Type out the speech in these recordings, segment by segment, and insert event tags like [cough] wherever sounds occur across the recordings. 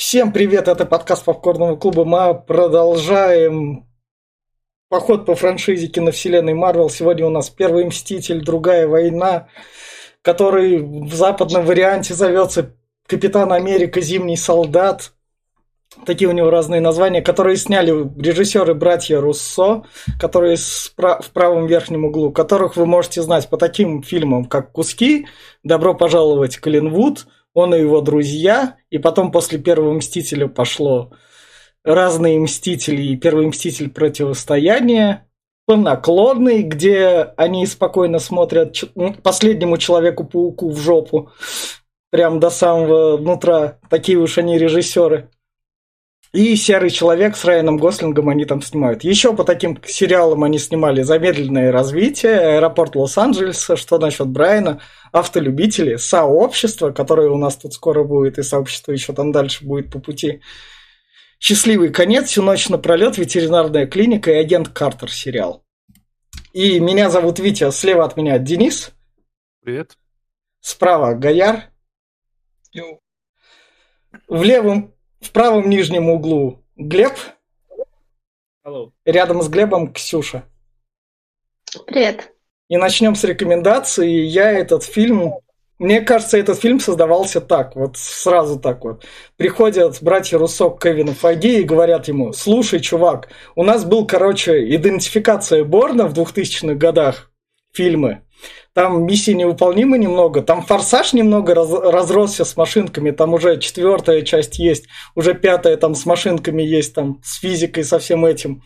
Всем привет, это подкаст Попкорного клуба. Мы продолжаем поход по франшизе киновселенной Марвел. Сегодня у нас Первый Мститель, Другая война, который в западном варианте зовется Капитан Америка, Зимний солдат. Такие у него разные названия, которые сняли режиссеры братья Руссо, которые в правом верхнем углу, которых вы можете знать по таким фильмам, как «Куски», «Добро пожаловать, Клинвуд», он и его друзья, и потом после первого Мстителя пошло разные Мстители, и Первый Мститель противостояние, по наклонной, где они спокойно смотрят последнему Человеку-пауку в жопу, прям до самого нутра, такие уж они режиссеры. И «Серый человек» с Райаном Гослингом они там снимают. Еще по таким сериалам они снимали «Замедленное развитие», «Аэропорт Лос-Анджелеса», «Что насчет Брайана», «Автолюбители», «Сообщество», которое у нас тут скоро будет, и «Сообщество» еще там дальше будет по пути. «Счастливый конец», «Всю ночь напролет», «Ветеринарная клиника» и «Агент Картер» сериал. И меня зовут Витя, слева от меня Денис. Привет. Справа Гаяр. Йоу. В левом в правом нижнем углу Глеб. Hello. Рядом с Глебом Ксюша. Привет. И начнем с рекомендации. Я этот фильм... Мне кажется, этот фильм создавался так, вот сразу так вот. Приходят братья Руссо к Кевину Фаги и говорят ему, слушай, чувак, у нас был, короче, идентификация Борна в 2000-х годах, фильмы. Там миссии невыполнимы немного, там форсаж немного раз, разросся с машинками, там уже четвертая часть есть, уже пятая там с машинками есть, там с физикой, со всем этим.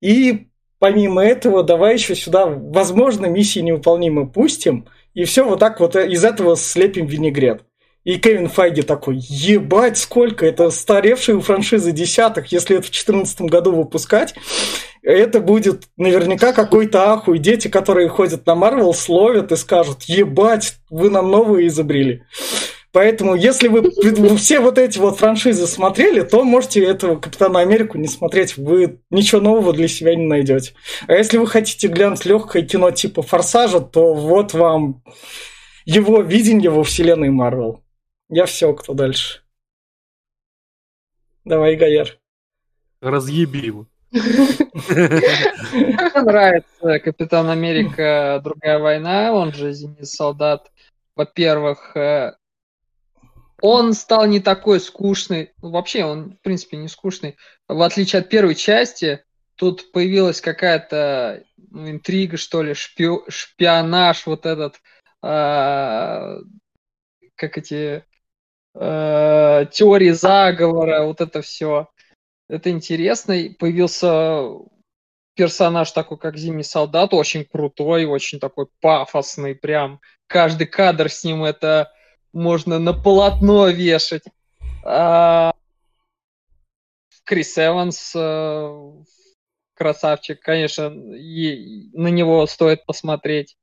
И помимо этого, давай еще сюда, возможно, миссии невыполнимы пустим, и все вот так вот из этого слепим винегрет. И Кевин Файги такой, ебать, сколько, это старевшие франшизы десятых, если это в 2014 году выпускать, это будет наверняка какой-то ахуй. Дети, которые ходят на Марвел, словят и скажут, ебать, вы нам новые изобрели. Поэтому, если вы все вот эти вот франшизы смотрели, то можете этого Капитана Америку не смотреть. Вы ничего нового для себя не найдете. А если вы хотите глянуть легкое кино типа Форсажа, то вот вам его видение во вселенной Марвел. Я все, кто дальше. Давай, Гаяр. Разъеби его. Мне нравится Капитан Америка Другая война, он же Зимний солдат. Во-первых, э, он стал не такой скучный. Ну, вообще, он, в принципе, не скучный. В отличие от первой части, тут появилась какая-то ну, интрига, что ли, шпи... шпионаж, вот этот, э, как эти э, теории заговора, вот это все. Это интересно. Появился персонаж такой, как Зимний солдат, очень крутой, очень такой пафосный, прям каждый кадр с ним это можно на полотно вешать. А... Крис Эванс, э, красавчик, конечно, на него стоит посмотреть.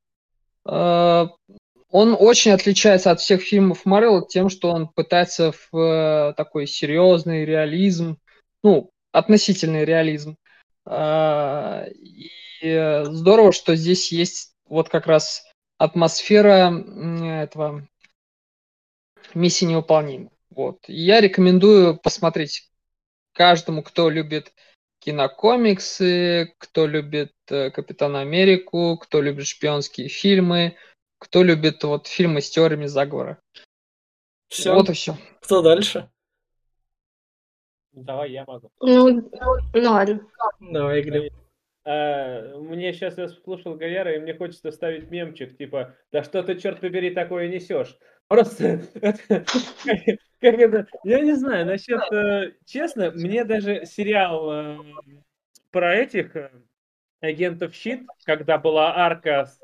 Э, он очень отличается от всех фильмов Марвел тем, что он пытается в э, такой серьезный реализм, ну, относительный реализм. Э, и здорово, что здесь есть вот как раз атмосфера этого миссии невыполнима. Вот. я рекомендую посмотреть каждому, кто любит кинокомиксы, кто любит э, Капитана Америку, кто любит шпионские фильмы, кто любит вот фильмы с теориями заговора. Все. Вот и все. Кто дальше? Давай я могу. Ну, ну ладно. Давай, Глеб. А, мне сейчас я слушал Гаяра, и мне хочется ставить мемчик, типа, да что ты, черт побери, такое несешь? Просто, [laughs] как это, я не знаю, насчет, э, честно, мне даже сериал э, про этих э, агентов Щит, когда была арка с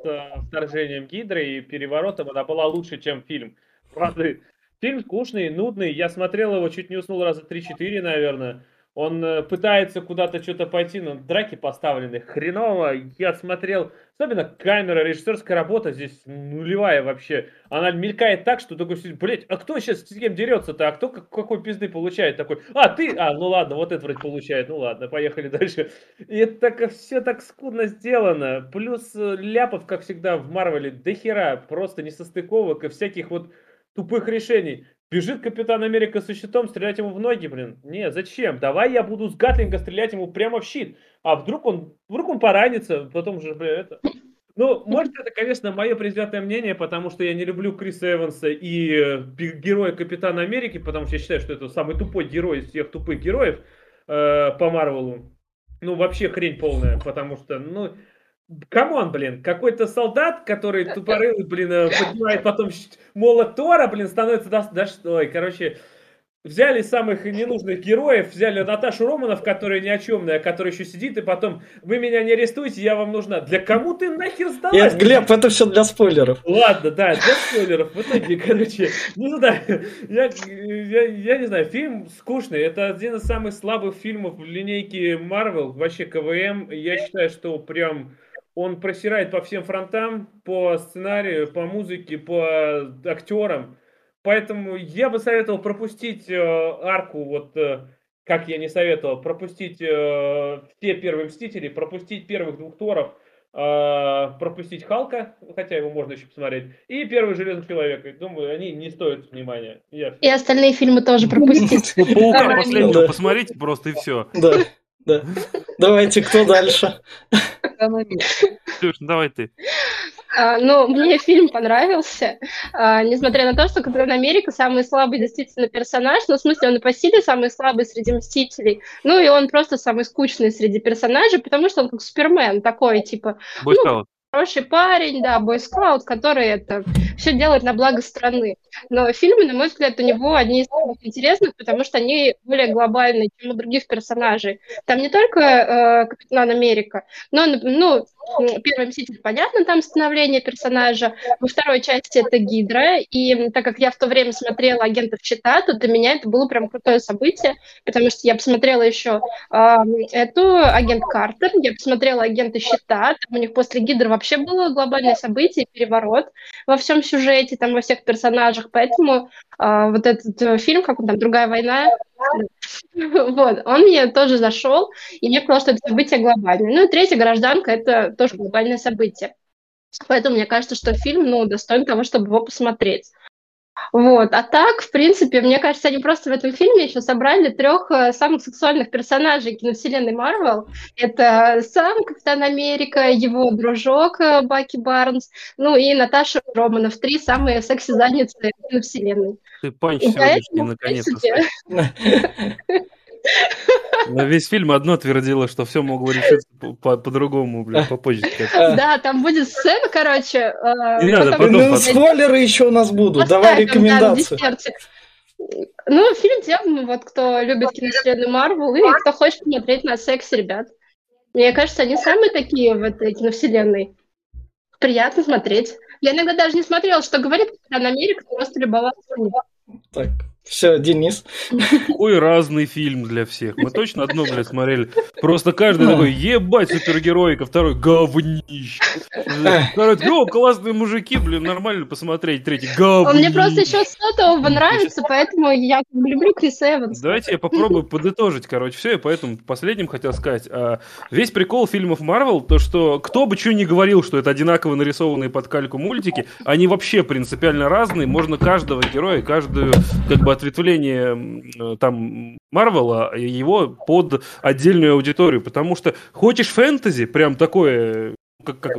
вторжением Гидры и переворотом, она была лучше, чем фильм. Правда, фильм скучный, нудный. Я смотрел его, чуть не уснул раза 3-4, наверное. Он э, пытается куда-то что-то пойти, но драки поставлены хреново. Я смотрел, особенно камера, режиссерская работа здесь нулевая вообще. Она мелькает так, что такой, блять, а кто сейчас с кем дерется-то? А кто какой пизды получает такой? А, ты? А, ну ладно, вот это вроде получает. Ну ладно, поехали [laughs] дальше. И это так, все так скудно сделано. Плюс э, ляпов, как всегда, в Марвеле до хера. Просто несостыковок и всяких вот тупых решений. Бежит Капитан Америка со щитом, стрелять ему в ноги, блин. Не, зачем? Давай я буду с Гатлинга стрелять ему прямо в щит. А вдруг он, вдруг он поранится, потом же, блин, это... Ну, может, это, конечно, мое предвзятое мнение, потому что я не люблю Криса Эванса и э, героя Капитана Америки, потому что я считаю, что это самый тупой герой из всех тупых героев э, по Марвелу. Ну, вообще хрень полная, потому что, ну, come on, блин, какой-то солдат, который тупорылый, блин, э, поднимает потом молот Тора, блин, становится... Да, да, ой, короче, Взяли самых ненужных героев, взяли Наташу Романов, которая ни о чемная, которая еще сидит, и потом вы меня не арестуете, я вам нужна. Для кому ты нахер сдалась? Нет, Глеб, это все для спойлеров. Ладно, да, для спойлеров. В итоге, короче, не знаю, я, я, я не знаю, фильм скучный. Это один из самых слабых фильмов в линейке Marvel, вообще КВМ. Я считаю, что прям он просирает по всем фронтам, по сценарию, по музыке, по актерам. Поэтому я бы советовал пропустить э, арку, вот э, как я не советовал, пропустить э, все первые Мстители, пропустить первых двух Торов, э, пропустить Халка, хотя его можно еще посмотреть, и первый Железный Человек. Думаю, они не стоят внимания. Я... И остальные фильмы тоже [laughs] пропустить. Паука последнего посмотрите просто и все. Да, да. Давайте, кто дальше? Слушай, давай ты. А, ну, мне фильм понравился, а, несмотря на то, что Капитан Америка самый слабый действительно персонаж, ну, в смысле, он и по силе самый слабый среди Мстителей, ну, и он просто самый скучный среди персонажей, потому что он как Супермен, такой, типа... Ну, хороший парень, да, бойскаут, который это все делает на благо страны. Но фильмы, на мой взгляд, у него одни из самых интересных, потому что они более глобальные, чем у других персонажей. Там не только э, Капитан Америка, но, ну, первый Мститель, понятно, там становление персонажа, во второй части это Гидра, и так как я в то время смотрела «Агентов Щита», то для меня это было прям крутое событие, потому что я посмотрела еще э, эту «Агент Картер», я посмотрела «Агенты Щита», там у них после Гидры вообще было глобальное событие, переворот во всем сюжете, там во всех персонажах, поэтому э, вот этот э, фильм, как он там, «Другая война», [laughs] вот, он мне тоже зашел, и мне показалось, что это событие глобальное. Ну и третья гражданка – это тоже глобальное событие. Поэтому мне кажется, что фильм, ну, достоин того, чтобы его посмотреть. Вот. А так, в принципе, мне кажется, они просто в этом фильме еще собрали трех э, самых сексуальных персонажей киновселенной Марвел. Это сам Капитан Америка, его дружок э, Баки Барнс, ну и Наташа Романов. Три самые секси-задницы киновселенной. Ты панч сегодняшний, наконец-то. [laughs] На весь фильм одно твердило, что все могло решиться по-другому, по блин, попозже. [laughs] Да, там будет сцена, короче. Э, Не надо, потом, ну, спойлеры еще у нас будут. Давай рекомендации. Ну, фильм тем, вот кто любит киновселенную Марвел и кто хочет посмотреть на секс, ребят. Мне кажется, они самые такие в этой киновселенной. Приятно смотреть. Я иногда даже не смотрела, что говорит Капитан Америка, просто любовалась. Так, все, Денис. [laughs] Какой разный фильм для всех. Мы точно одно, блядь, смотрели. Просто каждый такой, ебать, супергероика, второй, говнище. Второй, о, классные мужики, блин, нормально посмотреть. Третий, говнище. Мне просто еще Сотова нравится, [laughs] поэтому я люблю Криса Эванса. Давайте я попробую [laughs] подытожить, короче, все, и поэтому последним хотел сказать. А, весь прикол фильмов Марвел, то, что кто бы что ни говорил, что это одинаково нарисованные под кальку мультики, они вообще принципиально разные, можно каждого героя, каждую, как бы, ответвление э, там Марвела, его под отдельную аудиторию, потому что хочешь фэнтези, прям такое как, как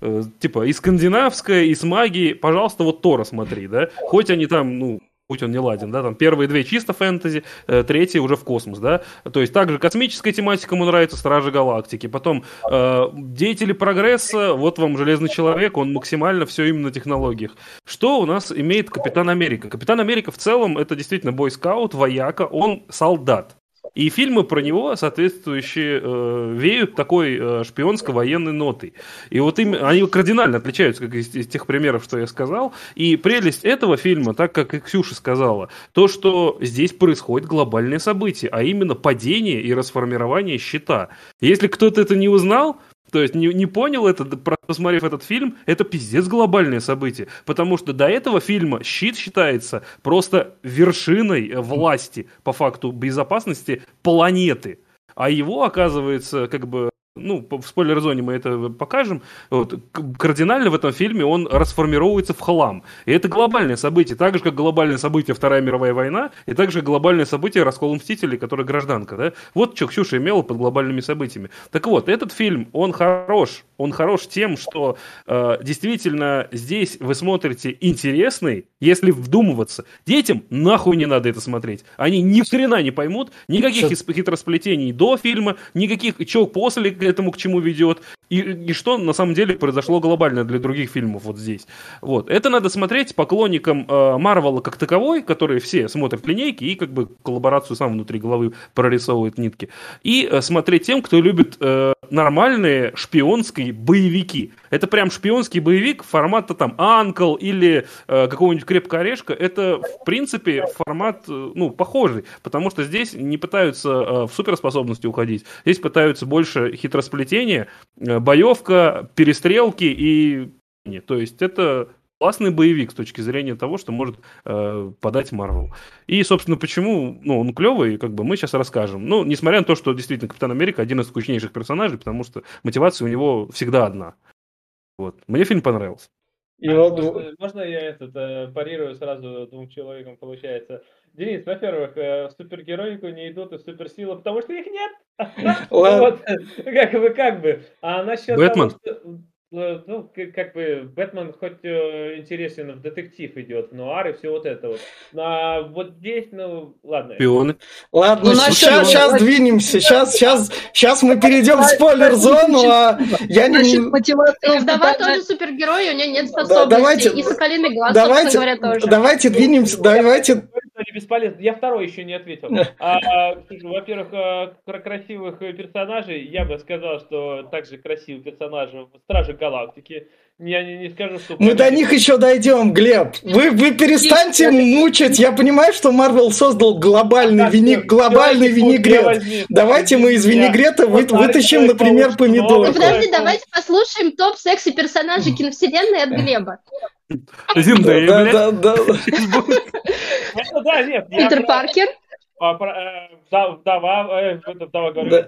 э, типа и скандинавское, и с магией, пожалуйста, вот Тора смотри, да, хоть они там, ну, будь он не ладен, да, там первые две чисто фэнтези, э, третья уже в космос, да, то есть также космическая тематика ему нравится, Стражи Галактики, потом э, Деятели Прогресса, вот вам Железный Человек, он максимально все именно на технологиях. Что у нас имеет Капитан Америка? Капитан Америка в целом это действительно бойскаут, вояка, он солдат. И фильмы про него соответствующие э, веют такой э, шпионско-военной нотой. И вот им, они кардинально отличаются, как из, из тех примеров, что я сказал. И прелесть этого фильма, так как и Ксюша сказала, то, что здесь происходит глобальное событие, а именно падение и расформирование щита. Если кто-то это не узнал, то есть не, не понял это, посмотрев этот фильм, это пиздец глобальное событие. Потому что до этого фильма щит считается просто вершиной власти, по факту безопасности планеты. А его, оказывается, как бы ну, в спойлер-зоне мы это покажем, вот, кардинально в этом фильме он расформируется в хлам. И это глобальное событие, так же, как глобальное событие Вторая мировая война, и также глобальное событие раскол Мстителей, который гражданка, да? Вот что Ксюша имела под глобальными событиями. Так вот, этот фильм, он хорош, он хорош тем, что э, действительно здесь вы смотрите интересный, если вдумываться. Детям нахуй не надо это смотреть. Они ни хрена не поймут, никаких хитросплетений до фильма, никаких, что после этому к чему ведет, и, и что на самом деле произошло глобально для других фильмов вот здесь. Вот. Это надо смотреть поклонникам э, Марвела как таковой, которые все смотрят линейки и как бы коллаборацию сам внутри головы прорисовывает нитки. И э, смотреть тем, кто любит э, нормальные шпионские боевики. Это прям шпионский боевик формата там Анкл или э, какого-нибудь Крепкого Орешка. Это, в принципе, формат, э, ну, похожий, потому что здесь не пытаются э, в суперспособности уходить, здесь пытаются больше хитросплетения, э, боевка, перестрелки и... То есть это классный боевик с точки зрения того, что может э, подать Марвел. И, собственно, почему ну, он клевый, как бы мы сейчас расскажем. Ну, несмотря на то, что действительно Капитан Америка один из скучнейших персонажей, потому что мотивация у него всегда одна. Вот. Мне фильм понравился. И а, вот... можно, можно я этот э, парирую сразу двум человекам, получается? Денис, во-первых, э, в супергероику не идут и в суперсилы, потому что их нет. [laughs] Вот, как бы, как бы. А насчет Бэтмен? Э, ну, как бы Бэтмен хоть э, интересен в детектив идет, в нуар и все вот это вот. А вот здесь, ну, ладно. Шпионы. Ладно, ну, сейчас, сейчас двинемся, сейчас, сейчас, сейчас мы перейдем в спойлер-зону, а я не... Ну, вдова тоже супергерой, у нее нет способностей, давайте, и Соколиный глаз, давайте, говоря, тоже. Давайте двинемся, давайте они бесполезны. Я второй еще не ответил. А, во-первых, э, про красивых персонажей я бы сказал, что также красивые персонажи в Страже Галактики. Я не, не скажу, что... Мы до них еще дойдем, Глеб. Вы, вы перестаньте мучить. Я понимаю, что Марвел создал глобальный, а, вини... глобальный винегрет. Давайте мы из винегрета вы... вытащим, например, помидор. Подожди, давайте послушаем топ секси персонажей [laughs] киновселенной от Глеба. Зиндея, да, да, да, да. нет. Питер Паркер. Э, вдова, э, вдова, говорю,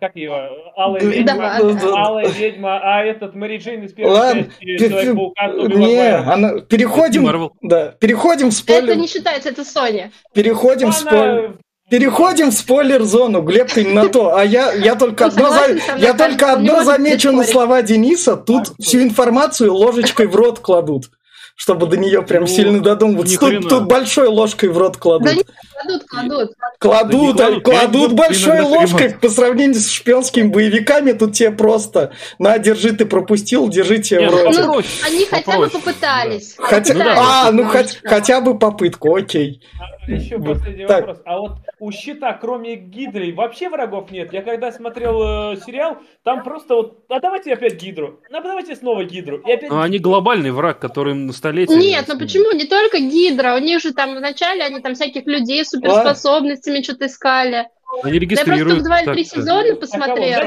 как ее, Алая ведьма, Алая ведьма, а этот Мэри Джейн из первой Ладно, части Человек-паука. Не, она, переходим, да, переходим в спойлер. Это не считается, это Соня. Переходим в спойлер. Переходим в спойлер-зону. Глеб, ты не на то. А я, я только одно, за... я только одно замечу на слова Дениса. Тут всю информацию ложечкой в рот кладут чтобы до нее прям ну, сильно додумываться. Тут, тут большой ложкой в рот кладут. Да не кладут, кладут. Кладут, да кладут, кладут большой ложкой по сравнению с шпионскими боевиками. Тут тебе просто на, держи, ты пропустил, держи тебе в рот. Ну, они хотя бы попытались. Хотя, ну, да, а, ну хоть, хотя бы попытку, окей. Еще последний так. вопрос. А вот у щита, кроме Гидры, вообще врагов нет? Я когда смотрел э, сериал, там просто вот, а давайте опять Гидру, а давайте снова Гидру. И опять... Но они глобальный враг, который на столетие. Нет, ну почему? Не только Гидра, у них же там вначале они там всяких людей с суперспособностями а? что-то искали. Они регистрируют. Я просто в 2-3 сезона посмотрел.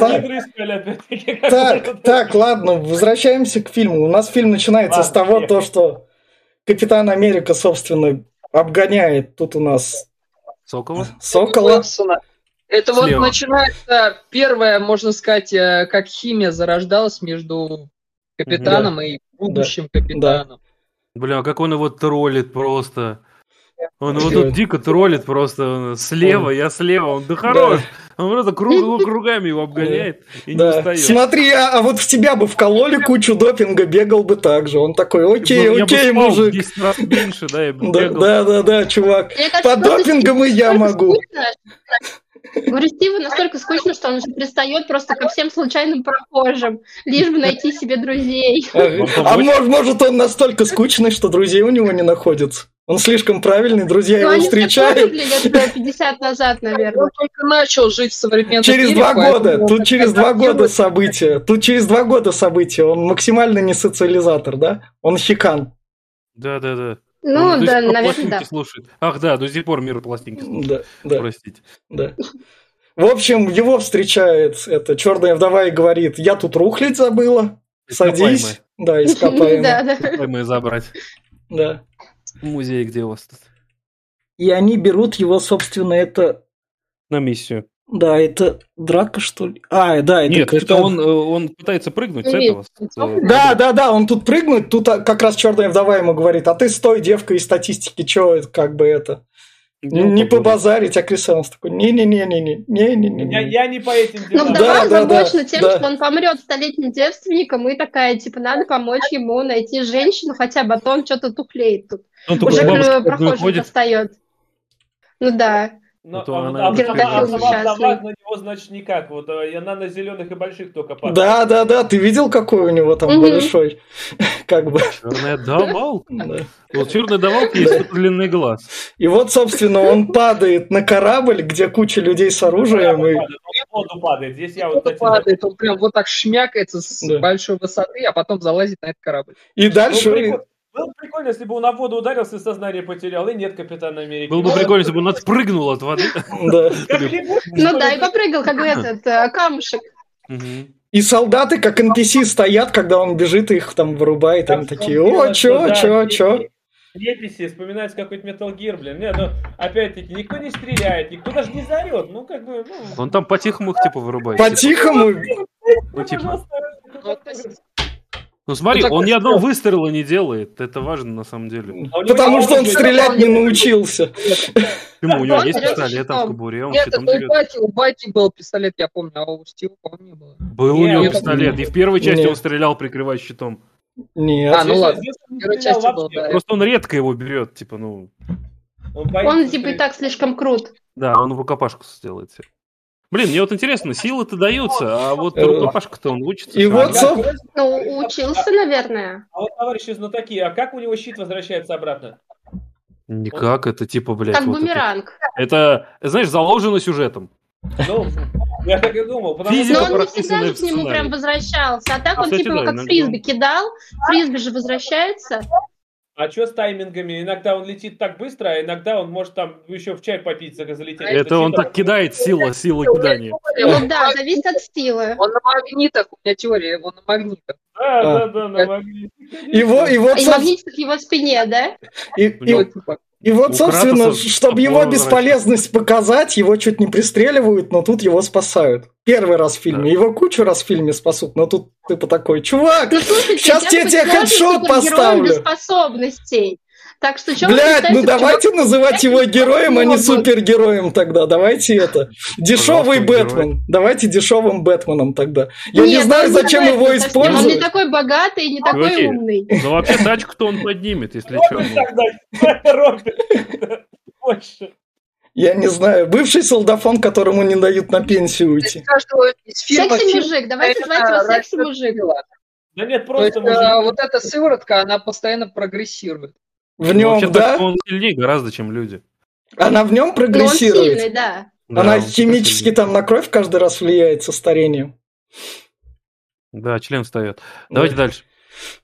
Так, так, так, ладно, возвращаемся к фильму. У нас фильм начинается ладно, с того, то, что Капитан Америка, собственно, обгоняет тут у нас Сокола. Сокола. Это Слева. вот начинается первое, можно сказать, э, как химия зарождалась между капитаном да. и будущим да. капитаном. Да. Бля, как он его троллит просто. Он его тут дико троллит просто. Слева, я слева. Он да хорош. Он просто круг, кругами его обгоняет и да. не устает. Смотри, а, а вот в тебя бы вкололи кучу допинга, бегал бы так же. Он такой, окей, я окей, бы мужик. 10 раз меньше, да, я бы да, бегал. Да, да, да, чувак. Кажется, По допингам и я могу. Говорю, Стиву настолько скучно, что он уже пристает просто ко всем случайным прохожим, лишь бы найти себе друзей. А может, может он настолько скучный, что друзей у него не находится? Он слишком правильный, друзья Но ну, его встречают. лет 50 назад, наверное. Он только начал жить в современном Через мире, два года, тут через два года события. Тут через два года события. Он максимально не социализатор, да? Он хикан. Да, да, да. Ну, Он да, наверное, да. слушает. Ах, да, до сих пор мир пластинки слушает. Да, да. Простите. Да. В общем, его встречает эта черная вдова и говорит, я тут рухлить забыла, садись. Да, [laughs] ископаемые. Да, да. Ископаемые забрать. Да. Музей где у вас тут? И они берут его, собственно, это... На миссию. Да, это драка, что ли? А, да, это Нет, это он, э, он пытается прыгнуть с этого. Да, да, да, он тут прыгнет, тут а, как раз черная вдова ему говорит, а ты стой, девка, из статистики, чё, как бы это, не он попал? побазарить, а Крис Эванс такой, не-не-не-не-не, Я, не-не-не. я не по этим Ну, делам. Да, вдова да, озабочена тем, да. что он помрет столетним девственником, и такая, типа, надо помочь ему найти женщину хотя бы, а то он что-то тухлеет тут. Он Уже прохожих ходит. достает. Ну да. Но, А то а, она а, а, а, вдова на него, значит, никак. Вот э, она на зеленых и больших только падает. Да, да, да, ты видел, какой у него там Мгм. большой, [laughs] как бы. Черная давалка. [laughs] да. Вот черная давалка есть длинный глаз. И вот, собственно, он падает на корабль, где куча людей с оружием, и Он падает. Здесь я вот, падает, он прям вот так шмякается с большой высоты, а потом залазит на этот корабль. и Ну, дальше... Было бы прикольно, если бы он на воду ударился и сознание потерял. И нет Капитана Америки. Было бы Ну, прикольно, если бы он отпрыгнул от воды. [laughs] Ну да, и попрыгал, как этот э, камушек. И солдаты, как NPC, стоят, когда он бежит, и их там вырубает, они Как такие, о, чё, чё, чё? Леписи, вспоминается какой-то Metal Gear, блин. Не, ну, опять-таки, никто не стреляет, никто даже не заорет. Ну, как бы, ну... Он там по-тихому их типа вырубает. По-тихому, Ну, типа. Ну, Ну смотри, Ну, так он ни одного выстрела не делает. Это важно на самом деле. А у него потому что он стрелять не научился. Почему? У него есть пистолет там в кобуре, он Нет, это у. Бати, у Бати был пистолет, я помню, а у Стива, по-моему, не было. Был у него пистолет. И в первой части он стрелял, прикрываясь щитом. Нет. А, ну ладно. Просто он редко его берет, типа, ну... Он типа и так слишком крут. Да, он в рукопашку сделает все. Блин, мне вот интересно, силы-то даются, а вот Э, рукопашка-то он учится. и вот, соб- Ну, учился, наверное. А вот, товарищи знатоки, а как у него щит возвращается обратно? Никак, это типа, блядь, Как вот это. бумеранг. Это, знаешь, заложено сюжетом. Ну, я так и думал. Потому Физика Но он не всегда же к нему прям возвращался. А так А, он кстати, типа его да, как иногда. фрисби кидал. Фрисби же возвращается. А что с таймингами? Иногда он летит так быстро, а иногда он может там еще в чай попить, за- залететь. Это он так кидает, сила, сила кидания. Ну да, зависит от стила. Он на магнитах, у меня теория, он на магнитах. Да, А. да, да, на магните. и вот, и вот, И магнитик в его спине, да? и- У него и- Ну, типа, и вот, у собственно, Кратоса чтобы его бесполезность показать, его чуть не пристреливают, но тут его спасают. Первый раз в фильме. Да. Его кучу раз в фильме спасут, но тут типа такой, чувак, Ну слушайте, Щас я тебе- хедшот поставлю. без способностей. Так что вы Блять, ну давайте [laughs] называть его героем, а не супергероем тогда. Давайте это. Дешевый Бэтмен. Давайте дешевым Бэтменом тогда. Я не Нет, знаю, он зачем не его совсем. Он не использовать. такой богатый и не такой Чуваки, умный. Ну вообще тачку-то он поднимет, если что. [laughs] Больше. Я не знаю. Бывший солдафон, которому не дают на пенсию уйти. каждого из фильма Секси фильм мужик, давайте это звать его секси раньше мужик. было. Да нет, То есть просто э, мужик. вот эта сыворотка, она постоянно прогрессирует. В нем, Вообще да? он сильнее гораздо, чем люди. Она в нем Но он прогрессирует. сильный, да. Да, Она он химически там на кровь каждый раз влияет со старением. Да, член встает. Давайте дальше.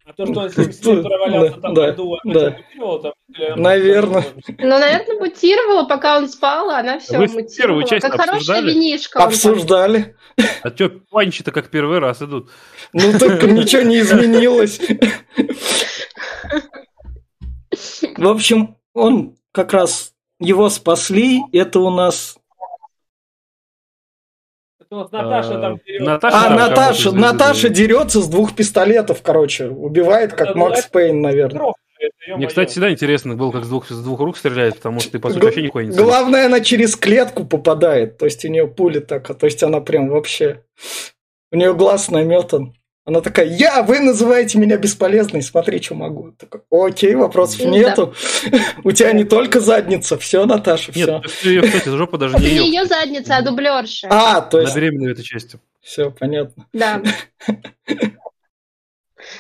А то, что он 70 лет провалялся да, там да, а да. что, мутировал там? Или- Наверно. Ну, наверное, мутировала, пока он спал, а она все Вы мутировала. часть как хорошая винишка. он. Обсуждали. А чё, панчи-то как первый раз идут? Ну так ничего не [laughs] изменилось. [laughs] В общем, он как раз его спасли. Это у нас... Наташа там А, вперед. Наташа А, там Наташа, Наташа дерется с двух пистолетов, короче. Убивает, как Это- Макс Пейн, наверное. Мне, кстати, всегда интересно было, как с двух, с двух рук стреляет, потому что ты, по сути, вообще нихуя не целишь. Главное, она через клетку попадает. То есть у нее пули так, а то есть она прям вообще... У нее глаз наметан. Она такая, я, вы называете меня бесполезной, смотри, что могу. Такой, Окей, вопросов нету. [laughs] У тебя не только задница, все, Наташа, все. Нет, ее, кстати, жопа даже Это не [laughs] ее. ее задница, а дублерша. А, то есть, беременная этой частью. все, понятно. Да. [laughs]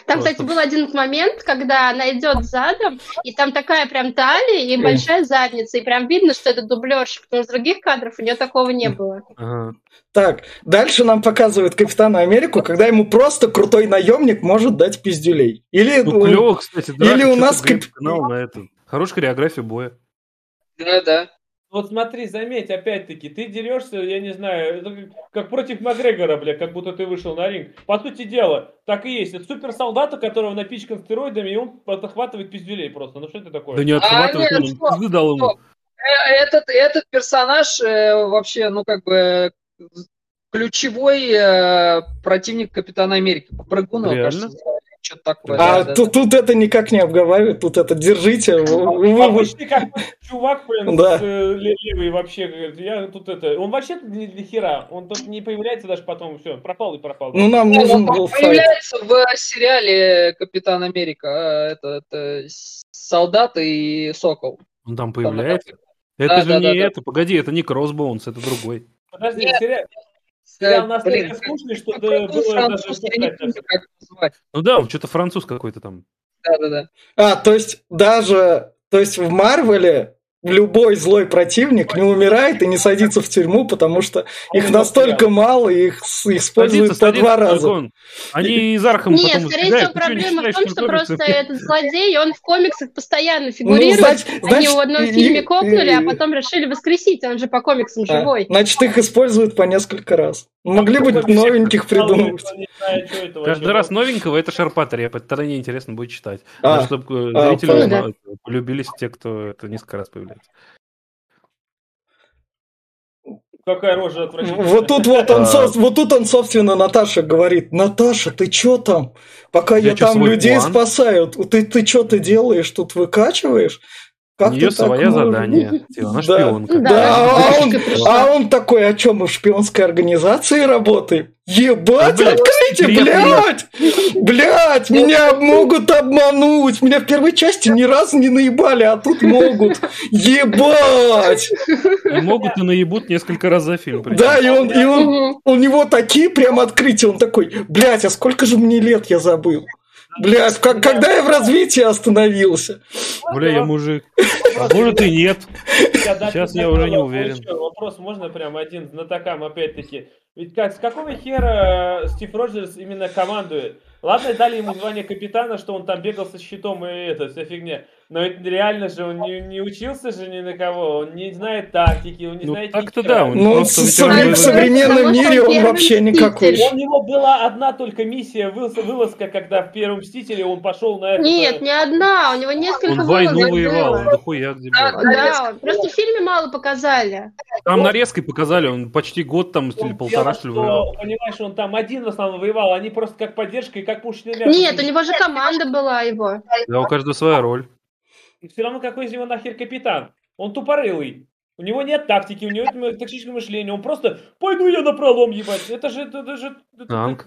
Там, Просто. кстати, был один момент, когда она идет задом, и там такая прям талия и большая задница, и прям видно, что это дублерша, потому что других кадров у нее такого не было. Ага. Так, дальше нам показывают Капитана Америку, когда ему просто крутой наемник может дать пиздюлей. Или Ну, у- клево, кстати, да. или у нас кап- канал на это. Хорошая хореография боя. Да, да. Вот смотри, заметь, опять-таки, ты дерешься, я не знаю, как, против Макгрегора, бля, как будто ты вышел на ринг. По сути дела, так и есть. Это суперсолдат, у которого напичкан стероидами, и он подхватывает пиздюлей просто. Ну что это такое? Да не отхватывает, нет, он пизды дал ему. э, этот, этот персонаж э, вообще, ну, как бы ключевой э, противник Капитана Америки. Реально? кажется, что-то такое. А да, да, тут, тут это никак не обговаривают, тут это держите. почти как чувак, блин, Да. э, ле- левый вообще, говорит, я тут это, он вообще тут ни для хера, он тут не появляется даже потом, все, пропал и пропал. Ну, нам да. нужен Он был появляется в сериале Капитан Америка. а, Это, это солдат и сокол. Он там появляется. Это же не это, погоди, это не Кроссбоунс, это другой. Подожди, Нет. сериал, Э, настолько скучный, что было даже. Ну да, он что-то француз какой-то там. Да-да-да. А, то есть даже, то есть в Марвеле любой злой противник не умирает и не садится в тюрьму, потому что их настолько мало, и их используют Садится, по два раза. Они из Архама Нет, потом скорее всего, проблема в том, что просто этот злодей, он в комиксах постоянно Ну, фигурирует. значит, Они значит, его в одном фильме кокнули, а потом решили воскресить, он же по комиксам А, живой. Значит, их используют по несколько раз. Могли бы новеньких придумать. Каждый раз новенького это шарпатый реп, это тогда неинтересно будет читать. А, чтобы а, зрители узнали, полюбились те, кто это несколько раз появляется. Какая рожа отвратительная. Вот тут вот он, А. вот тут он, собственно, Наташа говорит, Наташа, ты чё там? Пока я, Я чё, там людей план? спасаю, ты, ты что ты делаешь, тут выкачиваешь? У Как нее ты так свое можешь?» задание. Типа, Она Да. шпионка. Да, Да, а, он, а он такой, о чем мы в шпионской организации работаем? Ебать, Да, блядь, откройте, секретно. блядь! Блядь, меня могут обмануть! Меня в первой части ни разу не наебали, а тут могут. Ебать! И могут и наебут несколько раз за фильм. причем. Да, и он, и он, у него такие прям открытия, он такой, блядь, а сколько же мне лет я забыл? Блядь, как, когда я в развитии остановился? Бля, я мужик. А может и нет. Сейчас я уже не уверен. Вопрос можно прям один знатокам опять-таки. Ведь как, с какого хера Стив Роджерс именно командует? Ладно, дали ему звание капитана, что он там бегал со щитом и это, вся фигня. Но ведь реально же он не, не учился же ни на кого, он не знает тактики, он не Ну, знает так-то да, он Ну, просто совре- в современном мире он вообще мститель. никакой. У него была одна только миссия, вылазка, вылазка, когда в первом Мстителе он пошел на это. Нет, не одна, у него несколько Он войну вылазок воевал, он дохуя где Да, был. Да, просто в фильме мало показали. Там нарезкой показали, он почти год там или полтора что ли воевал. Понимаешь, он там один в основном воевал, они просто как поддержка и как пушечный мясо. Нет, у него же команда была его. Да, у каждого своя роль. И все равно какой из него нахер капитан? Он тупорылый. У него нет тактики, у него нет тактического мышления. Он просто пойду я на пролом ебать. Это же... Это, же это-.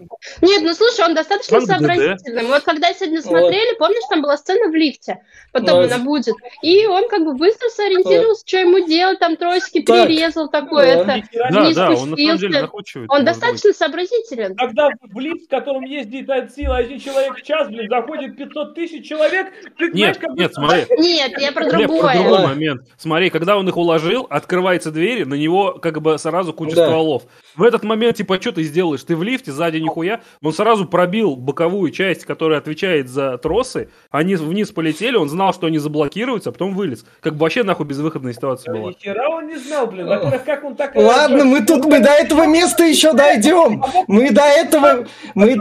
Нет, ну слушай, он достаточно Танк сообразительный. Мы вот когда сегодня смотрели, помнишь, там была сцена в лифте, потом Вот. она будет. И он как бы быстро сориентировался, что ему делать, там тросики Так. перерезал такое. Да. это. Да, да, он на самом деле спустился. находчивый. Он достаточно сообразителен. Когда в лифт, в котором ездит от силы один человек в час, блин, заходит 500 тысяч человек, ты быть. Нет, знаешь, как нет, бы- смотри. Нет, я про Глеб, про другое. другой момент. Смотри, когда он их уложил, открывается дверь, на него как бы сразу куча Да. стволов. В этот момент, типа, что ты сделаешь? Ты в лифте, сзади нихуя. Он сразу пробил боковую часть, которая отвечает за тросы. Они вниз полетели, он знал, что они заблокируются, а потом вылез. Как бы вообще нахуй безвыходная ситуация была. Ни хера он не знал, блин. Во-первых, как он так... Ладно, мы тут, мы до этого места еще дойдем. Мы до этого, мы,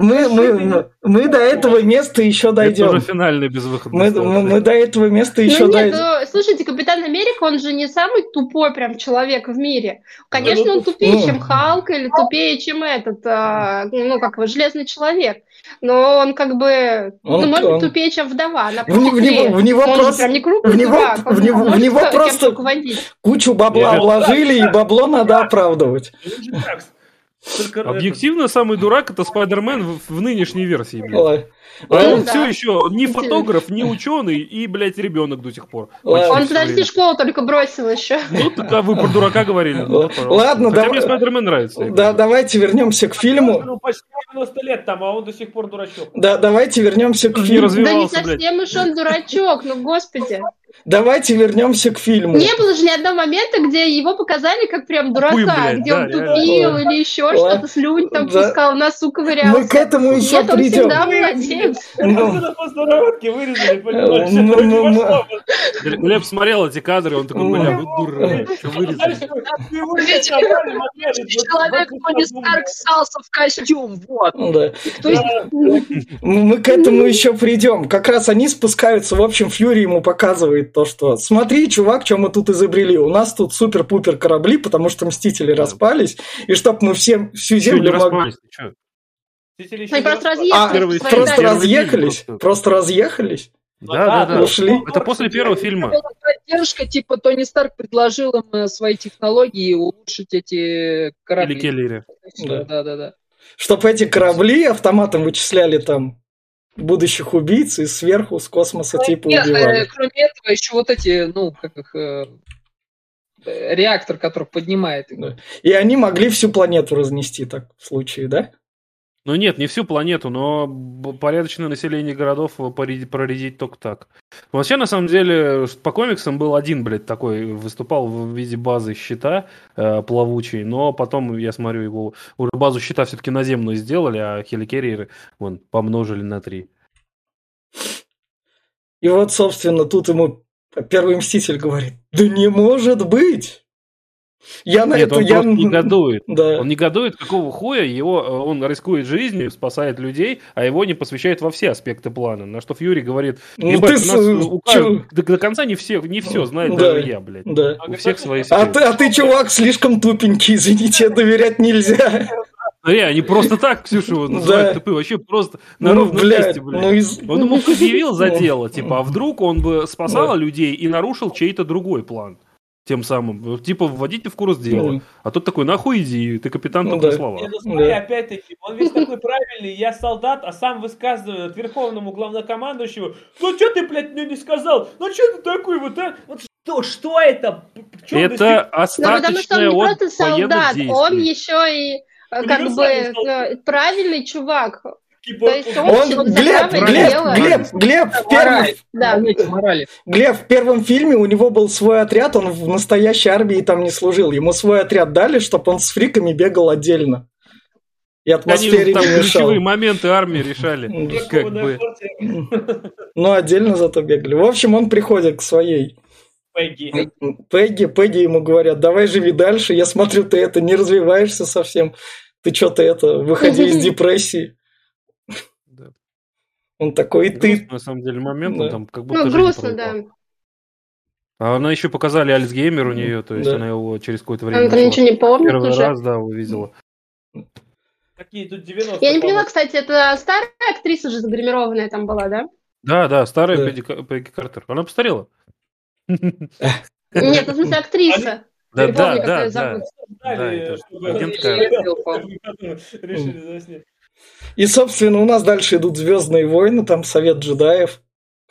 мы, мы, мы, до этого места еще Это дойдем. уже финальная безвыходная Мы, мы, мы до этого места еще Ну нет, дойдем. ну, слушайте, Капитан Америка, он же не самый тупой прям человек в мире. Конечно, он тупее, Ну. чем Халк или тупее, чем этот, а, ну, как его, Железный Человек. Но он как бы, Он- ну, может он- быть, тупее, чем Вдова. Она В, не- в него, в него он просто прям не крупный в него- дурак, он в него- в него просто- кучу бабла вложили, и бабло надо оправдывать. Только это- Объективно, самый дурак это Спайдермен в, в нынешней версии, блядь. Ой. А он да. все еще ни фотограф, ни ученый и, блядь, ребенок до сих пор. Ладно. Он подожди, школу только бросил еще. Ну, так а вы про дурака говорили. Ну, Ладно, Хотя давай- мне Спайдермен нравится. Да, говорю. давайте вернемся к фильму. Ну, почти 90 лет там, а он до сих пор дурачок. Да, давайте вернемся к Не фильму. Да не совсем уж он дурачок, ну господи. Давайте вернемся к фильму. Не было же ни одного момента, где его показали как прям дурака, Тупым, блядь, где да, он тупил Ой. или еще Ой. что-то, слюнь там Да. пускал, носу ковырялся. Мы к этому еще Нет, он придем. всегда молодец. Ну. Вырезали, понимаешь? Ну, ну. Глеб смотрел эти кадры, он такой, бля, вы дурак, что вырезали? Человек Тони Старк ссался в костюм, вот. Да. Мы к этому еще придем. Как раз они спускаются, в общем, Фьюри ему показывает показывает то, что смотри, чувак, что мы тут изобрели. У нас тут супер-пупер корабли, потому что Мстители распались, и чтоб мы всем всю землю могли... Мстители еще Они просто. А, разъехались. просто разъехались? Просто. Разъехались? Да, да, да. Ушли? Это после первого фильма. Поддержка, типа Тони Старк предложил им э, свои технологии улучшить эти Или корабли. Келлери. Да. Да, да, да. Чтоб эти корабли автоматом вычисляли там будущих убийц и сверху с космоса типа Нет, э, убивали. кроме этого, еще вот эти, ну, как их, э, э, реактор, который поднимает. Да. И они могли всю планету разнести так в случае, да? Ну нет, не всю планету, но порядочное население городов проредить только так. Вообще, на самом деле, по комиксам был один, блядь, такой, выступал в виде базы щита э, плавучий, но потом, я смотрю, его уже базу щита все-таки наземную сделали, а хеликерриеры, вон, помножили на три. И вот, собственно, тут ему первый мститель говорит, да не может быть! Я на Нет, это... он я... просто [laughs] негодует. Да. Он негодует, какого хуя его, э, он рискует жизнью, спасает людей, а его не посвящает во все аспекты плана. На что Фьюри говорит, Ну «Ебать, ты с- нас у чё? каждого- до, до конца не все, не все знает Да. даже я, блядь. Да. У всех свои А секреты. ты, а ты, чувак, слишком тупенький, извините, доверять нельзя. Смотри, они просто так Ксюшу называют Да. тупым, вообще просто на Ну, ровном блядь, месте, блядь. ну из... Он ему предъявил за дело, типа, а вдруг он бы спасал людей и нарушил чей-то другой план. Тем самым, Вот, типа, вводите в курс дела. Ну, А тут такой, нахуй иди, ты капитан Ну только да. слова. Не, ну смотри, Да. опять-таки, он весь такой правильный, я солдат, а сам высказывает верховному главнокомандующему, ну что ты, блядь, мне не сказал? Ну что ты такой вот, а? Вот что, что это? В чём Это достиг- Ну, потому что он остаточное не от просто солдат, он еще и э, как бы э, правильный чувак. Типа, он, Глеб, Глеб, дело. Глеб, Глеб, в первом. Да. Глеб, в первом фильме у него был свой отряд, он в настоящей армии там не служил. Ему свой отряд дали, чтобы он с фриками бегал отдельно. И Они атмосфере там не мешал. ключевые моменты армии решали. Как бы. Но отдельно зато бегали. В общем, он приходит к своей Пегги. Пегги. Пегги ему говорят, давай живи дальше. Я смотрю, ты это не развиваешься совсем. Ты что-то это, выходи из депрессии. Он такой, и ты... Грустный, на самом деле, момент, он Да. там как будто Ну, грустно, да. А она еще показали Альцгеймер у нее, то есть Да. она его через какое-то время нашла. ничего не помнит Первый уже. раз, да, увидела. Какие тут 90 Я не поняла, кстати, это старая актриса уже загримированная там была, да? Да, да, старая Да. Пегги Ка- Пегги Картер. Она постарела. Нет, ну, в смысле, актриса. [laughs] Да, да, как [laughs] да, да. Решили заснять. И, собственно, у нас дальше идут Звездные войны, там Совет джедаев,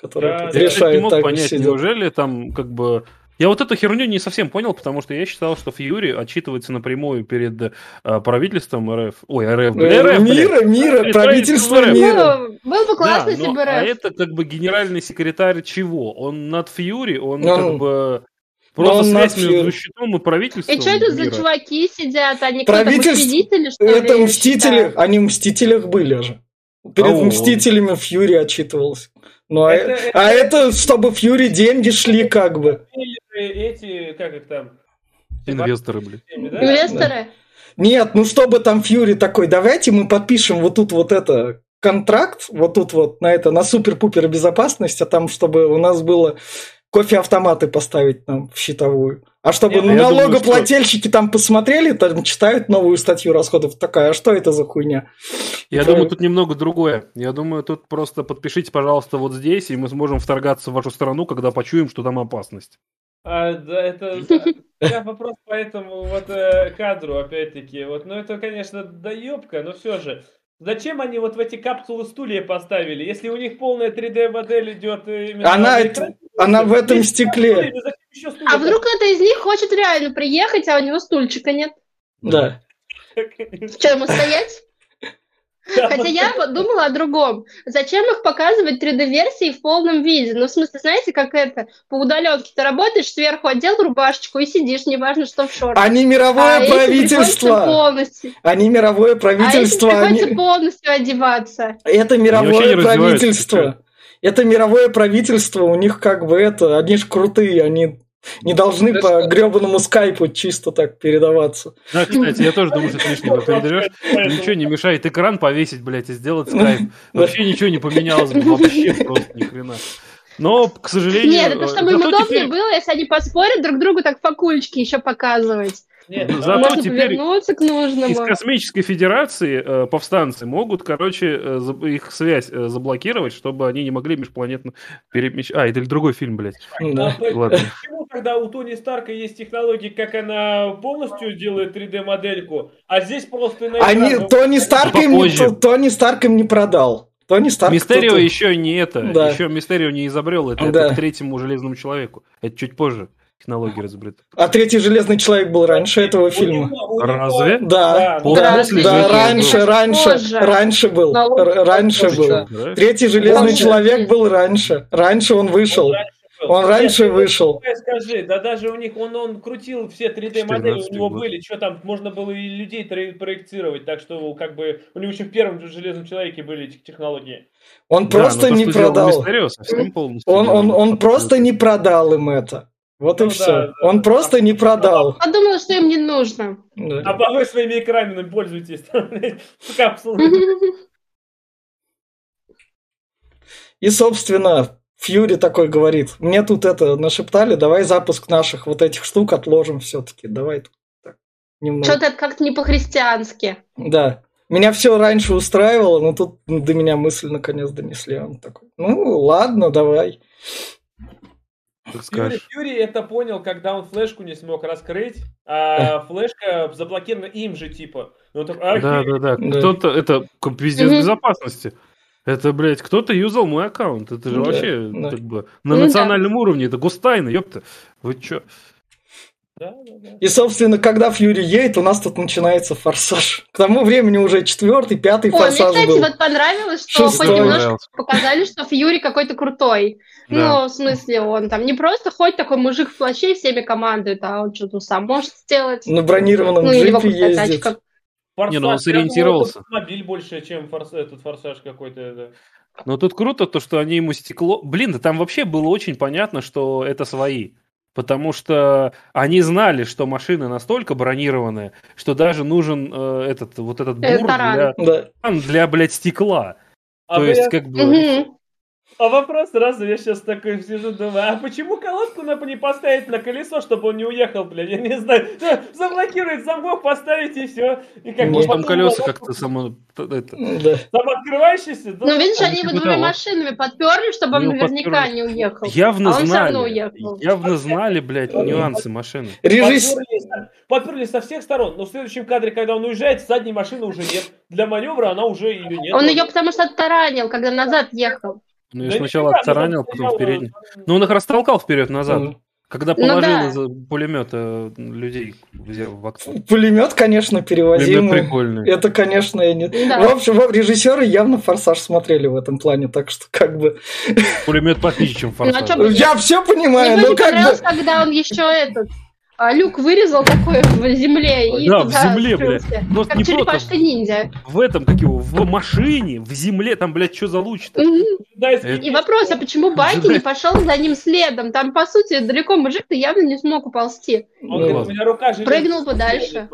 который тут да. Я, не решает мог так понять, сидят. неужели там как бы... Я вот эту херню не совсем понял, потому что я считал, что Фьюри отчитывается напрямую перед э, правительством РФ. Ой, РФ, бля, Э, РФ. Мира, мира, Перед правительство правительством мира. Ну, было бы классно, Да, если но- бы а РФ. это как бы генеральный секретарь чего? Он над Фьюри, он Ну, как бы просто он связь между Фьюри. щитом и правительством. И что это за мира. чуваки сидят? Они кто-то Правительство- мстители, что ли? Это я Мстители, считаю? они в Мстителях были же. Перед он? Мстителями Фьюри отчитывался. Ну, а, Это- э- а это, чтобы Фьюри деньги шли как бы. Эти, как их там? Инвесторы, блядь. Да? Инвесторы? Нет, ну чтобы там Фьюри такой, давайте мы подпишем вот тут вот это контракт, вот тут вот на это, на супер-пупер безопасность, а там чтобы у нас было кофе-автоматы поставить нам в щитовую. А чтобы Нет, я думаю, налогоплательщики там посмотрели, там читают новую статью расходов, такая, а что это за хуйня? Я Это- думаю, тут немного другое. Я думаю, тут просто подпишите, пожалуйста, вот здесь, и мы сможем вторгаться в вашу страну, когда почуем, что там опасность. А, да, это... да. Вопрос по этому вот э, кадру, опять-таки. Вот, ну, это, конечно, доебка, но все же. Зачем они вот в эти капсулы стулья поставили, если у них полная 3D-модель идет э, именно Она на это- экране? она в этом стекле. стулья, А вдруг кто-то из них хочет реально приехать, а у него стульчика нет? Да. Что, ему стоять? Хотя я вот думала о другом. Зачем их показывать 3D-версии в полном виде? Ну, в смысле, знаете, как это? По удаленке ты работаешь, сверху одел рубашечку и сидишь, неважно, что в шортах. Они мировое а правительство. полностью, Они мировое а если правительство. приходится они- полностью одеваться. Это мировое правительство. Это мировое правительство, у них как бы это, они ж крутые, они не должны Да по гребаному скайпу чисто так передаваться. Да, кстати, я тоже думаю, что лишнего передаешь. Ничего не мешает экран повесить, блядь, и сделать скайп. Вообще ничего не поменялось бы, вообще просто ни хрена. Но, к сожалению... Нет, это чтобы им зато удобнее теперь- было, если они поспорят друг другу так факульчики еще показывать. Нет, Зато а- Можно теперь повернуться к Из нужному. космической федерации э, повстанцы могут, короче, э, их связь э, заблокировать, чтобы они не могли межпланетно перемещать. А, это или другой фильм, блядь. Да. А Ладно. Почему тогда у Тони Старка есть технологии, как она полностью делает 3D-модельку, а здесь просто на Они, Тони Старк им не. Тони Старк им не продал. Тони Старк... Мистерио еще не это. Да. Еще Мистерио не изобрел это. Да. Это к третьему железному человеку. Это чуть позже технологии разобрыты. А третий железный человек был раньше этого У фильма. у Разве? Да, да, да, раньше, раньше, Позже. раньше был, раньше позже, был. Третий железный Позже. человек был раньше, раньше он вышел. Он раньше Нет, вышел. Скажи, да даже у них, он, он крутил все 3D-модели, у 14-й него год. были, что там, можно было и людей проектировать, так что как бы у него еще в первом же Железном Человеке были эти технологии. Он Да, просто не продал. Мистерио, Он, он, делал. он просто не продал им это. Вот и Ну да, все. да, Он да. просто не продал. Подумала, что им не нужно. Да. А вы своими экранами капсулы. И, собственно, Фьюри такой говорит, мне тут это нашептали, давай запуск наших вот этих штук отложим все-таки. Давай тут так, немного. Что-то это как-то не по-христиански. Да. Меня все раньше устраивало, но тут до меня мысль наконец донесли. Он такой, ну ладно, давай. Так Фьюри. Фьюри это понял, когда он флешку не смог раскрыть, а флешка заблокирована им же, типа. Он такой, Да, «Охереть». да, да. Да. Кто-то, это пиздец безопасности. Это, блядь, кто-то юзал мой аккаунт. Это же Да, вообще, да. как бы, на Ну да. национальном уровне. Это гостайна, ёпта. Вы чё? Да, да, да. И, собственно, когда Фьюри едет, у нас тут начинается форсаж. К тому времени уже четвертый, пятый Ой, мне, форсаж кстати, был. вот понравилось, что Шестой. хоть немножко показали, что Фьюри какой-то крутой. Да. Ну, в смысле, он там не просто хоть такой мужик в плаще и всеми командует, а он что-то сам может сделать. На бронированном Ну, джипе ездит. тачка. Форсаж, Не, ну он думал, сориентировался. Автомобиль больше, чем форс- этот форсаж какой-то. это. Но тут круто то, что они ему стекло... Блин, да там вообще было очень понятно, что это свои. Потому что они знали, что машина настолько бронированная, что даже нужен э, этот вот этот Э, бур для, Да. для, блядь, стекла. А, То есть, как бы... Мгм. А вопрос сразу, я сейчас такой сижу, думаю, а почему колодку надо не поставить на колесо, чтобы он не уехал, блядь, я не знаю. [laughs] Да, Заблокировать замок, поставить и все. И как бы Может, там колеса как-то само... Это... Да. Самооткрывающийся? да? Ну, видишь, Он они его типа двумя машинами подперли, чтобы он Ну, наверняка подперли. не уехал. Явно А он всё равно знали. уехал. Явно знали, блядь, нюансы машины. [laughs] Режиссер... Подперли, подперли со всех сторон, но в следующем кадре, когда он уезжает, задней машины уже нет. Для маневра она уже ее нет. Он ее потому что оттаранил, когда назад ехал. Ну, я Да сначала ну, он потом он- Ну, он их растолкал вперед-назад. Мгм. Когда Ну положил да. из пулемета людей в окно. Пулемет, конечно, Пулемет перевозимый. прикольный. Это, конечно, я не... Да. В общем, вот режиссеры явно «Форсаж» смотрели в этом плане, так что как бы... Пулемет пофигее, чем Ну, а форсаж. чё бы- Я все понимаю, Мне но не как бы... когда он еще этот а, люк вырезал такой в земле и Да, в земле, блядь. скрылся. Но Как не просто черепашка ниндзя. в этом, как его, в машине, в земле, там, блядь, что за если- Это- И вопрос, а почему Байки не пошел за ним следом? Там, по сути, далеко мужик-то явно не смог уползти. Он Ну говорит, ладно. у меня рука железная. Прыгнул подальше.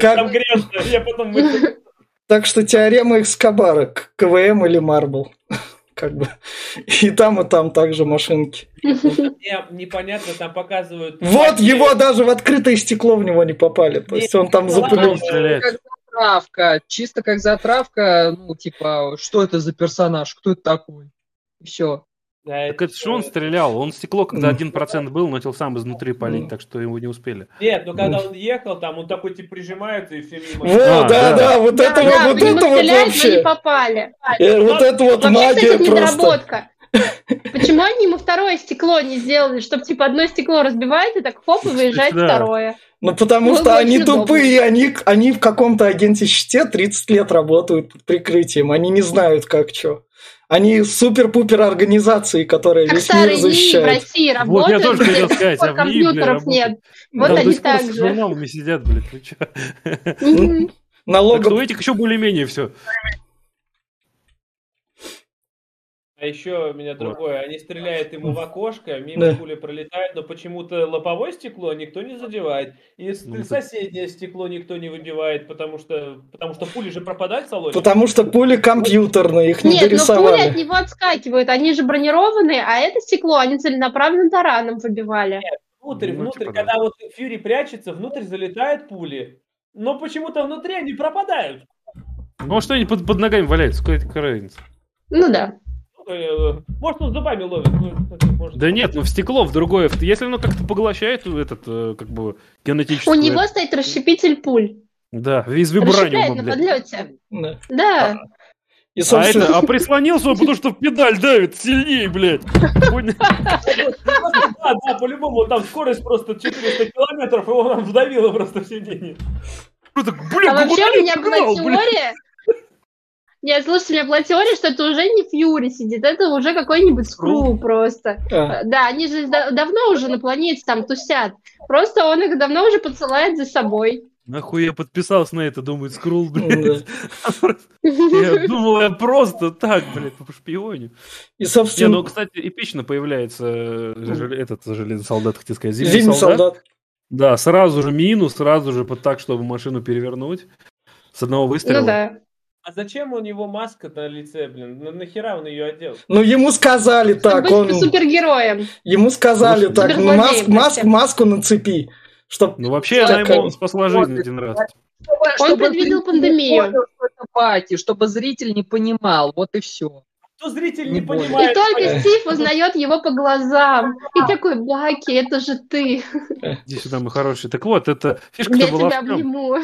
Там грязно, я потом. [laughs] Так что теорема Экскобара, КВМ или Марбл. Как бы. И там, и там также машинки. Мне непонятно, там показывают... Вот его даже в открытое стекло в него не попали. То есть он там запылил. ладно. Стрелять. Как затравка. Чисто как затравка, ну, типа, что это за персонаж, кто это такой? Все. Да, Так это же он стрелял. Он стекло, когда Мгм. 1% был, начал сам изнутри палить, так что его не успели. Нет, ну когда он ехал, там он такой типа прижимается и все мимо. Во, А, да, да. да, вот Да, это да, вот, вот это вот но не вообще. попали. Э, Вот это вот Вообще, кстати, магия это просто. недоработка. [laughs] Почему они ему второе стекло не сделали, чтобы типа одно стекло разбивается, так хоп, и выезжает Да. второе. Ну, потому что они удобно. тупые, они, они в каком-то агенте щите 30 лет работают под прикрытием, они не знают, как что. Они супер-пупер организации, которая Как весь мир НИИ в. России Вот работают, я тоже хотел сказать, а компьютеров нет. Вот они так же. журналами сидят, блядь, чё? Так Налогов... что у этих еще более-менее все. А еще меня другое, они стреляют ему в окошко, мимо Да. пули пролетает, но почему-то лобовое стекло никто не задевает. И Ну, это- соседнее стекло никто не выбивает, потому что, потому что пули же пропадают в салоне. Потому что пули компьютерные, их не Нет, но пули от дорисовали. него отскакивают, они же бронированные, а это стекло они целенаправленно тараном выбивали. Внутрь, Ну, внутрь, типа да. когда вот Фьюри прячется, внутрь залетают пули. Но почему-то внутри они пропадают. Ну, а что-нибудь под, под ногами валяется, какая какая разница? Ну да. Э, Может, он зубами ловит. может. Да нет, ну в стекло, в другое. Если оно как-то поглощает этот, э, как бы, генетический... У него стоит расщепитель пуль. Да, из Расщепляет вибраниума, на подлете. Да. Да. И, А, собственно, это, а прислонился он, потому что в педаль давит сильнее, блядь. Да, да, по-любому, там скорость просто 400 километров, его нам вдавило просто в сиденье. Блин, А вообще у меня была теория... Нет, слушайте, у меня была теория, что это уже не Фьюри сидит, это уже какой-нибудь Скру просто. а, Да, они же да- давно уже на планете там тусят. Просто он их давно уже подсылает за собой. Нахуй я подписался на это, думает, скрул, да. блядь. Я думал, я просто так, блядь, по шпионе. И, Не, собственно, ну, кстати, эпично появляется э, жел- этот железный солдат, хотел сказать, зимний солдат. Да, сразу же минус, сразу же под так, чтобы машину перевернуть. С одного выстрела. Ну да. А зачем у него маска на лице, блин? На- Нахера он ее одел? Ну, ему сказали так, Чтобы он... быть супергероем. Ему сказали Ну, так, суперзлодеем маск, маск, маску нацепи. Чтоб... Ну, вообще, она Такая- ему спасла жизнь один раз. Чтобы, Он предвидел зритель пандемию. понял, что это Баки, чтобы зритель не понимал, вот и все. Кто зритель Не не, более. И понимает? только. Стив узнает его по глазам. И такой, Баки, это же ты. Иди сюда, мой хороший. Так вот, это фишка-то Я была тебя в чем? обниму.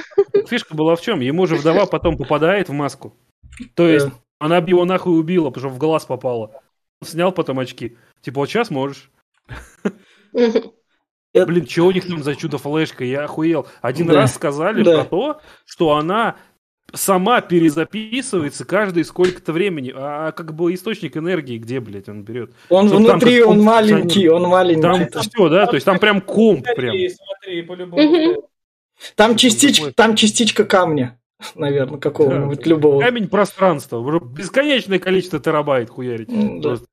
Фишка была в чем? Ему же вдова потом попадает в маску. То есть, Да. она бы его нахуй убила, потому что в глаз попала. Он снял потом очки. Типа, вот сейчас можешь. Это- Блин, что у них там за чудо-флешка? Я охуел. Один Да. раз сказали Да. про то, что она сама перезаписывается каждые сколько-то времени. А как бы источник энергии где, блядь, он берет? Он Чтоб там внутри, он маленький, он маленький. Там Там, все, да? То есть там прям комп прям. Смотри, смотри, по-любому. Мгм. частичка, там частичка камня, наверное, какого-нибудь Да. любого. Камень пространства. Уже бесконечное количество терабайт хуярить. Да. Просто.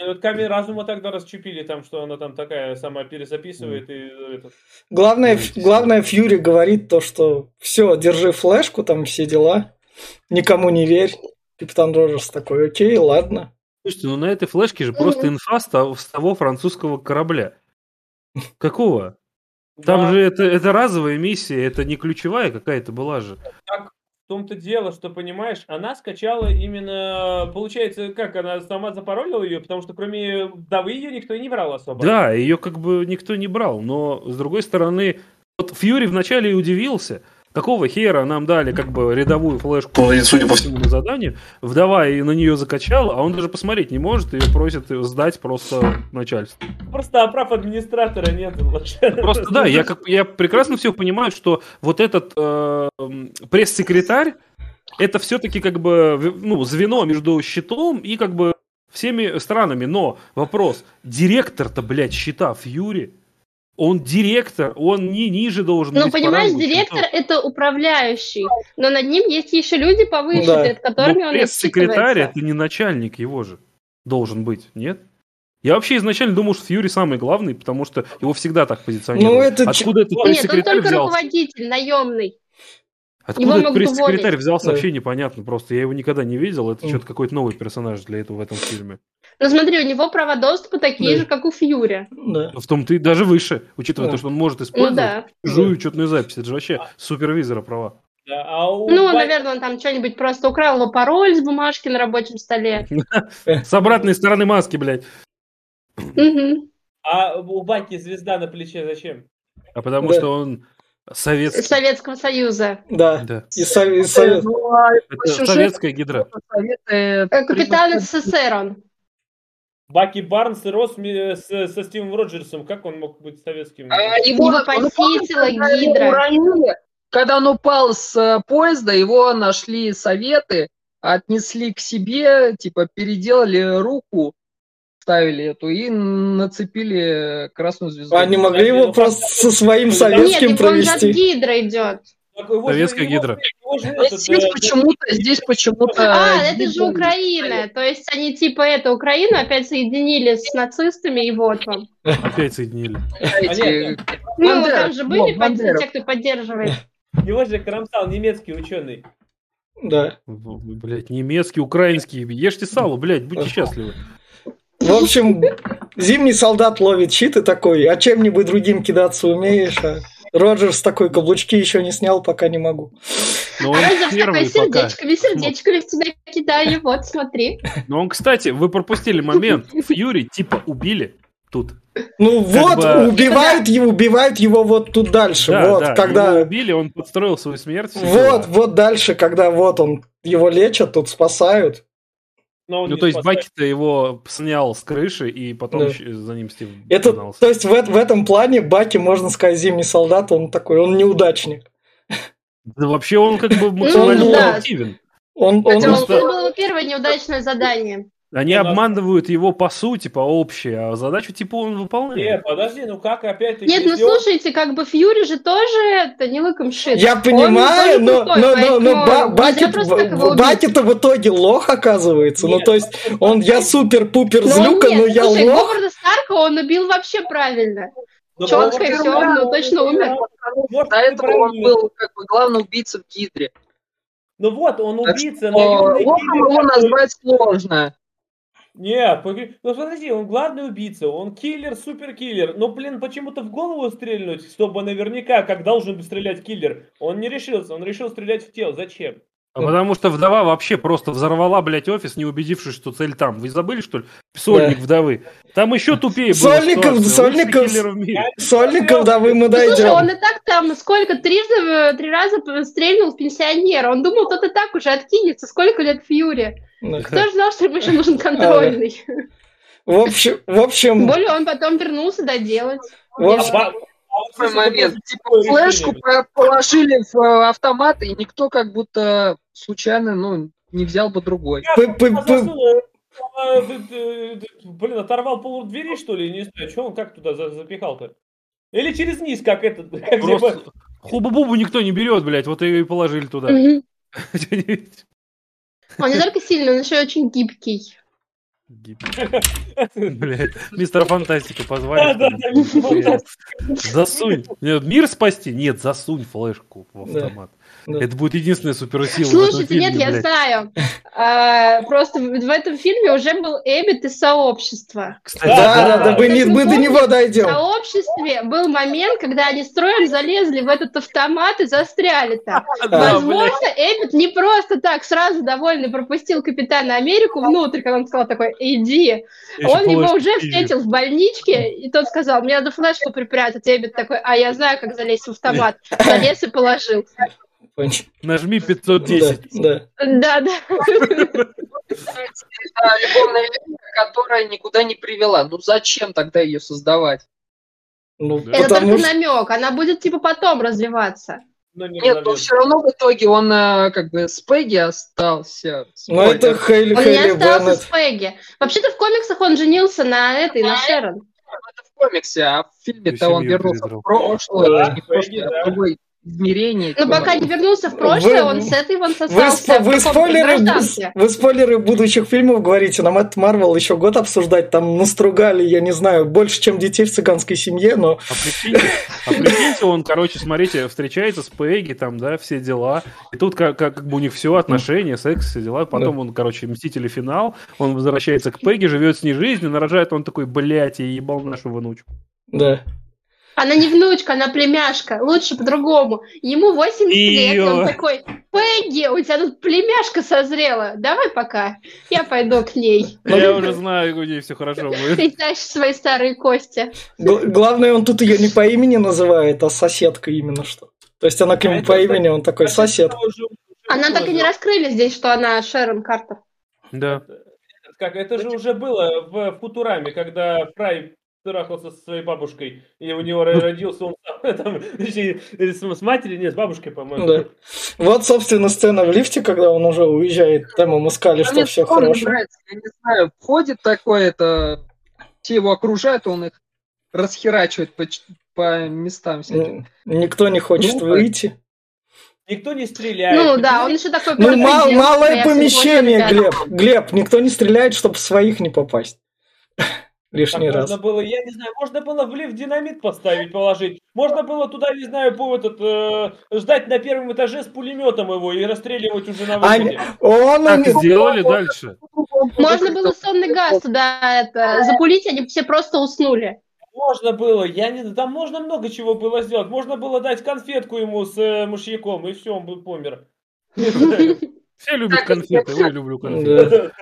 Ну, камень разума тогда расчупили, там, что она там такая сама перезаписывает и э, этот. Главное, главное, Фьюри говорит то, что все, держи флешку, там все дела, никому не верь. Капитан Роджерс такой, окей, ладно. Слушайте, ну на этой флешке же просто инфа с того, французского корабля. Какого? Там Да, же это, это разовая миссия, это не ключевая какая-то была же. В том-то дело, что, понимаешь, она скачала именно, получается, как, она сама запаролила ее, потому что кроме вдовы ее никто и не брал особо. Да, ее как бы никто не брал, но с другой стороны, вот Фьюри вначале и удивился, какого хера нам дали как бы рядовую флешку судя по всему, на задание, вдова и на нее закачала, а он даже посмотреть не может, ее просят сдать просто начальству. Просто прав администратора нет. Просто да, я, как, я прекрасно все понимаю, что вот этот э, пресс-секретарь, это все-таки как бы в- ну, звено между щитом и как бы всеми странами. Но вопрос, директор-то, блядь, щита Фьюри, он директор, он не ниже должен Ну, быть. по понимаешь, чем директор это управляющий, но над ним есть еще люди повыше, Да. перед которыми Но он пресс-секретарь это не начальник его же должен быть, нет? Я вообще изначально думал, что Фьюри самый главный, потому что его всегда так позиционируют. Ну, это Откуда этот Нет, он только взялся? руководитель, наемный. Откуда Его этот пресс-секретарь взялся, Да. вообще непонятно. Просто я его никогда не видел. Это Мгм. что-то какой-то новый персонаж для этого в этом фильме. Ну смотри, у него права доступа такие Да. же, как у Фьюри. Да. В том-то и даже выше, учитывая Да. то, что он может Ну использовать да. чужую учетную запись. Это же вообще супервизора права. Да, а у Ну, Бай- наверное, он там что-нибудь просто украл его пароль с бумажки на рабочем столе. [laughs] С обратной стороны маски, блядь. А у Баки звезда на плече зачем? А потому что он советский. Советского Союза. Да. Да. И, со- и совет- Ну, а Это по сюжету советская гидра. Капитан СССР он. Баки Барнс рос ми- с- со Стивом Роджерсом. Как он мог быть советским? А, Его похитила Гидра. уронили, Когда он упал с э, поезда, его нашли советы, отнесли к себе, типа переделали руку, ставили эту и нацепили красную звезду. Они могли его просто со своим Нет, советским его он же от провести. Гидра идет. Советская гидра. Здесь почему-то, здесь почему-то... А, это же Украина. То есть они типа это Украину опять соединили с нацистами, и вот вам. Опять соединили. Ну, там же были те, кто поддерживает. [laughs] Его же кромсал немецкий ученый. Да. Блять, немецкий, украинский. Ешьте сало, блядь, будьте счастливы. В общем, зимний солдат ловит щит и такой, а чем-нибудь другим кидаться умеешь, а Роджерс такой каблучки еще не снял, пока не могу. Но он Роджерс такой первый пока. сердечками, сердечками в тебя кидаю, вот, смотри. Но он, кстати, вы пропустили момент. Фьюри типа убили тут. Ну вот, бы- убивают его, убивают его вот тут дальше, Да, вот, да, когда... его убили, он подстроил свою смерть. Вот, дела. вот дальше, когда вот он, его лечат, тут спасают. Но он Ну, не то есть. Баки-то его снял с крыши, и потом Да. за ним Стив Это, гнался. то есть в, в этом плане Баки, можно сказать, зимний солдат, он такой, он неудачник. Да вообще он как бы [laughs] максимально Ну, да. активен. Он, он, Это просто- было его первое неудачное задание. Они Ну, да. обманывают его по сути, по общей, а задачу типа он выполняет. подожди, ну как опять-таки... Нет, ну он- слушайте, как бы Фьюри же тоже это не лыком шит. Я Он понимаю, но, крутой, но, но, но поэтому Ба- нельзя Баки- просто так его убить. Баки-то в итоге лох оказывается. ну, Нет, то есть, он, я супер-пупер Но он злюка, нет, но я слушай, лох. Говарда Старка он убил вообще правильно. Ну, Четко и все, ну точно умер. До этого он был как бы главный убийца в Гидре. Ну вот, он убийца, наемный Лохом его назвать сложно. Нет, ну подожди, он главный убийца, он киллер, суперкиллер. Но, блин, почему-то в голову стрельнуть, чтобы наверняка, как должен стрелять киллер, он не решился, он решил стрелять в тело. Зачем? А потому что вдова вообще просто взорвала, блядь, офис, не убедившись, что цель там. Вы забыли, что ли? Сольник вдовы. Там еще тупее было. Сольников- ситуация. Сольников-. Сольников, да, вы мы Ну, Слушай, он дойдем. и так там сколько, трижды, э, три раза стрельнул в пенсионера. Он думал, тот и так уже откинется. Сколько лет Фьюри? Да. Кто же знал, что ему еще нужен [laughs] контрольный? В общем, в общем, более он потом вернулся доделать. в А общем, а момент. Типа флешку положили в э, автомат, и никто как будто случайно, ну, не взял бы другой. п- п- п- засунул, э, э, э, Блин, оторвал пол двери, что ли? Не знаю, что он как туда за- запихал-то? Или через низ, как этот, [laughs] как Просто типа- хубу-бубу никто не берет, блядь, вот ее и положили туда. [laughs] Он не только сильный, он еще и очень гибкий. [laughs] Блядь, мистер Фантастика позвали. Засунь. Нет, Мир спасти? Нет, засунь флешку в Да. автомат. Да. Это будет единственная суперсила. в этом Слушайте, фильме, нет, я блядь. знаю. А, Просто в в этом фильме уже был Эббит из сообщества. Кстати, Да, да, да, мы, Если не- мы до него В дойдем. сообществе был момент, когда они строем залезли в этот автомат и застряли там. [laughs] Да, Возможно, Эббит не просто так сразу довольный пропустил Капитана Америку внутрь, когда он сказал такой, иди. Я Он его уже встретил в больничке, и тот сказал, мне надо флешку припрятать. Эббит такой, а я знаю, как залезть в автомат. [laughs] Залез и положил. Нажми 510. Да, да. Да, да. Это любовная линия, которая никуда не привела. Ну зачем тогда ее создавать? Ну, Это Это только что... намек. Она будет типа потом развиваться. Ну, не Нет, но все равно в итоге он э, как бы с Пегги остался. Ну, это. Хейли, Он не Хейли остался с Беннет. Пегги. Вообще-то в комиксах он женился на этой, на Шерон. Это в комиксе, а в фильме-то он вернулся в прошлое, Да. а не в прошлое, Пегги, а да. в другое измерение. Но типа. пока не вернулся в прошлое, Вы- он с этой вон Вы, в вы каком-то спойлеры, вы спойлеры будущих фильмов говорите, нам это Марвел еще год обсуждать, там настругали, я не знаю, больше, чем детей в цыганской семье, но А прикиньте, а прикиньте, он, короче, смотрите, встречается с Пегги, там, да, все дела. И тут как, как, как бы у них все отношения, секс, все дела. Потом он, короче, Мстители финал, он возвращается к Пегги, живет с ней жизнь, и нарожает он такой, блядь, я ебал нашу внучку. да. Она не внучка, она племяшка. Лучше по-другому. Ему 80 лет, он такой, Пегги, у тебя тут племяшка созрела. Давай пока, я пойду к ней. Я уже знаю, у нее все хорошо будет. Ты знаешь свои старые кости. Главное, он тут ее не по имени называет, а соседка именно что. То есть она к А нему это, по имени, он такой А сосед. Она так и не раскрыли здесь, что она Шерон Картер. Да. Как, это же уже было в Футураме, когда Фрай трахался со своей бабушкой, и у него родился он [laughs] там, с матерью, нет, с бабушкой, по-моему. Да. Вот, собственно, сцена в лифте, когда он уже уезжает, там ему сказали, что все хорошо. нравится, я не знаю, входит такое это, все его окружают, он их расхерачивает по, по местам всяким. Никто не хочет Круто. выйти. никто не стреляет. Ну да, он еще такой Ну, мал- малое помещение. Глеб. Глеб, никто не стреляет, чтобы своих не попасть. Так Лишний раз. можно было, я не знаю, можно было в лифт динамит поставить, положить. Можно было туда, не знаю, по этот, э, ждать на первом этаже с пулеметом его и расстреливать уже на А выходе. Он, Так он- сделали дальше. Можно было сонный газ туда это, запулить, они все просто уснули. Можно было, я не там можно много чего было сделать. Можно было дать конфетку ему с э, мышьяком, и все, он бы помер. [laughs] Все любят конфеты, ой, люблю конфеты.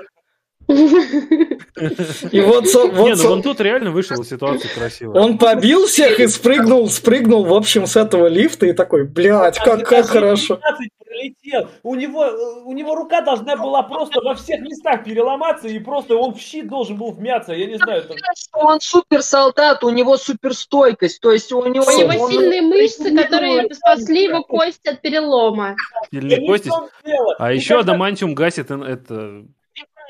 И вот, со- Не, вот ну со- он тут реально вышел из ситуации красиво. он побил всех и спрыгнул, спрыгнул, в общем, с этого лифта и такой, блядь, как, как хорошо. 15 пролетел. У него, э, у него рука должна была просто во всех местах переломаться, и просто он в щит должен был вмяться. Я не знаю, там, что он супер солдат, у него суперстойкость, то есть у него... У него он- сильные мышцы, которые спасли его кости от перелома. Сильные не кости. А еще адамантиум гасит это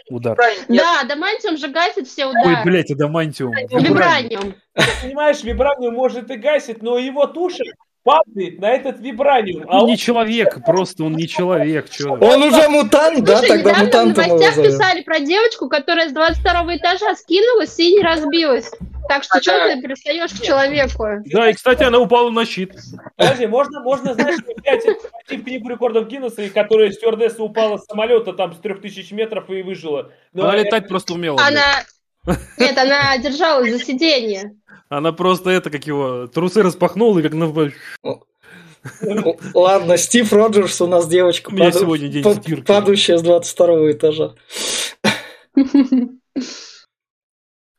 удар. Да, адамантиум же гасит все Ой, удары. блядь, адамантиум. Вибраниум. Понимаешь, вибраниум может и гасит, но его туша падает на этот вибраниум. А Он он не человек, просто он не человек. чё. Он уже мутант, да, Слушай, тогда недавно в новостях писали про девочку, которая с 22 этажа скинулась и не разбилась. Так что А, что да. ты перестаешь к человеку? Да, и, кстати, она упала на щит. Подожди, можно, можно, знаешь, опять в книгу рекордов Гиннесса, и которая стюардесса упала с самолета там с 3000 метров и выжила. Но Она летать просто умела. блядь. Она... Нет, она держалась за сиденье. Она просто это, как его, трусы распахнула и как на... Ладно, Стив Роджерс у нас девочка, У меня паду- сегодня день стирки. падающая с 22 этажа.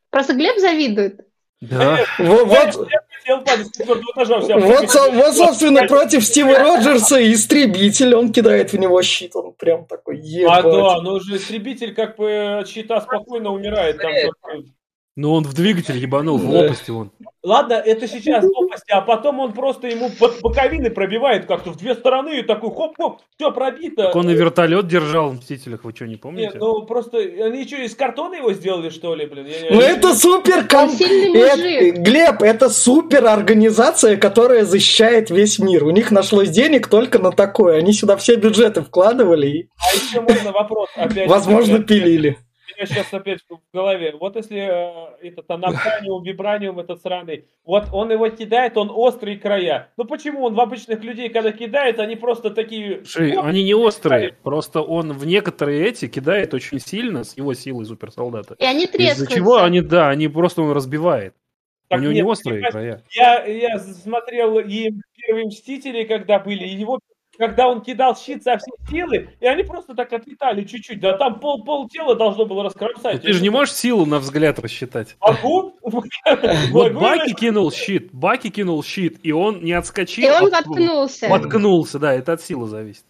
Просто Глеб завидует. Да. Во- Я Вот, хотел падать с четвертого этажа, вот, со- вот, собственно, против Стива Роджерса истребитель, он кидает в него щит, он прям такой, А ебать. да, но же истребитель как бы от щита спокойно умирает. Там Ну он в двигатель ебанул, в лопасти он. Ладно, это сейчас новости, а потом он просто ему под боковины пробивает как-то в две стороны и такой хоп-хоп, все пробито. Так он и вертолет держал в Мстителях, вы что, не Нет, помните? ну просто они что, из картона его сделали, что ли, блин? Я Ну это супер ком- это-. Глеб, это супер организация, которая защищает весь мир. У них нашлось денег только на такое. Они сюда все бюджеты вкладывали и, А еще можно вопрос опять. возможно, пилили. Меня сейчас опять в голове. Вот если э, этот анапканиум, вибраниум этот сраный, вот он его кидает, он острые края. Ну почему он в обычных людей, когда кидает, они просто такие... Слушай, «Оп!» они не острые, просто он в некоторые эти кидает очень сильно с его силой суперсолдата. И они Из-за трескаются. чего они, да, они просто он разбивает. Так У него нет, не острые края. Я, я смотрел и первые Мстители, когда были, и его, когда он кидал щит со всей силы, и они просто так отлетали чуть-чуть, да там пол, пол тела должно было раскромсать. Ты же не можешь силу на взгляд рассчитать. Могу? [laughs] Вот Баки кинул щит, Баки кинул щит, и он не отскочил, И он а воткнулся. воткнулся, да, это от силы зависит.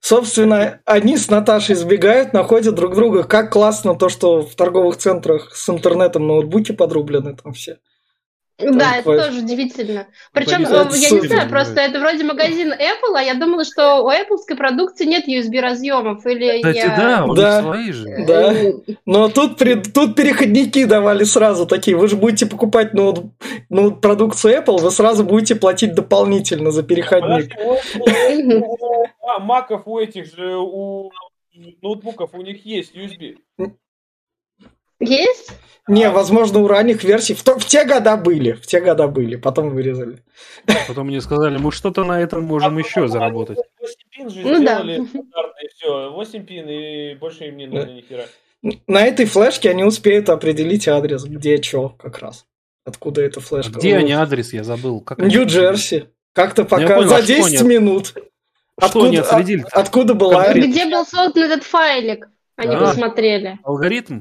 Собственно, они с Наташей сбегают, находят друг друга. Как классно то, что в торговых центрах с интернетом ноутбуки подрублены там все. Да, это тоже удивительно. Причем, э, я не знаю, просто это вроде магазин Apple, а я думала, что у Apple продукции нет USB разъемов. Или Кстати, я... да, у Да. свои же. Да. Но тут, при- тут переходники давали сразу такие. Вы же будете покупать ноут, ну, продукцию Apple, вы сразу будете платить дополнительно за переходник. А, маков у этих же, у ноутбуков у них есть USB. Есть? Не, возможно, у ранних версий. В, то- в те года были. В те года были. Потом вырезали. Потом мне сказали, мы что-то на этом можем еще заработать. 8 пин же Ну да. сделали [laughs] стандартно, и все. 8 пин, и больше им не нужно ни хера. На этой флешке они успеют определить адрес, где что как раз. Откуда эта А флешка. где они адрес, я забыл. Нью-Джерси. Как-то Ну, пока понял, за а что 10 они- минут. Что они отследили? а- откуда была? Конкретно. Где был создан этот файлик? Они А. посмотрели. Алгоритм?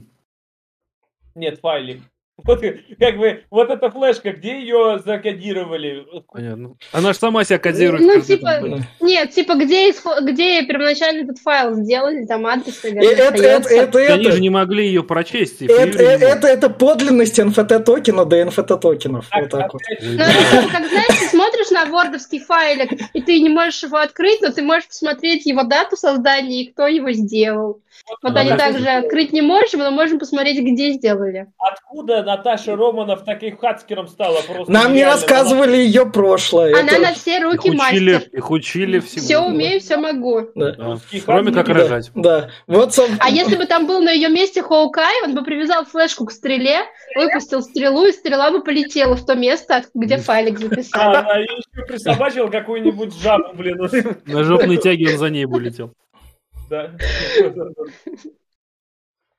Нет, файлик. [laughs] Вот как бы, вот эта флешка, где ее закодировали? Понятно. Она же сама себя кодирует. Ну, типа. Нет, типа, где, исход- где первоначально этот файл сделали, там адрес, Э, наверное, Это, это, остается. это, Они это, же не могли ее прочесть. и это, мог. это, это подлинность NFT токена до NFT токенов. Вот так вот. Ну, это типа, как, знаешь, ты смотришь на вордовский файлик, и ты не можешь его открыть, но ты можешь посмотреть его дату создания и кто его сделал. Вот Да, они также открыть не можем, но можем посмотреть, где сделали. откуда Наташа Романов таким хацкером стала просто. Нам не рассказывали ее прошлое. Она Это- на все Их руки учили, мастер. их учили всему. Все умею, все могу. Да. Да. Кроме как не рожать. Да. Вот, соб- А если бы там был на ее месте Хоукай, он бы привязал флешку к стреле, выпустил стрелу, и стрела бы полетела в то место, где файлик А, записал. она еще присобачила какую-нибудь жабу, блин. На жопной тяге он за ней бы летел. Да. [laughs]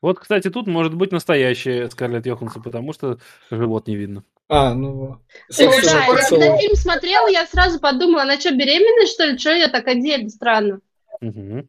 Вот, кстати, тут может быть настоящая Скарлетт Йоханссон, потому что живот не видно. А, ну... Ну собственно, да, я когда фильм смотрела, я сразу подумала, она что, беременная, что ли? Что ее так одели? Странно. Мгм.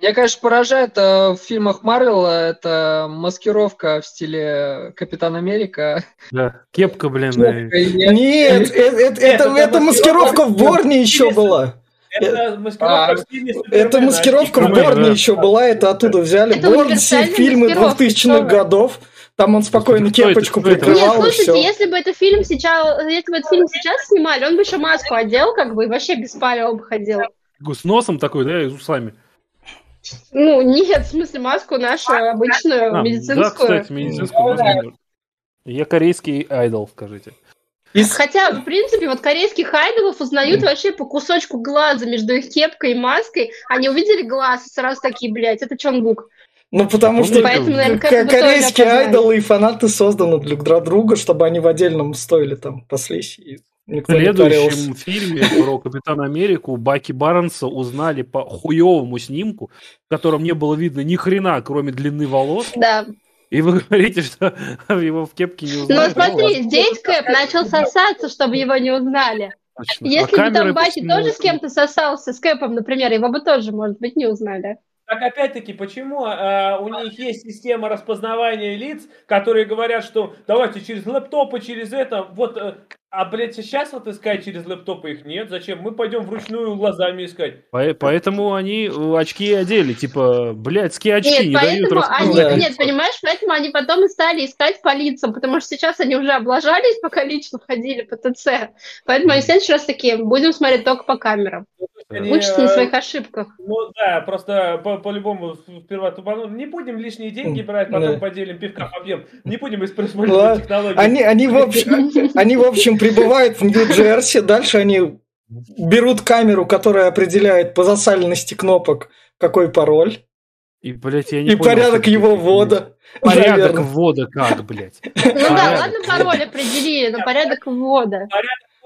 Меня, конечно, поражает э, в фильмах Марвел это маскировка в стиле Капитан Америка. Да, кепка, блин. Шляпка и- Нет, э- э- это, это это маскировка в Борне еще была. Это маскировка в стиле Это Супермена. маскировка в Борне да. еще была, это оттуда взяли. Это Борн, все фильмы маскировка, 2000-х что вы. годов. Там он спокойно это? кепочку это? Нет, прикрывал и слушайте, все. если бы этот фильм сейчас, если бы этот фильм сейчас снимали, он бы еще маску одел, как бы, и вообще без палева бы ходил. С носом такой, да, и с усами. Ну, нет, в смысле, маску нашу обычную, А, Да, медицинскую. кстати, медицинскую маску. Я корейский айдол, скажите. Из- Хотя, в принципе, вот корейских айдолов узнают вообще по кусочку глаза между их кепкой и маской. Они увидели глаз и сразу такие, блядь, это Чонгук. Ну, потому что Поэтому, наверное, как корейские айдолы и фанаты созданы друг для друга, чтобы они в отдельном стоили там паслись. И В никто парился. следующем фильме про Капитана Америку Баки Барнса узнали по хуевому снимку, в котором не было видно ни хрена, кроме длины волос. Да. И вы говорите, что его в кепке не Но узнали. Ну, смотри, здесь Кэп начал сосаться, чтобы его не узнали. Точно. А Если бы камеры там Баки тоже с кем-то сосался, с Кэпом, например, его бы тоже, может быть, не узнали. Так опять-таки, почему э, у них есть система распознавания лиц, которые говорят, что давайте через лэптопы, через это, вот, э, а, блядь, сейчас вот искать через лэптопы их нет, зачем? Мы пойдем вручную глазами искать. По- Поэтому они э, очки одели. Типа, блядские очки не Нет, дают поэтому они, распознать. Да. нет, понимаешь, поэтому они потом и стали искать по лицам, потому что сейчас они уже облажались, пока лично входили по ТЦ. Поэтому они в следующий раз такие, будем смотреть только по камерам. Они, Учатся на э, своих ошибках. Ну да, просто по- по-любому сперва тупанули. Не будем лишние деньги брать, потом Да. поделим пивка побьем. Не будем использовать [laughs] технологии. Они, они, в общем, [laughs] они, в общем, прибывают в Нью-Джерси. Дальше они берут камеру, которая определяет по засаленности кнопок, какой пароль, И, блядь, я не и понял, порядок его ввода. Порядок Наверное. ввода как, блядь? Ну да, порядок. ладно, пароль определили, но порядок ввода. Вот,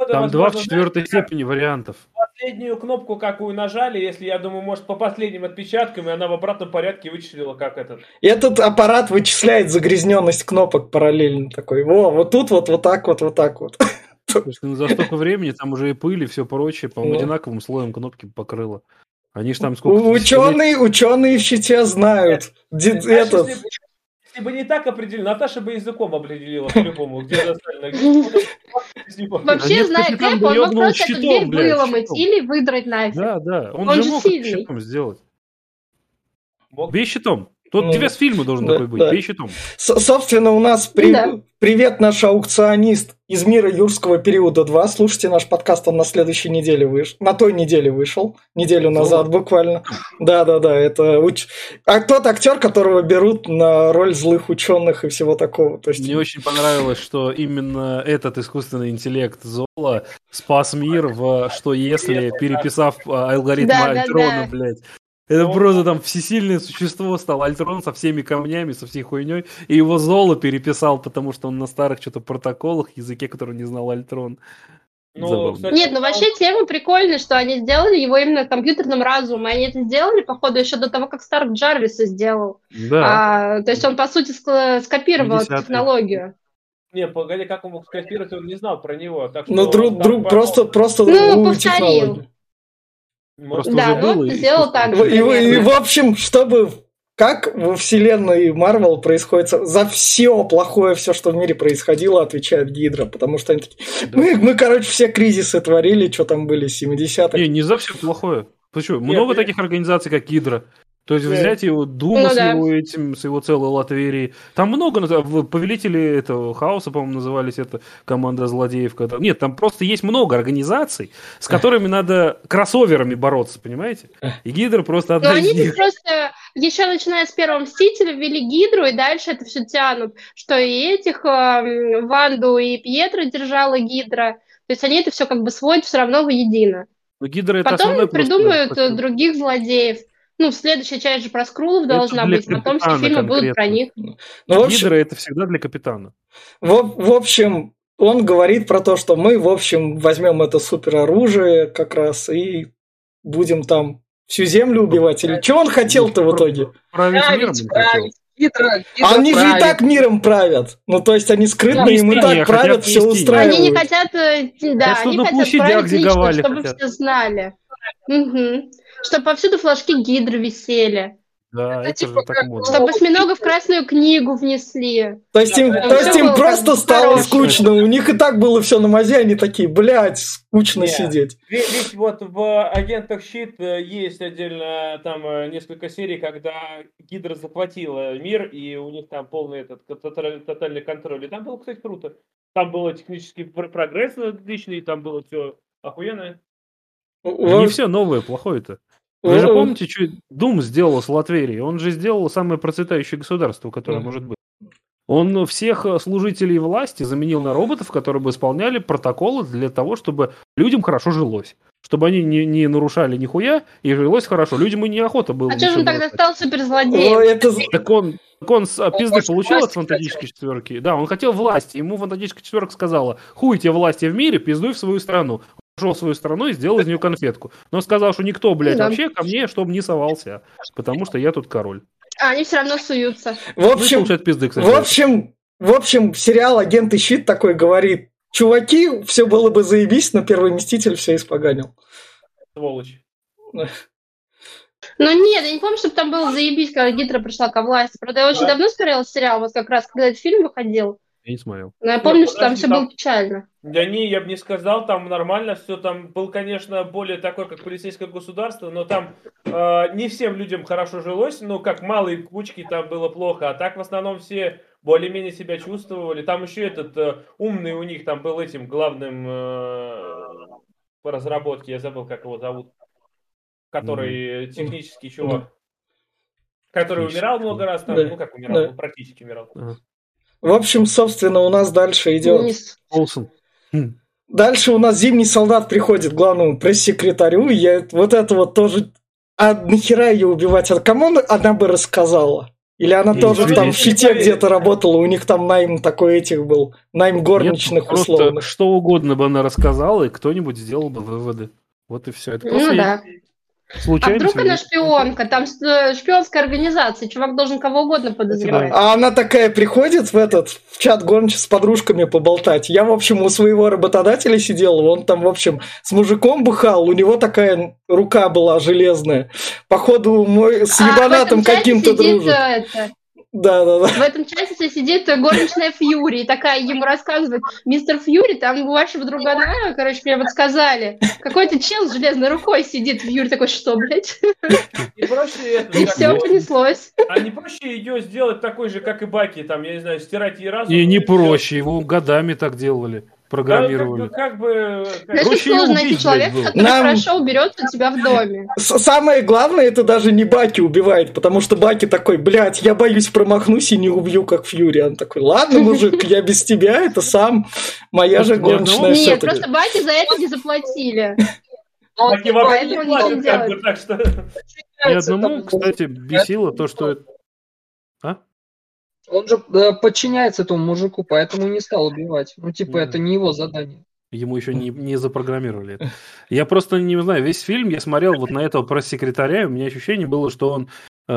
Там два в четвертой степени вариантов. последнюю кнопку, какую нажали, если, я думаю, может, по последним отпечаткам, и она в обратном порядке вычислила, как этот. Этот аппарат вычисляет загрязненность кнопок параллельно такой. Во, вот тут вот, вот так вот, вот так вот. Что ну, за столько времени там уже и пыль, и все прочее, по-моему, Ну. одинаковым слоем кнопки покрыло. Они же там сколько... Ученые, ученые в щите знают. Ди- этот, если, бы- не так определили, Наташа бы языком определила по-любому, где где- [laughs] Вообще, зная Кэпа, он мог просто эту дверь выломать или выдрать нафиг. Да, да. Он, же мог щитом сделать. Бей щитом. Тут Ну, тебе с фильма должен да, такой быть. да. Бей щитом. С- Собственно, у нас при- Да. привет наш аукционист из мира юрского периода 2. Слушайте наш подкаст, он на следующей неделе вышел. На той неделе вышел. Неделю назад буквально. Да-да-да, это уч... а тот актер, которого берут на роль злых ученых и всего такого. То есть... Мне очень понравилось, что именно этот искусственный интеллект Зола спас мир в «Что если», переписав а, алгоритм Да, да, Альтрона, да. блядь. Это Ну, просто там всесильное существо стал Альтрон со всеми камнями, со всей хуйней, и его Зола переписал, потому что он на старых что-то протоколах, языке, который не знал Альтрон. Ну, Забавно. кстати, Нет, ну вообще тема прикольная, что они сделали его именно компьютерным разумом. и Они это сделали, походу, еще до того, как Старк Джарвиса сделал. Да. А, то есть он, по сути, ск- скопировал эту 50-е. технологию. Не, погоди, как он мог скопировать, он не знал про него. Так что Ну, друг, друг, просто, просто Ну, повторил. технологию. Просто Да, уже ну, было, и сделал искусственно. так же. И, и, в общем, чтобы как во вселенной Марвел происходит за все плохое, все, что в мире происходило, отвечает Гидра, потому что они такие, мы, мы, короче, все кризисы творили, что там были, 70-х. Не, не за все плохое. Почему? Много я- таких организаций, как Гидра. То есть Да. взять его Дума Ну с да. его этим, с его целой Латверией. Там много, повелители этого хаоса, по-моему, назывались это команда злодеев. когда- Нет, там просто есть много организаций, с которыми надо кроссоверами бороться, понимаете? И Гидра просто Но одна Ну, они из них. тут просто еще начиная с первого мстителя ввели Гидру, и дальше это все тянут, что и этих эм, Ванду и Пьетро держала Гидра. То есть они это все как бы сводят все равно воедино. Но Гидра это Потом основной просто придумают э, против- других злодеев. Ну, следующая часть же про Скрулов должна быть, потом все фильмы будут про конкретно. них. Ну, в общем, Гидра это всегда для капитана. В, в общем, он говорит про то, что мы, в общем, возьмем это супероружие как раз и будем там всю землю убивать. Или что он хотел-то в итоге? Править миром Править, он хотел. править. Гидра, Гидра они же и так миром правят. Ну, то есть они скрытные, им и так правят, все устраивают. Они не хотят, э, да, чтобы они хотят править лично, чтобы хотят. все знали. Мгм. Чтобы повсюду флажки Гидры висели. Да, Это это типа же так модно. Чтобы осьминога в Красную книгу внесли. То есть им, Да, то есть им просто стало хорошее. скучно. У них и так было все на мазе, они такие, блядь, скучно Не. сидеть. Ведь, ведь вот в агентах Щит э, есть отдельно там э, несколько серий, когда Гидра захватила мир, и у них там полный этот тоталь- тотальный контроль. И там было, кстати, круто. Там было технический пр- прогресс отличный, там было все охуенно. Не все новое плохое-то. Вы же помните, что Дум сделал с Латверией? Он же сделал самое процветающее государство, которое Мгм. может быть. Он всех э, служителей власти заменил на роботов, которые бы исполняли протоколы для того, чтобы людям хорошо жилось. Чтобы они не, не нарушали нихуя и жилось хорошо. Людям и неохота было. А что же он тогда стал Ой, суперзлодеем? это... Так он, так он с- а, пизды получил от фантастической четверки. Да, он хотел власти. Ему фантастическая четверка сказала, хуй тебе власти в мире, пиздуй в свою страну. В свою страну и сделал из нее конфетку. Но сказал, что никто, блядь, Да. вообще ко мне, чтобы не совался. Потому что я тут король. А они все равно суются. В Ну и общем, получает пизды, кстати. В общем, в общем, сериал «Агенты Щит» такой говорит, чуваки, все было бы заебись, но первый Мститель все испоганил. Сволочь. Но нет, я не помню, чтобы там было заебись, когда Гидра пришла ко власти. Правда, я очень Да. давно смотрела сериал, вот как раз, когда этот фильм выходил. Я не смотрел. Но я помню, что там все там- было печально. Да не, я бы не сказал, там нормально все, там был, конечно, более такой, как полицейское государство, но там э, не всем людям хорошо жилось, ну, как малые кучки там было плохо, а так в основном все более-менее себя чувствовали. Там еще этот э, умный у них там был этим главным э, по разработке, я забыл, как его зовут, который э, технический чувак. Который умирал много раз, там, Да. ну как умирал, Да. ну, практически умирал. В общем, собственно, у нас дальше идет... Олсен. Хм. Дальше у нас зимний солдат приходит к главному пресс-секретарю, и я вот это вот тоже... А нахера ее убивать? А кому она- она бы рассказала? Или она Не, тоже там в щите где-то работала, у них там найм такой этих был, найм горничных Нет, условных. что угодно бы она рассказала, и кто-нибудь сделал бы выводы. Вот и все. Это просто Ну да. А вдруг она шпионка? Там э, шпионская организация. Чувак должен кого угодно подозревать. А она такая приходит в этот в чат гонч с подружками поболтать. Я, в общем, у своего работодателя сидел, он там, в общем, с мужиком бухал, у него такая рука была железная. Походу, мой с А ебанатом чате каким-то дружит. э, это, Да, да, да. В этом чате сидит горничная Фьюри, и такая ему рассказывает, мистер Фьюри, там у вашего другана, короче, мне вот сказали, какой-то чел с железной рукой сидит, Фьюри такой, что, блядь? И проще И все понеслось. А не проще ее сделать такой же, как и Баки, там, я не знаю, стирать ей разум? И не проще, его годами так делали, программировали. Да, как, бы- как бы... как- её сложно найти человека, было. который Нам- хорошо уберется у тебя в доме. Самое главное, это даже не Баки убивает, потому что Баки такой, блядь, я боюсь промахнусь и не убью, как Фьюри. Он такой, ладно, мужик, я без тебя, это сам, моя же одного- горничная Нет, просто Баки за это не заплатили. Но он Баки вообще не поэтому платят, ничего как не бы, так что... Ни подчиняется одному, кстати, бесило то, что... Он же э, подчиняется этому мужику, поэтому не стал убивать. Ну, типа, это не его задание. Ему еще не, не запрограммировали это. [laughs] Я просто не знаю, весь фильм я смотрел вот на этого пресс-секретаря, и у меня ощущение было, что он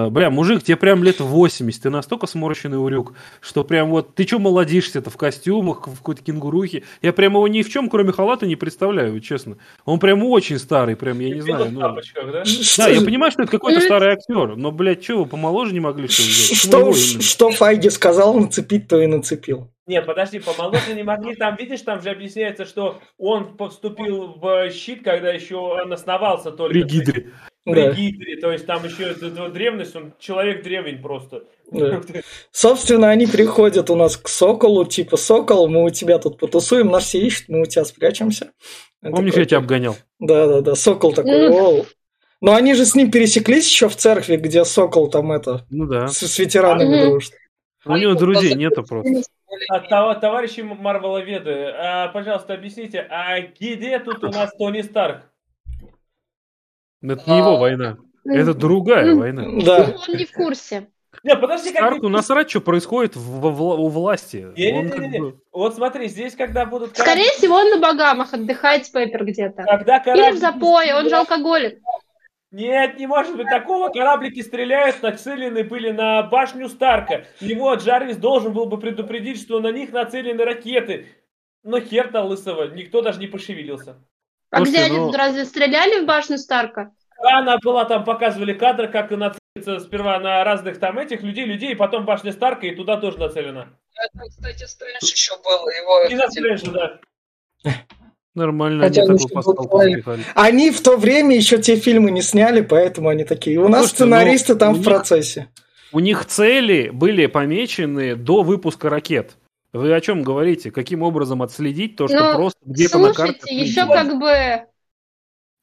Бля, мужик, тебе прям лет 80, ты настолько сморщенный урюк, что прям вот, ты что молодишься-то в костюмах, в какой-то кенгурухе. Я прям его ни в чем, кроме халата, не представляю, честно. Он прям очень старый, прям, я не знаю. ну. тапочках, да? Да, я понимаю, что это какой-то старый актер, но, блядь, что вы помоложе не могли что взять? Что, что Файги сказал нацепить, то и нацепил. Не, подожди, помоложе не могли. Там, видишь, там же объясняется, что он поступил в щит, когда еще он основался только. При Гидре. При Да. Гидре, то есть там еще древность, он человек древень просто. Да. [laughs] Собственно, они приходят у нас к Соколу, типа, Сокол, мы у тебя тут потусуем, нас все ищут, мы у тебя спрячемся. Он Помнишь, такой, я тебя обгонял? Да-да-да, Сокол такой. «Оу». Но они же с ним пересеклись еще в церкви, где Сокол там это, Ну да. с, с ветеранами дружит. У него друзей нету просто. А, това- товарищи Марвеловеды, а, пожалуйста, объясните, а где тут у нас Тони Старк? Это не его война. Это другая война. Да. Он не в курсе. Не, подожди, как Старку насрать, что происходит в- вла- у власти. Он как Не-не-не, бы- вот смотри, здесь когда будут Скорее всего, он на Багамах отдыхает с Пеппер где-то. когда Или кораблики в запое, он же алкоголик. Нет, не может быть такого. Кораблики стреляют, нацелены были на башню Старка. Его Джарвис должен был бы предупредить, что на них нацелены ракеты. Но хер-то лысого, никто даже не пошевелился. А Слушайте, где они ну- тут разве стреляли в башню Старка? Она была, там показывали кадр, как нацелиться сперва на разных там этих людей, людей, и потом башня Старка, и туда тоже нацелена. Это, кстати, Стрэндж еще был. Его И на Стрэнджа, да. [laughs] Нормально, Хотя они он такую еще был пасхалку человек. запихали. Они в то время еще те фильмы не сняли, поэтому они такие. У нас Слушайте, ну, сценаристы там у в них- процессе. У них цели были помечены до выпуска ракет. Вы о чем говорите? Каким образом отследить то, что Ну, просто где-то на карте... Слушайте, еще как бы...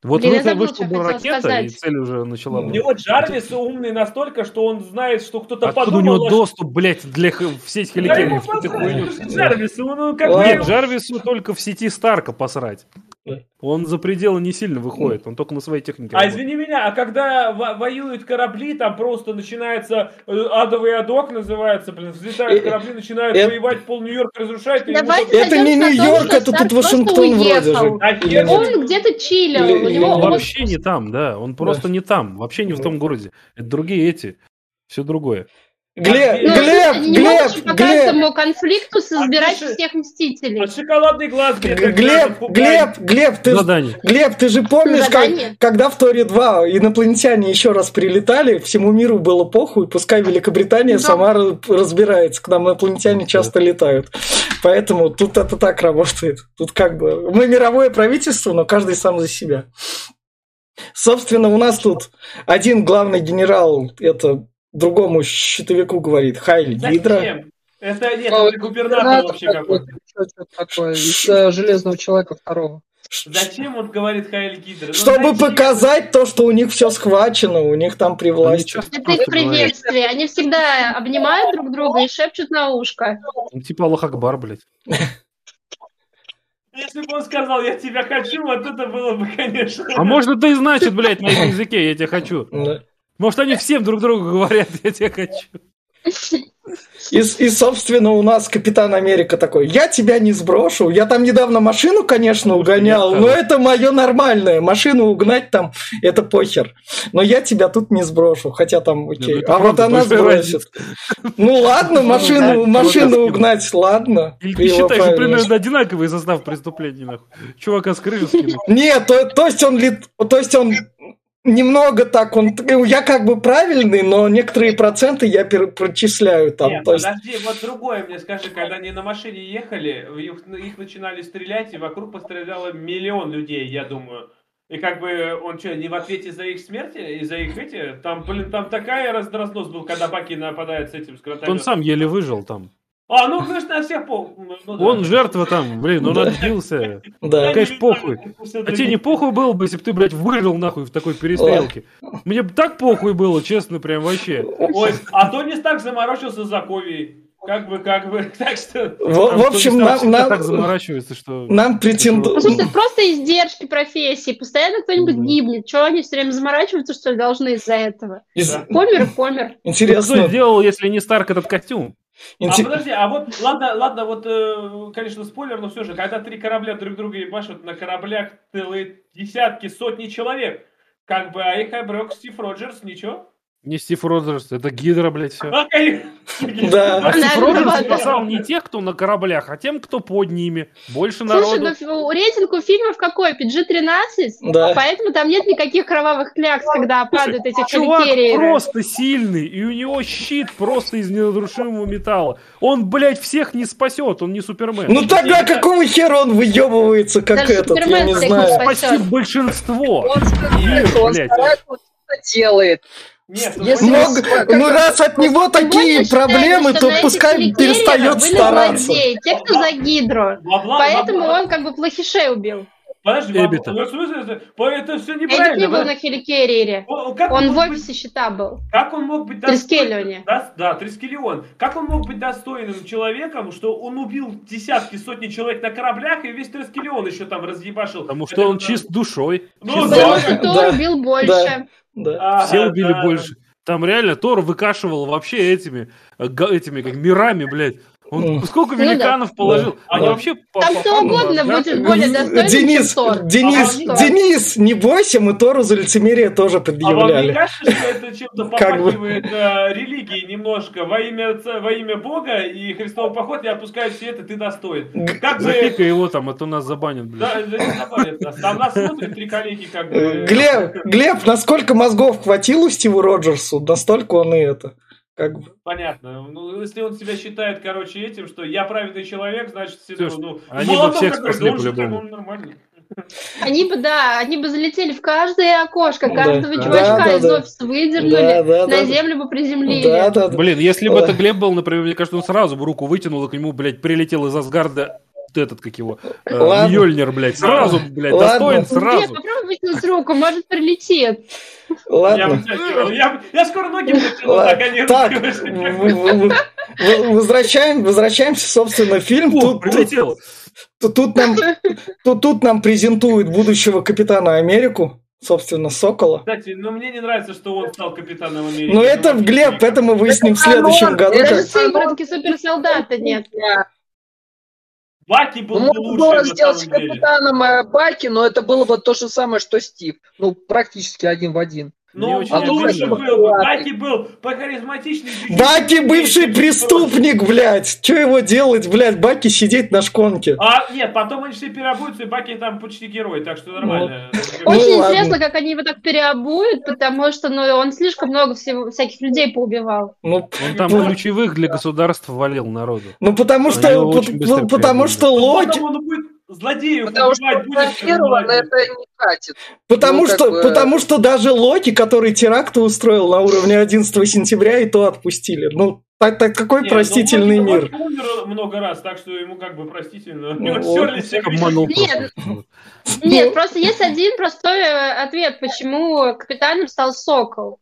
Вот Блин, я вышла, забыла, вышла что бы хотела ракета, сказать. и цель уже начала У него Джарвис умный настолько, что он знает, что кто-то Откуда у подумал... него а доступ, блядь, для в сеть Да ему хеликеров? Что ты посрать, хуйню это же несешь? Джарвис, он, ну, как Нет, Джарвису только в сети Старка посрать. Да. Он за пределы не сильно выходит, он только на своей технике. А работает. извини меня, а когда во- воюют корабли, там просто начинается э, адовый адок называется, блин, взлетают Э, корабли, начинают э, воевать, пол Нью-Йорка разрушает. и Давайте Это не сойдёмся на том, Нью-Йорк, что это тут просто Вашингтон вроде же. А хер? Он где-то чилил. Или- У или- него Он вообще не там, да. Он просто не там. Вообще не в том городе. Это другие эти. Все другое. Глеб, Ну, Ну, Глеб, они не могут Глеб, по Глеб, каждому конфликту собирать пиши. всех мстителей. А шоколадный глаз Глеб, пугай. Глеб, Глеб, ты, Задание. Глеб, ты же помнишь, как- когда в Торе 2 инопланетяне еще раз прилетали, всему миру было похуй, пускай Великобритания Да. сама ра- разбирается, к нам инопланетяне часто летают. Поэтому тут это так работает. Тут как бы мы мировое правительство, но каждый сам за себя. Собственно, у нас тут один главный генерал, это другому щитовику говорит, Хайль Гидра. Это нет, это губернатор вообще какой-то. Такое? Из Железного Человека второго. Зачем он говорит Хайль Гидра? Ну, Чтобы зачем? показать то, что у них все схвачено, у них там при власти. Это их приветствие. Они всегда обнимают друг друга и шепчут на ушко. Ну, Типа Аллах Акбар, блядь. [laughs] Если бы он сказал, я тебя хочу, вот это было бы, конечно. А может это и значит, блядь, на [laughs] их языке, я тебя хочу. Да. Может они всем друг другу говорят, [laughs] я тебя хочу. И, и, собственно, у нас Капитан Америка такой, я тебя не сброшу. Я там недавно машину, конечно, угонял, но это мое нормальное. Машину угнать там, это похер. Но я тебя тут не сброшу. Хотя там, окей. ну это а вот правда она большая сбросит. Ну ладно, машину, да, машину угнать, ладно. Или Ты считаешь, что примерно одинаковый состав преступлений, нахуй? Чувака с крыши скинуть. Нет, то, то есть он лет, то есть он немного так, он, я как бы правильный, но некоторые проценты я прочисляю там. Нет, есть, подожди, вот другое мне скажи, когда они на машине ехали, их, их начинали стрелять, и вокруг постреляло миллион людей, я думаю. И как бы он что, не в ответе за их смерти и за их эти? Там, блин, там такая раз- разнос был, когда Баки нападает с этим с Он сам еле выжил там. А, ну, конечно, на всех пол. ну да. Он жертва там, блин, он отбился. да. Конечно, похуй. А тебе не похуй было бы, если бы ты, блядь, выжил нахуй в такой перестрелке? Мне бы так похуй было, честно, прям вообще. Ой, а Тони Старк заморочился за Ковией. Как бы, как бы, [laughs] так что... В, общем, нам, нам, так заморачивается, что... нам претендуют... Слушайте, это просто издержки профессии. Постоянно кто-нибудь гибнет. Чего они все время заморачиваются, что ли, должны из-за этого? Из- Помер и помер. Кто Интересно. сделал, если не Старк этот костюм? А инте- подожди, а вот, ладно, ладно, вот, э, конечно, спойлер, но все же, когда три корабля друг друга ебашут, на кораблях целые десятки, сотни человек, как бы, а их обрек Стив Роджерс, ничего? Не Стив Роджерс, это Гидра, блядь, все. А. Да. А Стив Роджерс спасал не тех, кто на кораблях, а тем, кто под ними. Больше Слушай, народу. ну фи- рейтинг у фильмов какой? PG-13? Да. Поэтому там нет никаких кровавых клякс, когда падают эти Чувак просто сильный, и у него щит просто из неразрушимого металла. Он, блядь, всех не спасет, он не Супермен. Ну тогда какого хера он выебывается, как Даже этот, я не знаю. спасти спасет. большинство. Он, Нет, он блядь. старается, делает. Нет, ну, Если вы Мог- ну раз от него такие проблемы, то пускай перестает были стараться. злодеи, те, кто за Гидру. Бабла- Поэтому бабла- он как бы плохишей убил. Подожди, Эбита. бабла- ну, в смысле, это- это все Эдик не неправильно. был на хеликериере. О, как Он в мог быть- офисе счета был. Как он мог быть Трискелионе. Да, да, Трискелион. Как он мог быть достойным человеком, что он убил десятки, сотни человек на кораблях, и весь Трискелион еще там разъебашил? Потому Это что он вот, чист душой. Ну чист да. Да, убил больше. Да. Ага, Все убили да. больше. Там реально Тор выкашивал вообще этими, э, этими как мирами, блядь. Он Мгм. сколько Ну да. великанов положил. Да. Они Да. вообще Там фану угодно вообще- будет более достойным, Денис, чем Тор. Денис, А Денис, не бойся, мы Тору за лицемерие тоже А вам не предъявляли. кажется, что это чем-то Как бы. попахивает э, религией немножко? Во имя, во имя Бога и Христовый поход я отпускаю все это, ты достоин. Как бы... Запикай его там, а то нас забанят, Да, блядь. да не забавит нас. Там нас смотрят три коллеги, как бы... Глеб, Глеб, насколько мозгов хватило Стиву Роджерсу, настолько он и это. Как. Понятно. Ну, если он себя считает, короче, этим, что я правильный человек, значит, все, Слушай, ну, они бы молоток всех спасли по-любому. Они бы, да, они бы залетели в каждое окошко, Да. каждого Да, чувачка да, из да. офиса выдернули, Да, да, на да. землю бы приземлили. Да, да, да. Блин, если бы Да. это Глеб был, например, мне кажется, он сразу бы руку вытянул, и к нему, блядь, прилетел из Асгарда этот, как его, э. Мьёльнир, блядь, сразу, блядь, Ладно. достоин Нет, сразу. попробуй вытянуть руку, может прилетит. Ладно. я, я скоро ноги вытяну, Ладно. наконец. Так, возвращаем, возвращаемся, собственно, в фильм. О, Тут, тут, прилетел. тут- тут нам, тут, тут нам презентуют будущего капитана Америку, собственно, Сокола. Кстати, но мне не нравится, что он стал капитаном Америки. Но это, Глеб, это мы выясним в следующем году. Это Даже как- сыворотки суперсолдата нет. Баки был Ну, бы можно лучше, было сделать деле. капитаном э, Баки, но это было бы то же самое, что Стив. Ну, практически один в один. Ну, он лучше обидно. был бы. Баки был похаризматичнее. чуть-чуть Баки бывший преступник, блядь. Что его делать, блядь? Баки сидеть на шконке. А, нет, потом они все переобуются, и Баки там почти герой, так что нормально. Ну, Очень ладно. интересно, как они его так переобуют, потому что ну, он слишком много всего, всяких людей поубивал. Ну, Он там ну, ключевых для государства валил народу. ну, потому Они что, быстро потому что логика, Потом он будет злодеев Потому что контролирован это не хватит. Потому Ну, как что, бы- потому что даже Локи, который теракты устроил на уровне 11 сентября, и то отпустили. Ну, так, так какой Не, простительный ну, Локи- мир. Локи умер много раз, так что ему как бы простительно. Ну, Всех обманул Нет. просто. Нет, просто есть один простой э, ответ, почему капитаном стал Сокол.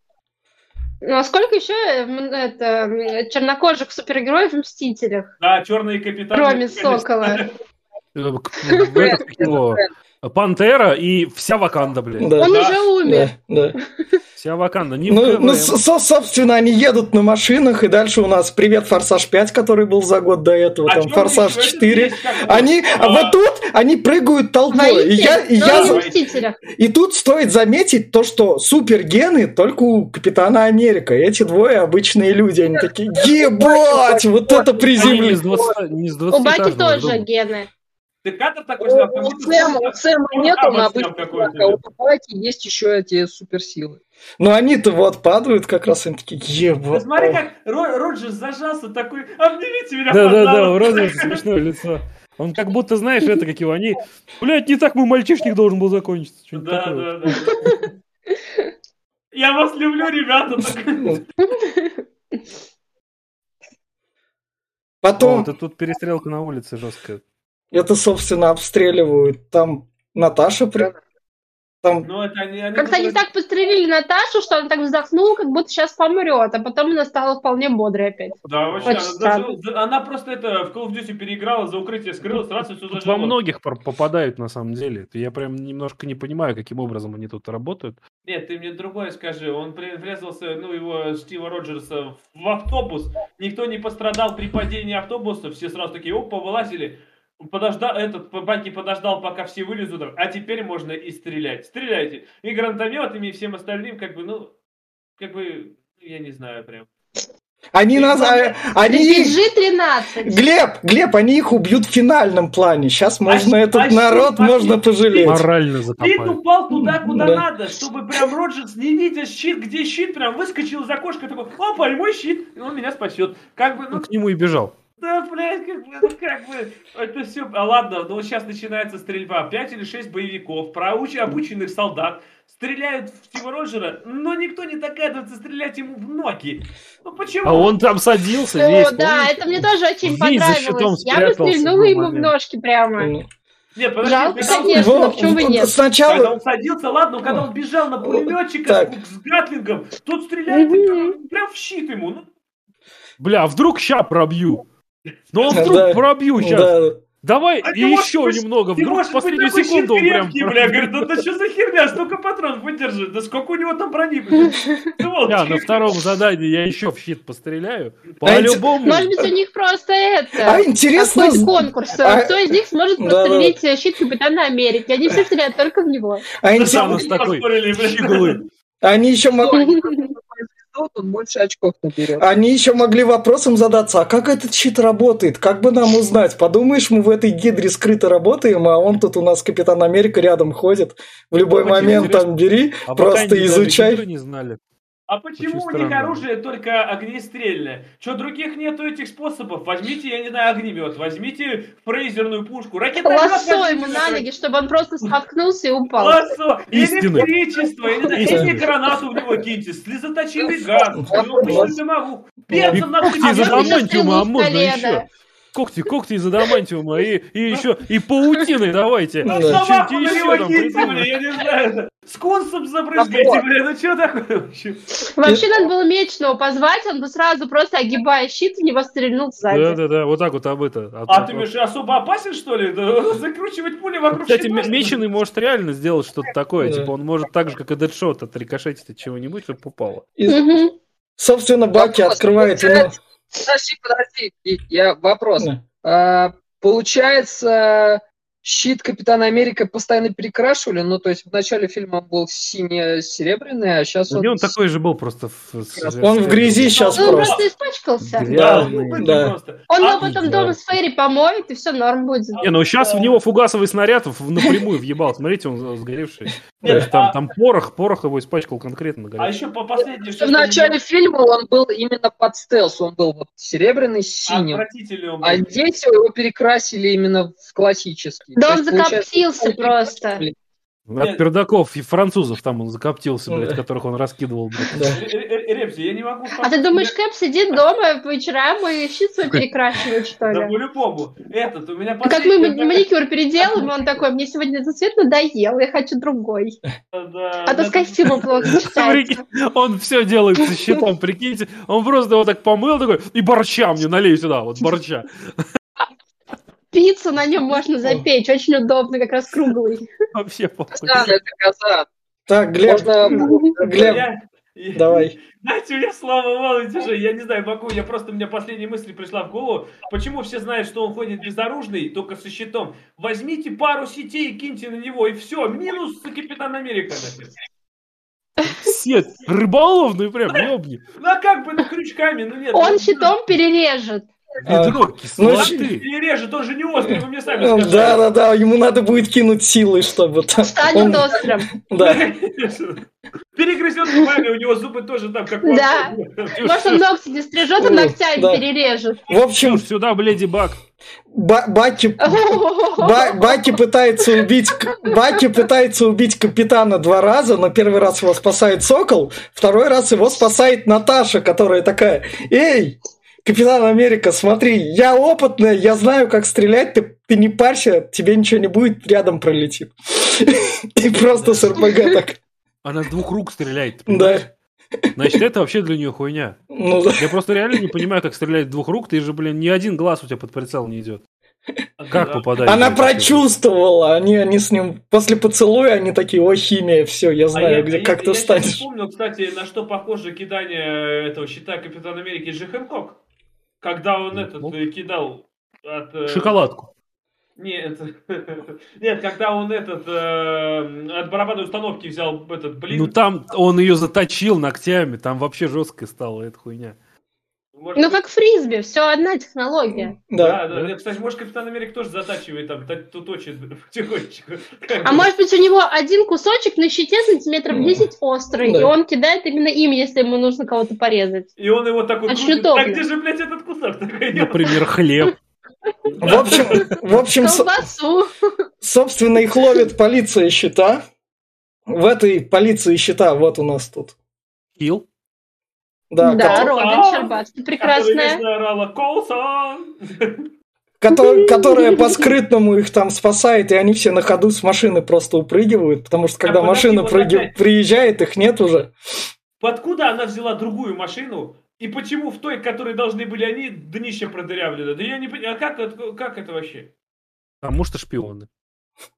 Ну, а сколько еще э, м, это, чернокожих супергероев в Мстителях, Да, черные капитаны. кроме Сокола? [laughs] Э, его, Пантера и вся Ваканда, блядь. Да, Он Да. уже умер. да, да. Вся Ваканда. Не Ну, ну, со- со- собственно, они едут на машинах, и дальше у нас «Привет, Форсаж 5», который был за год до этого, А там «Форсаж человек 4». есть как бы. Они, а А, вот тут они прыгают толпой. И, я, и, я и тут стоит заметить то, что супергены только у Капитана Америка. Эти двое обычные люди. Они такие, ебать, вот это не приземли. с 20, не с У Баки 20 тоже гены. Ты кадр такой снял, как у Сэма, у Сэма нету на а у Баки есть еще эти суперсилы. Но они-то вот падают как раз, они такие, ебать. смотри, как Ро- Роджерс зажался такой, обнимите меня, Да, да, да, у пожалуйста». Розового смешное лицо. Он как будто, знаешь, это как его, они, блядь, не так мой мальчишник должен был закончиться. Да, да, да. Я вас люблю, ребята. Так- Потом Вот, и тут перестрелка на улице жесткая. Это, собственно, обстреливают. Там Наташа при... Там Ну, это они... они Как-то они так пострелили Наташу, что она так вздохнула, как будто сейчас помрет, а потом она стала вполне бодрой опять. Да, вообще, Очень она, даже- она просто это в Call of Duty переиграла, за укрытие скрылась, сразу все Тут во зажило. многих попадают на самом деле. Я прям немножко не понимаю, каким образом они тут работают. Нет, ты мне другое скажи. Он врезался, ну, его Стива Роджерса в автобус. Никто не пострадал при падении автобуса. Все сразу такие, опа, вылазили. Подождал, этот Баки подождал, пока все вылезут, а теперь можно и стрелять. Стреляйте. И гранатометами, и всем остальным, как бы, ну, как бы, я не знаю прям. они нас... а- Они... PG-13. Глеб, Глеб, они их убьют в финальном плане. Сейчас можно а этот щит народ вообще- можно пожалеть. Морально Ты закопали. упал туда, куда Да. надо, чтобы прям Роджерс, не видя щит, где щит, прям выскочил из окошка, такой, опа, и мой щит, и он меня спасет. Как бы, ну, Он к нему и бежал. Да, блядь, как бы, ну как бы, это все... А ладно, ну вот сейчас начинается стрельба. Пять или шесть боевиков, проуч... обученных солдат, стреляют в Стива Роджера, но никто не догадывается стрелять ему в ноги. Ну почему? А он там садился О, весь. да, это мне тоже очень понравилось. Я бы стрельнула ему в ножки прямо. Нет, подожди, Жалко, когда он- конечно, но во- почему бы нет? Когда Сначала... он садился, ладно, но когда он бежал на пулеметчика Так. с, Гатлингом, тот стреляет и прям, прям в щит ему. Ну, Бля, а вдруг ща пробью? Ну а вдруг Да. пробью сейчас. Да. Давай А и еще быть- немного. Ты Вдруг в быть последнюю такой секунду он прям... крепкий, бля, говорит, да, да что за херня, сколько патронов выдержит, да сколько у него там брони будет. Сволочь. Я на втором задании я еще в щит постреляю. По-любому. Может быть, у них просто это... А интересно... Какой-то конкурс. а- Кто из них сможет Да, пострелить э, щит Капитана Америки? Они все стреляют только в него. А Да, интерес- у нас такой Поспорили, бля. щеглы. Они еще [laughs] могли... он больше очков наберет. Они еще могли вопросом задаться, а как этот щит работает? Как бы нам узнать? Подумаешь, мы в этой гидре скрыто работаем, а он тут у нас Капитан Америка рядом ходит. В любой Очень момент интересно. там бери, А пока просто изучай. не знали. А почему Очень у них странно. оружие только огнестрельное? Что, других нету этих способов? Возьмите, я не знаю, огнемет, возьмите фрейзерную пушку, ракетомет Лассо ему на ноги, чтобы он просто споткнулся и упал. Лассо, Истина. электричество, я не знаю, Истина. или гранату в него киньте, слезоточивый газ, обычный самогук, И перцем на А можно адамантиума, а можно еще. Когти, когти из адамантиума и, и еще и паутины давайте. Да. Что-нибудь Собаку на еще него там киньте, бля, я не знаю. С консом забрызгайте, бля, ну что такое вообще? Вообще надо было Мечного позвать, он бы сразу просто огибая щит, в него стрельнул сзади. Да, да, да, вот так вот об это. А ты, Миша, особо опасен, что ли? Да, [laughs] Закручивать пули вокруг Кстати, Меченый может реально сделать что-то такое. Да. Типа он может так же, как и Дэдшот, отрикошетить от чего-нибудь, чтобы попало. Собственно, Баки открывает Подожди, подожди, я вопрос. Да. А, получается, щит Капитана Америка постоянно перекрашивали, ну, то есть в начале фильма он был сине-серебряный, а сейчас он... он такой же был просто в... Он в грязи сейчас он просто. просто испачкался. Грязный. Да, Да. просто. Он А, его потом да. дома с Фейри помоет, и все норм будет. Не, ну сейчас в него фугасовый снаряд в- напрямую въебал. Смотрите, он сгоревший. [laughs] Нет, есть там, а- там порох, порох его испачкал конкретно. А еще по последнему... В начале фильма он был именно под стелс, он был вот серебряный с синим. Отвратительный он был. А здесь его перекрасили именно в классический. Да То он закоптился просто. От пердаков и французов там он закоптился, блядь, Да. которых он раскидывал, блядь. Да. Репси, я не могу... А ты думаешь, Кэп сидит дома по вечерам и щит свой перекрашивает, что Да ли? по-любому. Этот, у меня Как мы маникюр переделаем, он такой, мне сегодня этот цвет надоел, я хочу другой. Да, А то да, с костюмом плохо [laughs] сочетается. Он все делает со щитом, [laughs] прикиньте. Он просто его так помыл такой, и борща мне налей сюда, вот борща. Пиццу на нем можно запечь, очень удобно, как раз круглый. Вообще похуй. Это казан. Так, Глеб, Можно... Глеб, я- давай. Знаете, у меня слава мало тяжело. Я не знаю, могу, я просто, у меня последняя мысль пришла в голову. Почему все знают, что он ходит безоружный, только со щитом? Возьмите пару сетей и киньте на него, и все. Минус Капитан Америка. Сет, рыболовный прям, ёбни. Ну а как бы, ну крючками, ну нет. Он ну, щитом перережет. Ведро ну, кислоты. Перережет, он же не острый, вы мне сами Да, скажите. да, да, ему надо будет кинуть силы, чтобы там... Станет он- острым. [laughs] Да. [laughs] Перегрызет зубами, у него зубы тоже там как Да. Может, он ногти не стрижет, а ногтями да. перережет. В общем, сюда, бледи баг. Ба- Баки, Ба- Баки пытается убить Баки пытается убить капитана два раза, но первый раз его спасает Сокол, второй раз его спасает Наташа, которая такая: "Эй, Капитан Америка, смотри, я опытная, я знаю, как стрелять, ты, ты не парься, тебе ничего не будет, рядом пролетит. И просто с РПГ так. Она с двух рук стреляет. ты Да. Значит, это вообще для нее хуйня. Ну да. Я просто реально не понимаю, как стрелять с двух рук. Ты же, блин, ни один глаз у тебя под прицел не идет. Как Да. попадать? Она прочувствовала, они, они с ним после поцелуя, они такие, о, химия, все, я А знаю, я- где, я- как ты я сейчас встанешь. вспомнил, кстати, на что похоже кидание этого щита Капитана Америки Джи Хэнкок. Когда он Ну, этот ну. э, кидал от... э, Шоколадку. Нет, [laughs] нет, когда он этот э, от барабанной установки взял этот блин. Ну там он ее заточил ногтями, там вообще жестко стало эта хуйня. Может, Ну, как фрисби, все одна технология. Да. Да, да. Кстати, может, Капитан Америка тоже затачивает там, та- тут точит [laughs] потихонечку. Как А бы. может быть, у него один кусочек на щите сантиметров 10 острый, Да. и он кидает именно им, если ему нужно кого-то порезать. И он его такой Очень крутит. удобно. Так где же, блядь, этот кусок? Такой, Например, хлеб. [laughs] В общем, в общем, Колбасу. собственно, их ловит полиция щита. В этой полиции щита вот у нас тут. Хил. Да, Да, Робин Щербацкий, прекрасная. вечно орала «Коулсон!» кото- которая по-скрытному их там спасает, и они все на ходу с машины просто упрыгивают, потому что когда А подожди, машина вот прыги- опять. приезжает, их нет уже. Откуда она взяла другую машину? И почему в той, которой должны были они, днище продырявлено? Да я не понимаю, а как, это- как это вообще? Потому что шпионы.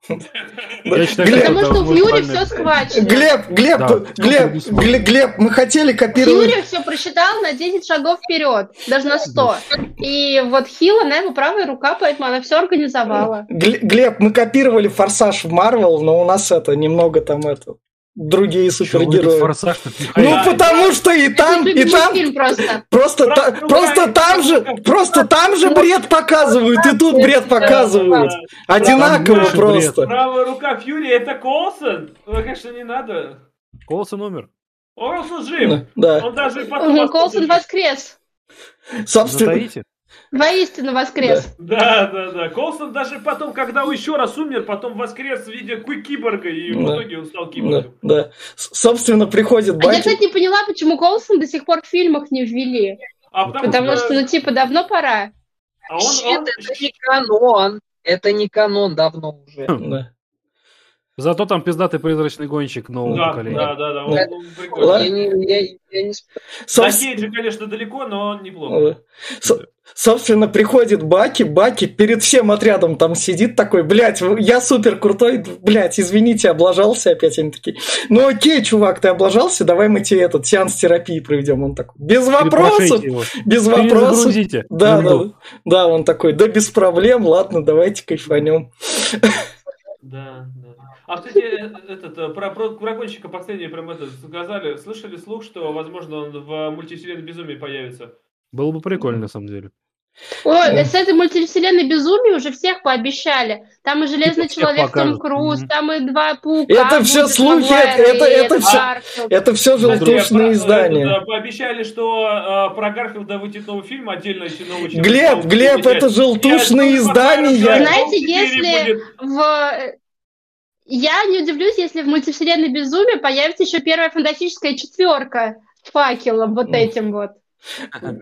Потому что в Фьюри правильно все схвачено. Глеб, Глеб, Глеб, Глеб, мы хотели копировать... Фьюри все просчитал на 10 шагов вперед, даже на 100. И вот Хилл, она его правая рука, поэтому она все организовала. Гл- Глеб, мы копировали форсаж в Марвел, но у нас это немного там это другие супергерои. форсаж Ну, потому что и там, и там просто. просто, та- там же, просто там же бред показывают, и тут бред показывают. Одинаково просто. Правая рука Фьюри это Колсон? Ну, конечно, не надо. Колсон умер. Колсон жив. Да, Он даже потом... Колсон воскрес. собственно, Затаите? Воистину воскрес. Да, да, да. Колсон даже потом, когда он еще раз умер, потом воскрес в виде киборга, и в итоге он стал киборгом. да. Собственно, приходит А я, кстати, не поняла, почему Колсон до сих пор в фильмах не ввели. А потому, Потому что, ну, типа, давно пора. а он, он- это не канон. Это не канон давно уже. Да. Зато там пиздатый призрачный гонщик нового Да, поколения. да, да, да. Он, он прикольный. Я я, я не спорю. До Кейджа, конечно, далеко, но он неплохо. Со- Собственно, приходит Баки, Баки перед всем отрядом там сидит такой, блядь, я супер крутой, блядь, извините, облажался опять. Они такие, ну окей, чувак, ты облажался, давай мы тебе этот сеанс терапии проведем. Он такой, без вопросов, без вопросов. Да, да, да, он такой, да без проблем, ладно, давайте кайфанем. Да. А, кстати, э, этот, э, про, про, про гонщика последнее прям это сказали. Слышали слух, что, возможно, он в мультивселенной безумии появится? Было бы прикольно, на самом деле. Ой, с этой мультивселенной безумия уже всех пообещали. Там и Железный Человек Том. Круз, там и два паука. Это будет, слухи, это- это Гарфилд. Это все желтушные про- издания. это, да, пообещали, что э, про Гарфилда выйдет новый фильм, отдельно еще новый. Глеб, Глеб, это желтушные издания. Знаете, 4 если-. В... Я не удивлюсь, если в мультивселенной безумия появится еще первая фантастическая четверка с факелом вот этим вот.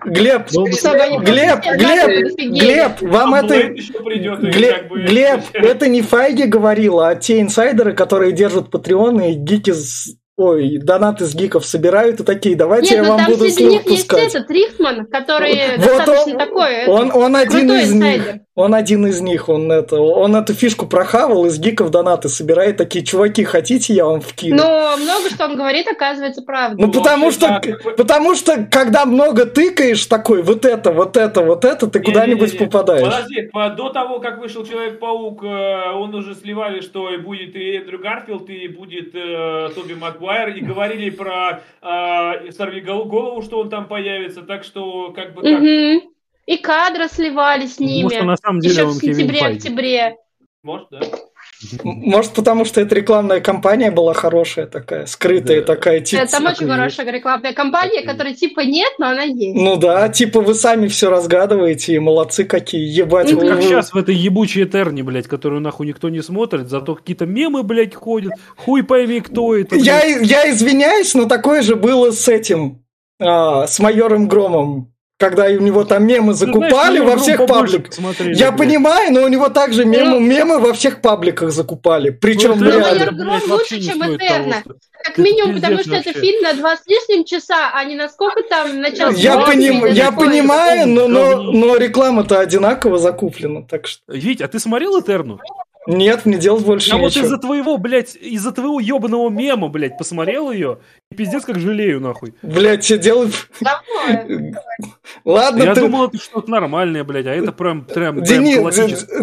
Глеб, Ну, Чтобы Глеб, Глеб. Глеб, вам А это... Глеб, как бы- Глеб, это не Файги говорил, а те инсайдеры, которые держат патреоны и гики с... Ой, донаты с гиков собирают и такие, давайте Нет, я ну вам там буду среди слух них есть пускать. этот Рихтман, который Вот достаточно он- такой Он, он один из них. Он один из них, он это, он эту фишку прохавал, из гиков донаты собирает, такие, чуваки, хотите, я вам вкину? Но много что он говорит, оказывается, правда. Ну, потому что, да, потому что, когда много тыкаешь такой, вот это, вот это, вот это, ты куда-нибудь попадаешь. Подожди, по- до того, как вышел Человек-паук, э, он уже сливали, что и будет и Эндрю Гарфилд, и будет э, Тоби Макгуайр, и говорили про э, Сорви гол- голову, что он там появится, так что как бы так, Мгм. И кадры сливали с Потому что ними. на самом деле Еще в он Файги. сентябре-октябре. может, да. Может, потому что эта рекламная кампания была хорошая такая, скрытая Да. такая, типа... Там очень хорошая рекламная кампания, которая типа нет, но она есть. Ну да, типа вы сами все разгадываете, и молодцы какие, ебать. Вы- Как сейчас в этой ебучей Этерне, блядь, которую нахуй никто не смотрит, зато какие-то мемы, блядь, ходят. Хуй пойми, кто это. Я, я извиняюсь, но такое же было с этим, а, с майором Громом, когда у него там мемы знаешь, закупали на во всех пабликах. посмотрели, Я блядь. понимаю, но у него также мемы, Ну. мемы во всех пабликах закупали. Причем Ну, Ну, это, реально. «Майор блядь, Гром» вообще лучше, чем «Этерна». Как это минимум, потому что это вообще. фильм на два с лишним часа, а не на сколько там, на час Я, поним- я такое. понимаю, но, но, но реклама-то одинаково закуплена, так что. Вить, а ты смотрел Этерну? Нет, мне делать больше Я вот нечего. из-за твоего, блядь, из-за твоего ебаного мема, блядь, посмотрел ее, и пиздец как жалею, нахуй. Блядь, что делать? Давай. Ладно, Я ты... думал, это что-то нормальное, блядь, а это прям, прям, прям Дени-.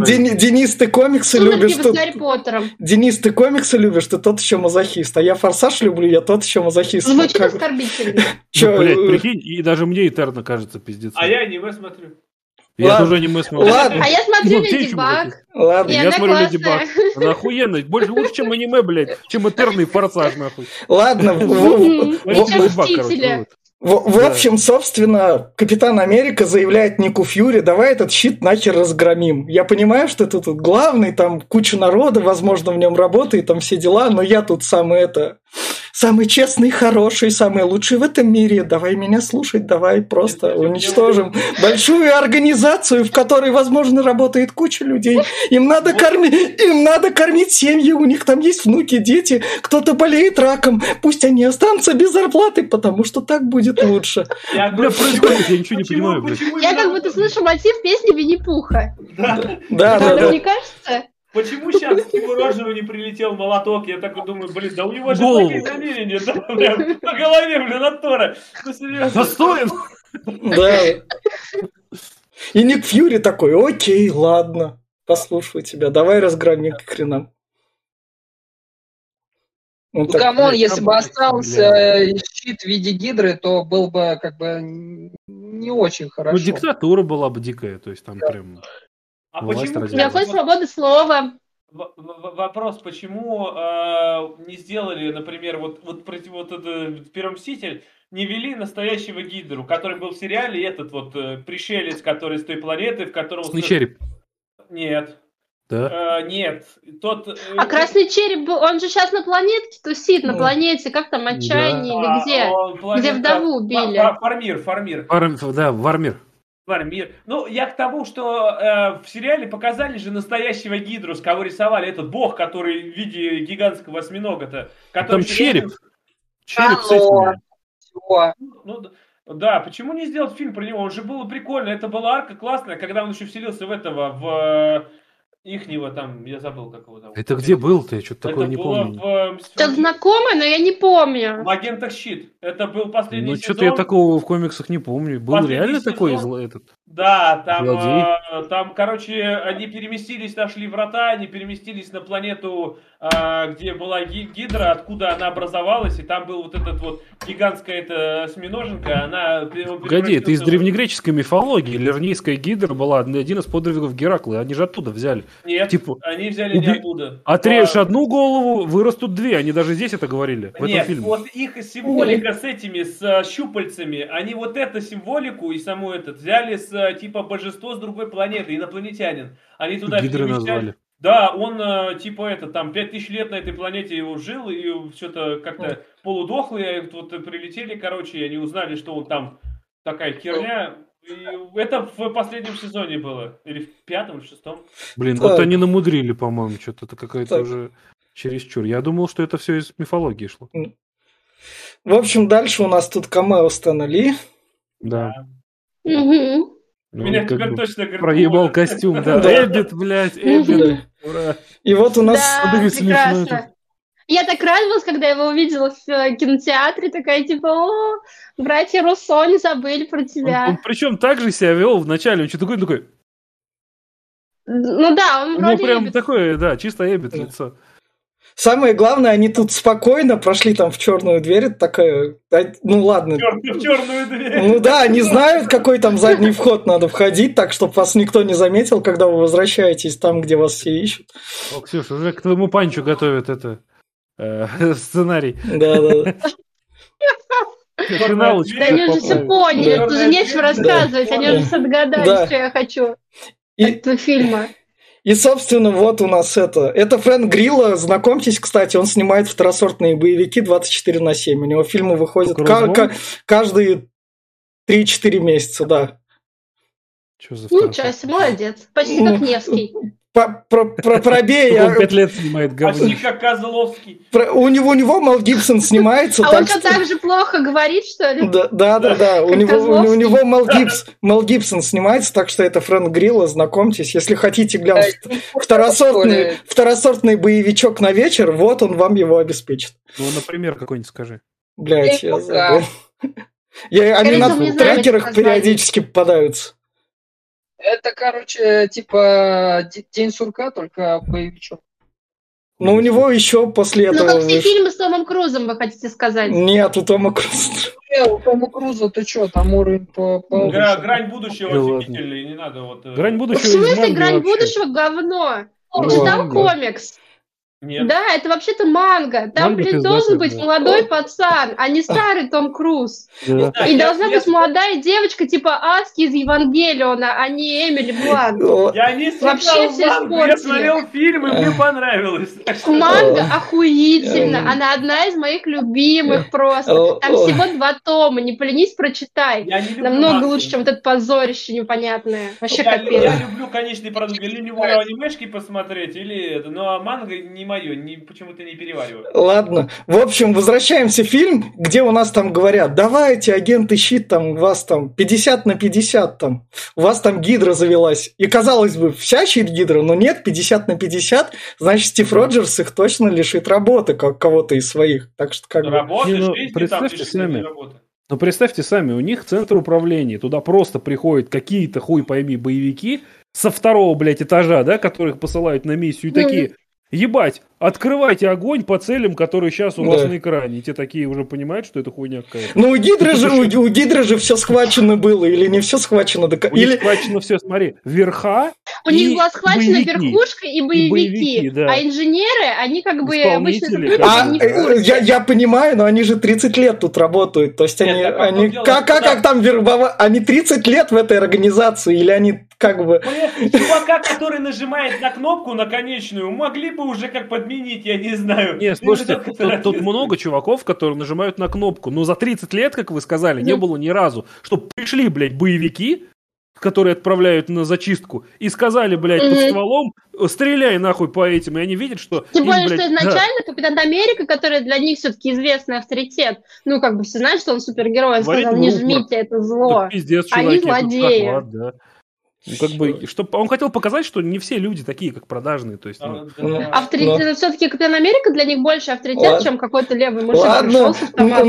Дени- Денис, ты комиксы любишь? Сумерки. Гарри Поттером. Денис, ты комиксы любишь? Ты тот еще мазохист. А я форсаж люблю, я тот еще мазохист. Звучит Как- оскорбительно. Чё, Ну, блядь, э, прикинь, и даже мне Этерно кажется пиздец. А я аниме смотрю. Я Ладно. тоже аниме смотрю. Ладно. А я смотрю Леди Баг. Ладно, Я смотрю Леди Баг. Она охуенно. Больше лучше, чем аниме, блядь, чем Этерный форсаж, нахуй. ладно. в- общем, собственно, Капитан Америка заявляет Нику Фьюри, давай этот щит нахер разгромим. Я понимаю, что ты тут главный, там куча народа, возможно, в нем работает, там все дела, но я тут самый это... Самый честный, хороший, самый лучший в этом мире. Давай меня слушать, давай просто уничтожим большую организацию, в которой, возможно, работает куча людей. Им надо кормить, им надо кормить семьи, у них там есть внуки, дети, кто-то болеет раком. Пусть они останутся без зарплаты, потому что так будет лучше. Я Бля, говорю, происходит, я ничего не понимаю, почему Я как будто слышу мотив песни Винни-Пуха. Да. Да, да, Вам да. не кажется? Почему сейчас к Рожеру не прилетел молоток? Я такой думаю, блин, да у него же Голову. такие намерения, да, прям по голове, блин, от Тора. Ну, серьезно. Достоин! Да. И Ник Фьюри такой, окей, ладно, послушаю тебя, давай разгромим к хренам. Он Ну, так, come on, если бы остался э, щит в виде гидры, то был бы как бы не очень Ну, хорошо. диктатура была бы дикая, то есть там прям... А Власть почему, Никакой свободы слова. вопрос, почему э, не сделали, например, вот, вот против вот это Первый Мститель, не вели настоящего Гидру, который был в сериале, и этот вот э, пришелец, который с той планеты, в котором... Красный череп, Нет. да? Э, нет. Тот... э, А красный череп, был- он же сейчас на планете тусит, на Ну. планете, как там, отчаяние а, или где? он планета- вдову убили? Фа- фа- Фармир, Фармир. Вар- Да, Вармир. Фармир. Ну, я к тому, что э, в сериале показали же настоящего Гидру, с кого рисовали этот бог, который в виде гигантского осьминога-то. Который Там череп. Череп с. Всё. Ну, д- да, почему не сделать фильм про него? Он же было прикольно. Это была арка классная, когда он еще вселился в этого, в э, ихнего там, я забыл, как его зовут. Это где был-то? Я что-то Это такое не было помню. в, э, Что-то знакомое, но я не помню. в агентах Щит. Это был последний Ну, сезон. что-то я такого в комиксах не помню. Был Последний реально сезон. такой зло- этот? Да, там, э, там, короче, они переместились, нашли врата, они переместились на планету, э, где была ги- Гидра, откуда она образовалась, и там был вот этот вот гигантская эта осьминоженка, она... он Погоди, это из древнегреческой мифологии. Лернийская гидра была один из подвигов Геракла. Они же оттуда взяли. Нет, Типа, они взяли не уби- оттуда. Отрежь А, одну голову, вырастут две. Они даже здесь это говорили. В этом Нет, фильме. вот их символика с этими, с э, щупальцами, они вот эту символику и саму этот взяли с э, типа божество с другой планеты, инопланетянин. Они туда Гидры перемещали. назвали. Да, он э, типа это там пять тысяч лет на этой планете его жил и что-то как-то полудохлый, и вот прилетели, короче, и они узнали, что он там такая херня. И это в последнем сезоне было или в пятом, или в шестом. Блин, Так. вот они намудрили, по-моему, что-то. Это какая-то Так. уже чересчур. Я думал, что это все из мифологии шло. В общем, дальше у нас тут камео Стэна Ли. Да. Мгм. Ну, Меня как теперь бы точно говорит, Проебал «Ой, костюм, да. Эббит, блядь, Эббит. Ура. И вот у нас... Да, прекрасно. Я так радовалась, когда его увидела в э, кинотеатре, такая типа, о, братья Руссо не забыли про Он, тебя. причем так же себя вел в начале. Он что такой, такой. Ну да, он вроде прям любит. такое, да, чисто Эббит лицо. Самое главное, они тут спокойно прошли там в черную дверь. Это такая... да, Ну ладно. чёрт, в черную дверь. Ну да, они знают, какой там задний вход надо входить, так, чтобы вас никто не заметил, когда вы возвращаетесь там, где вас все ищут. О, Ксюша, уже к твоему панчу готовят это [laughs] сценарий. Да, да, да. Финалочку Да они уже все поняли, Да. тут же нечего рассказывать, они уже все догадались, Да. что я хочу И, от этого фильма. и, собственно, вот у нас это. Это Фрэнк Грилла. Знакомьтесь, кстати, он снимает второсортные боевики 24 на 7. У него фильмы выходят ка- каждые 3-4 месяца, да. Чё за Ничего себе, молодец. Почти как Невский. По- про- про- пробей. Он а, пять лет снимает говно. Почти как Козловский. про- У него, у него Мел Гибсон снимается. А так он что, так же плохо говорит, что ли? Да, да, да, да. У него, у, него Мел, Гибс, Мел Гибсон снимается, так что это Фрэнк Грилла, знакомьтесь. Если хотите глянуть второсортный, второсортный боевичок на вечер, вот он вам его обеспечит. Ну, например, какой-нибудь скажи. Блять, я забыл. [laughs] Я, они на трекерах периодически попадаются. Это, короче, типа День сурка, только боевичок. Но у него еще после Ну, этого... как все фильмы с Томом Крузом, вы хотите сказать? Нет, у Тома Круза. Э, у Тома Круза ты что, там уровень по... по- Гра- Грань будущего Да офигительный, не надо вот... э, Грань В будущего из смысле, грань вообще. будущего говно? Ну, Читал комикс? Нет. Да, это вообще-то манга. Там, Манга блин, должен быть да. молодой пацан, а не старый Том Круз. Да. Да, И я- должна я- быть молодая девочка типа Аски из Евангелиона, а не Эмили Блант. Я не смотрел Вообще все мангу, я смотрел фильм, и мне понравилось. Манга охуительно. Она одна из моих любимых просто. Там всего два тома. Не поленись, прочитай. Я Намного мангу. лучше, чем вот это позорище непонятное. Вообще я, капец. я люблю конечный продукт. Или люблю анимешки посмотреть, или это. Но манга не мое, не, почему-то не перевариваю. Ладно. В общем, возвращаемся в фильм, где у нас там говорят, давайте, агенты щит, там, у вас там 50 на 50 там, у вас там гидра завелась. И казалось бы, вся щит гидра, но нет, 50 на 50, значит, Стив Роджерс их точно лишит работы, как кого-то из своих. Так что как бы... Работы, ну, жизни, представьте там, сами. работы. Ну, представьте сами, у них центр управления, туда просто приходят какие-то, хуй пойми, боевики со второго, блядь, этажа, да, которых посылают на миссию, и Ну, такие, ебать, открывайте огонь по целям, которые сейчас у вас Да. на экране. И те такие уже понимают, что это хуйня какая-то. Ну, у Гидры же, у, у Гидры же все схвачено было, или не все схвачено? до них Или, схвачено все, смотри, верха, У них и была схвачена боевики. верхушка и боевики. боевики, да. А инженеры, они как бы обычно А, в э, я, я понимаю, но они же 30 лет тут работают. То есть Нет, они, так, а они как, как, как там вербовать? Они 30 лет в этой организации, или они как бы... Чувака, который нажимает на кнопку на конечную, могли бы уже как подменить, я не знаю. Не, слушайте, тут, тут много чуваков, которые нажимают на кнопку. Но за 30 лет, как вы сказали, не было ни разу, чтобы пришли, блядь, боевики, которые отправляют на зачистку, и сказали, блядь, под Мгм. стволом, стреляй нахуй по этим. И они видят, что... Тем им, более, блядь, что да. изначально Капитан Америка, который для них все-таки известный авторитет, ну, как бы все знают, что он супергерой, он Говорит сказал, не жмите, это Да зло. пиздец, Они чуваки, тут злодеи. захват, да. Ну, как бы, чтоб, он хотел показать, что не все люди такие, как продажные. То есть, ну, Ну, Авторитет, все-таки Капитан Америка для них больше авторитет, Ладно. чем какой-то левый мужик Ладно, на,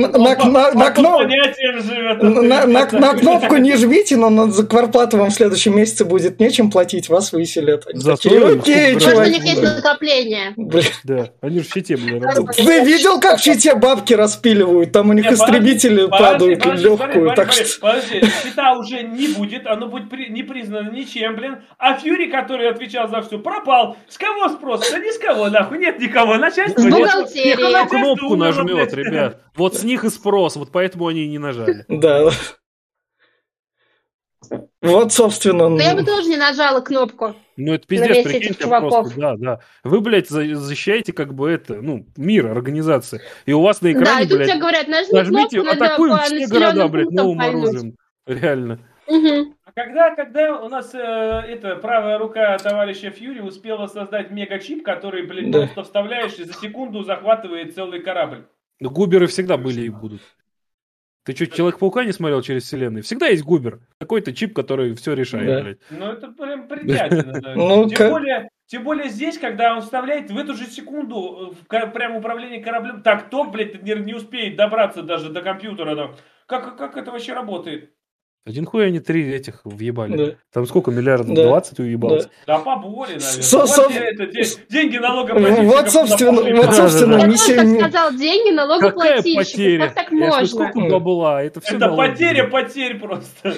на- на- кнопку не жмите, но на, за кварплату вам в следующем месяце будет нечем платить, вас выселят. Зато такие, окей, Может, у чувак. них есть накопление. Блин, да, они же в щите, блядь, работают. Ты видел, как в щите бабки распиливают? Там у них Не, истребители подожди, падают подожди, легкую, подожди, так подожди, что... Подожди, щита уже не будет, оно будет при- не признано ничем, блин. А Фьюри, который отвечал за все, пропал. С кого спрос? Да ни с кого, нахуй, нет никого. Начальство С нет. бухгалтерии. Начальство кнопку нажмет, блядь. ребят. Вот с них и спрос, вот поэтому они и не нажали. Да. Вот, собственно... Но я бы ну, тоже не нажала кнопку. Ну, это пиздец, прикиньте, просто, да, да. Вы, блядь, за- защищаете как бы это, ну, мир, организация. И у вас на да, экране, и тут блядь, тебе говорят, нажми нажмите, кнопку, атакуем все города, блядь, новым пальнуть. оружием. Реально. Мгм. А когда, когда у нас э, это правая рука товарища Фьюри успела создать мегачип, который, блин, Да. просто вставляешь и за секунду захватывает целый корабль? Ну, губеры всегда были и будут. Ты что, Человек-паука не смотрел через вселенную? Всегда есть губер. Какой-то чип, который все решает, Да. блядь. Ну, это прям притягивно. да. [laughs] Ну, тем, как- более, тем более здесь, когда он вставляет в эту же секунду э, в прям управление кораблем, так топ, блядь, не, не успеет добраться даже до компьютера. да. Как, как это вообще работает? Один хуй они три этих въебали. Да. Там сколько миллиардов? Да. 20 уебался. Да поболее, наверное. Со- Вот со- это, деньги налогоплательщиков. Вот, собственно, на вот, Да, собственно, Я не тоже се- так не- сказал, деньги Какая налогоплательщиков. потеря? Как так Я можно? сколько бабла? Это все Это потеря потерь просто. Да.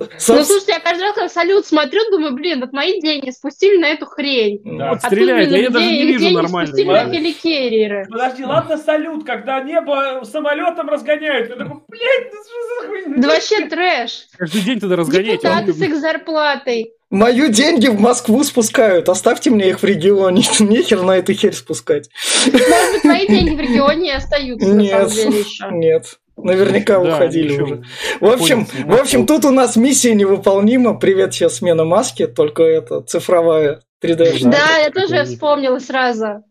Ну, Соб- слушайте, я каждый раз, когда салют смотрю, думаю, блин, вот мои деньги спустили на эту хрень. Да. Вот А стреляет, я даже не вижу нормально. спустили ладно. на хеликерреры. Подожди, ладно, салют, когда небо самолетом разгоняют. Я такой, блядь, ну что за хуйня? Да вообще трэш. Каждый день тогда разгоняете. а он- Депутаты с их зарплатой. Мою деньги в Москву спускают. Оставьте мне их в регионе. [laughs] Нехер на эту херь спускать. Может быть, твои деньги в регионе и остаются, на Нет. самом деле, еще. Нет. Наверняка Да, уходили уже. В общем, в общем, тут у нас миссия невыполнима. Привет, сейчас смена маски, только это цифровая. 3D. Ну Да, я тоже вспомнила сразу.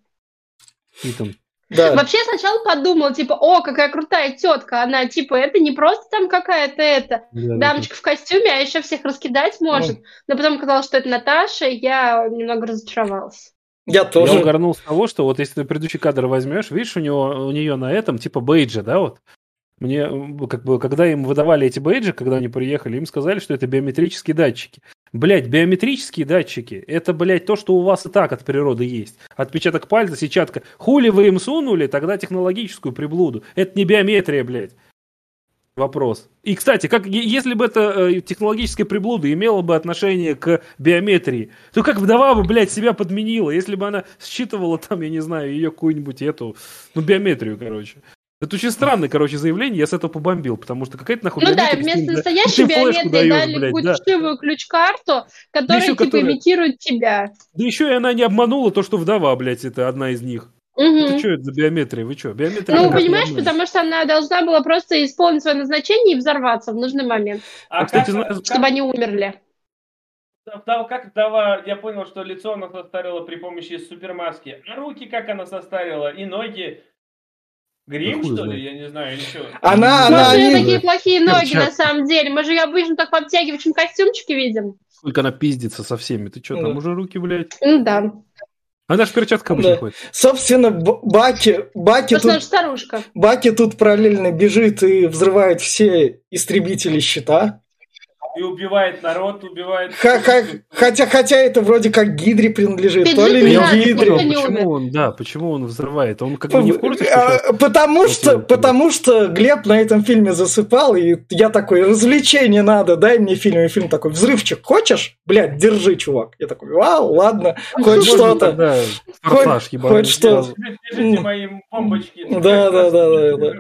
Итан. Да. Вообще сначала подумала, типа, о, какая крутая тетка. Она, типа, это не просто там какая-то это Да, да, дамочка в костюме, а еще всех раскидать может. Но потом оказалось, что это Наташа, и я немного разочаровалась. Я Я тоже. угорнул с того, что вот если ты предыдущий кадр возьмешь, видишь, у него у нее на этом типа бейджи, да, вот. Мне как бы, когда им выдавали эти бейджи, когда они приехали, им сказали, что это биометрические датчики. Блять, биометрические датчики, это, блядь, то, что у вас и так от природы есть. Отпечаток пальца, сетчатка. Хули вы им сунули, тогда технологическую приблуду. Это не биометрия, блядь. Вопрос. И, кстати, как, если бы это э, технологическая приблуда имела бы отношение к биометрии, то как вдова бы, блядь, себя подменила, если бы она считывала там, я не знаю, ее какую-нибудь эту, ну, биометрию, короче. Это очень странное, короче, заявление, я с этого побомбил, потому что какая-то нахуй Ну да, вместо да, настоящей [laughs] биометрии даёшь, дали блядь, да. ключ-карту, которая, еще типа, которая- имитирует тебя. Да еще и она не обманула то, что вдова, блядь, это одна из них. Мгм. Это что это за биометрия? Вы что? Биометрия Ну, понимаешь, потому что она должна была просто исполнить свое назначение и взорваться в нужный момент, А А, кстати, как, знаешь, как- чтобы они умерли. вдова- как вдова, я понял, что лицо она состарила при помощи супермаски. А руки как она состарила? И ноги? Грим, что ли? Я не знаю, ничего. Она, Может, она, у нее такие плохие ноги на самом деле. Мы же ее обычно так в обтягивающем костюмчике видим. Сколько она пиздится со всеми. Ты что, там Да. уже руки, блядь? Ну да. Она же в перчатках обычно Да. ходит. Собственно, Баки, Баки тут, старушка. Баки тут параллельно бежит и взрывает все истребители щита. И убивает народ, убивает... Ха- ха- хотя, хотя это вроде как Гидре принадлежит, Пиджак то ли не Гидре. почему он, да, почему он взрывает? Он как бы не в курсе, что А, сейчас- Потому что, потому что Глеб на этом фильме засыпал, и я такой, развлечение надо, дай мне фильм. И фильм такой, взрывчик хочешь? Блядь, держи, чувак. Я такой, вау, ладно, хоть что-то. Хоть- что. Да, да, да, да, да.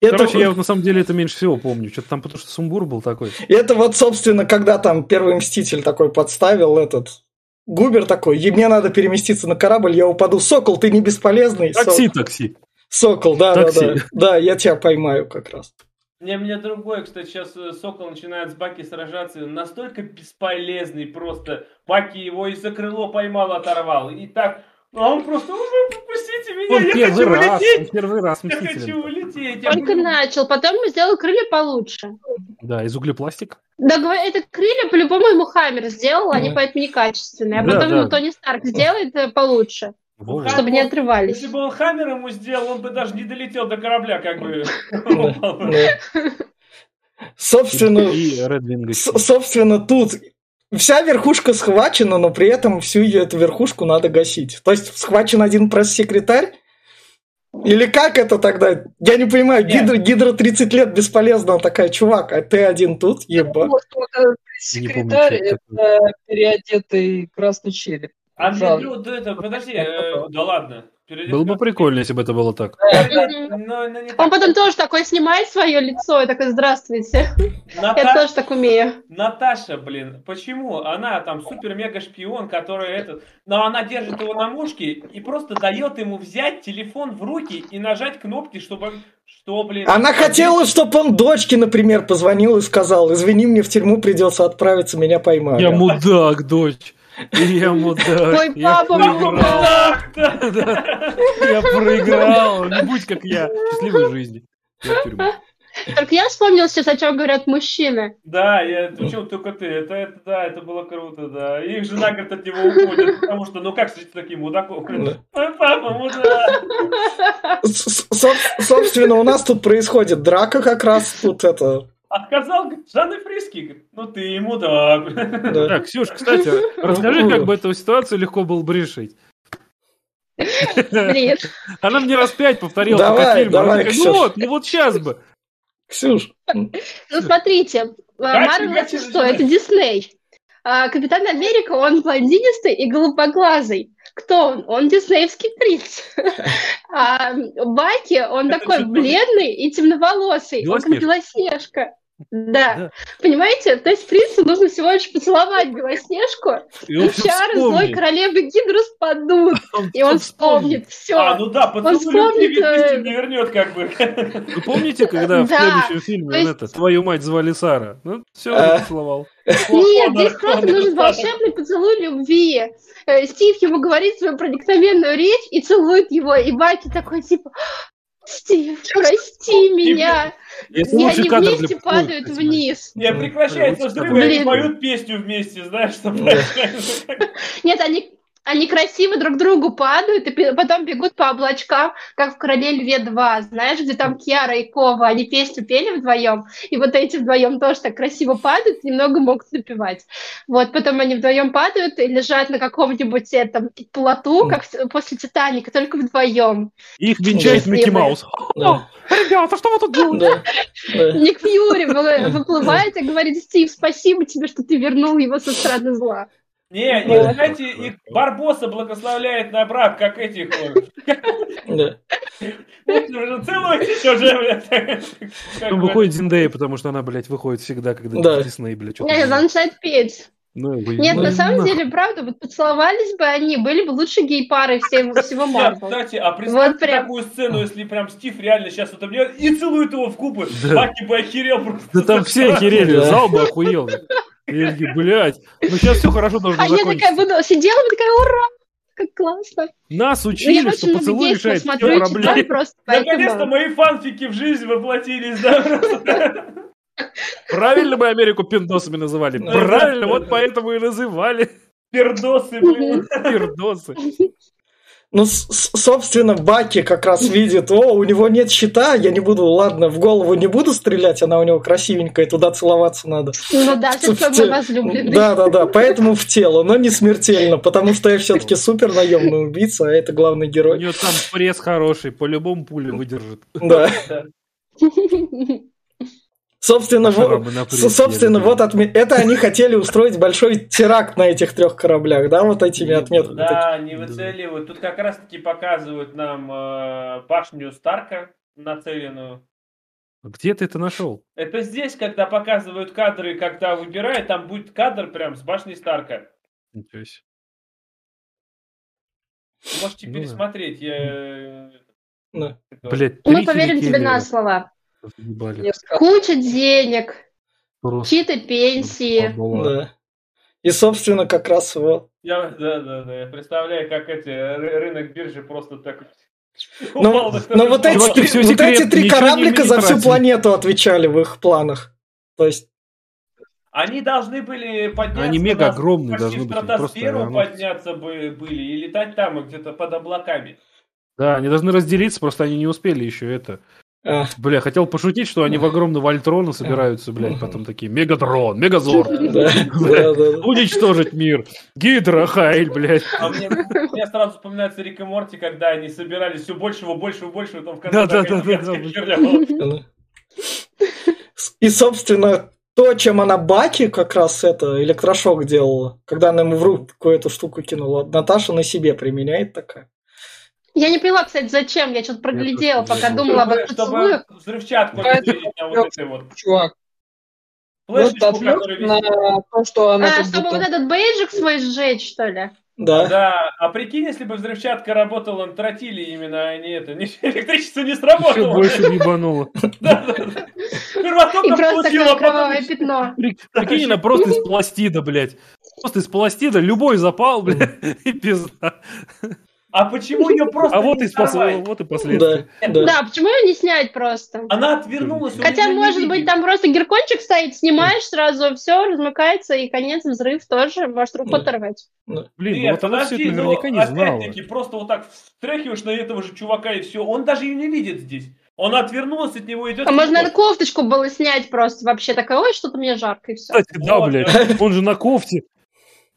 Это, Короче, я вот на самом деле это меньше всего помню. Что-то там потому что сумбур был такой. это вот, собственно, когда там первый Мститель такой подставил этот... Губер такой, «Е- мне надо переместиться на корабль, я упаду. Сокол, ты не бесполезный. Такси, такси. Сокол, да, да, Такси. да. Да, я тебя поймаю как раз. Мне, мне другое, кстати, сейчас э, Сокол начинает с Баки сражаться, и он настолько бесполезный просто. Баки его и за крыло поймал, оторвал. И так, а он просто, «Ой, вы попустите меня, Он я хочу раз, он улететь, первый раз я хочу улететь. я Только буду- начал, потом сделал крылья получше. Да, из углепластика. Да, это крылья по-любому ему Хаммер сделал, они Да. поэтому некачественные. А Да, потом да. ему Тони Старк сделает э, получше, Во-во. чтобы не отрывались. Если бы он Хаммер ему сделал, он бы даже не долетел до корабля, как бы. [laughs] Собственно, собственно, тут вся верхушка схвачена, но при этом всю ее эту верхушку надо гасить. То есть схвачен один пресс-секретарь? Или как это тогда? Я не понимаю, Нет. Гидра, Гидра 30 лет бесполезна, такая, чувак, а ты один тут, еба. Секретарь это переодетый красный череп. А мне, ну, да это, подожди, э, да ладно. Перейдем Было бы прикольно, если бы это было так. Но не Он потом тоже такой снимает свое лицо и такой, здравствуйте. Я тоже так умею. Наташа, блин, почему? Она там супер-мега-шпион, который этот... Но она держит его на мушке и просто дает ему взять телефон в руки и нажать кнопки, чтобы... Что, блин? Она хотела, чтобы он дочке, например, позвонил и сказал, извини, мне в тюрьму придется отправиться, меня поймали. Я мудак, дочь. Я [laughs] мудак. Ой, Я папа, проиграл. Так, да. Да. Я проиграл. Не будь как я. Счастливой жизни. Я в тюрьму. Только я вспомнил сейчас, о чем говорят мужчины. Да, я, причем только ты, это, это, да, это было круто, да. И их жена, говорит, от него уходит, потому что, ну как жить с таким мудаком? Ой, папа, мудак. Собственно, у нас тут происходит драка как раз, тут это... Отказал, говорит, Жанны Фриски, говорит, ну ты мудак. да. Так, Ксюш, кстати, расскажи, как бы эту ситуацию легко было бы решить. Блин. Она мне раз пять повторила Давай, фильм. давай, Ксюш. ну вот, ну вот сейчас бы. Ксюш, Ну, смотрите, Марвел это что? Это Дисней. А Капитан Америка, он блондинистый и голубоглазый. Кто он? Он диснеевский принц. [laughs] А Баки, он Это такой бледный и темноволосый. Он как Белоснежка. Да. Да. Понимаете? То есть принцу нужно всего лишь поцеловать Белоснежку, И и он чары злой вспомнит. королевы Гидру спадут, и он вспомнит все. А, ну да, поцелуй вспомнит, любви э, не вернет, как бы. Вы помните, когда в следующем фильме есть- он это, твою мать звали Сара? Ну, все, А. поцеловал. Нет, здесь просто нужен волшебный поцелуй любви. Э, Стив ему говорит свою проникновенную речь и целует его, и Баки такой типа Стив, прости меня. Это И лучший они кадр вместе для падают вниз. Не, прекращается Лучше взрыв, и они поют песню вместе, знаешь, что происходит. Нет, они, они красиво друг другу падают и потом бегут по облачкам, как в «Короле льве 2», знаешь, где там Кьяра и Кова, они песню пели вдвоем, и вот эти вдвоем тоже так красиво падают, немного могут напевать. Вот, потом они вдвоем падают и лежат на каком-нибудь этом плоту, как после «Титаника», только вдвоем. Их венчает. Микки Маус. Ребята, что вы тут делаете? [laughs] Ник Фьюри вы- выплывает и говорит, Стив, спасибо тебе, что ты вернул его со страны зла. Не, Вот. их, знаете, их Барбоса благословляет на брак, как этих вот. Да. Целуйтесь уже, бы- выходит Зиндея, потому что она, блядь, выходит всегда, когда Да. Дисней, блядь, что-то Не, она начинает петь. Ну, вы- Нет, ну, на самом нахуй. деле, правда, вот поцеловались бы они, были бы лучше гей-парой всем- всего Нет, Марвел. кстати, а представьте Вот прям. такую сцену, если прям Стив реально сейчас это делает и целует его в губы. Да. Баки бы охерел просто. Да там все [laughs] охерели, Да. зал бы охуел. Я такие, блядь, ну сейчас все хорошо должно А я закончиться. такая буду, сидела бы такая, ура, как классно. Нас Ну, я учили, что поцелуй решает все и проблемы. просто, Наконец-то мои фанфики в жизнь воплотились, да? Правильно мы Америку пиндосами называли. Да, Правильно, вот поэтому и называли Пердосы, блин. пиндосы. Ну, собственно, Баки как раз видит, о, у него нет щита, я не буду, ладно, в голову не буду стрелять, она у него красивенькая, туда целоваться надо. Ну да, ты В мой те- возлюбленный. Да, да, да, поэтому в тело, но не смертельно, потому что я все-таки супер наемный убийца, а это главный У герой. него там пресс хороший, по-любому пуле выдержит. Да. [laughs] Собственно, во- Шрамы на с- прессе, собственно, вот отме- это они хотели устроить большой теракт на этих трех кораблях, да, вот этими отметками. Да, не выцеливают. Тут как раз-таки показывают нам э, башню Старка нацеленную. Где ты это нашел? Это здесь, когда показывают кадры, когда выбирают, там будет кадр прям с башней Старка. Ничего себе. Можете Ну да. пересмотреть. Я... э, Да. Блять, Мы поверим тебе на слово. Несколько. Куча денег, чьи-то пенсии. Да. И, собственно, как раз вот. Я, да, да, да. Я представляю, как эти ры- рынок биржи просто так Ну, упал на но второй вот эти, вот секретно, эти три кораблика за всю планету отвечали в их планах. То есть, Они должны были подняться Они мега огромные должны в быть, просто стратосферу подняться бы, были и летать там, где-то под облаками. Да, они должны разделиться, просто они не успели еще это. Бля, хотел пошутить, что они в огромного Вольтрона собираются, блядь, потом такие, Мегатрон, Мегазор, [laughs] уничтожить мир, Гидра, Хайль, блядь. А мне, мне сразу вспоминается Рик и Морти, когда они собирались все большего, большего, большего, там в конце Да, да, да, да. И, собственно, то, чем она Баки как раз это электрошок делала, когда она ему в руку эту штуку кинула, Наташа на себе применяет такая. Я не поняла, кстати, зачем. Я что-то проглядела, не пока думала об Чтобы, их чтобы взрывчатку вот этой вот Чувак, ну, флешечку, отвлек висит. на то, что она А, чтобы будто- вот этот бейджик свой сжечь, что ли? Да. Да, а прикинь, если бы взрывчатка работала на тротиле именно, а не это, не, электричество не Еще сработало. больше ебануло. [laughs] Да, да. Сперва И просто кровавое еще- пятно. [laughs] Прикинь, она просто из пластида, блядь. Просто из пластида любой запал, блядь, [laughs] и пизда. А почему ее просто А вот и, спас... вот и последствия. Да, да. Да, почему ее не снять просто? Она отвернулась. Хотя, может видит. быть, там просто геркончик стоит, снимаешь сразу, все, размыкается, и конец, взрыв тоже, может руку Да. оторвать. Блин, ну Нет, вот она все это ну, наверняка не знала. Опять-таки, просто вот так встряхиваешь на этого же чувака и все. Он даже ее не видит здесь. Он отвернулся от него, идет. А можно, наверное, кофточку было снять просто вообще, такая, ой, что-то мне жарко, и все. Кстати, да, Вот, блядь, он же на кофте.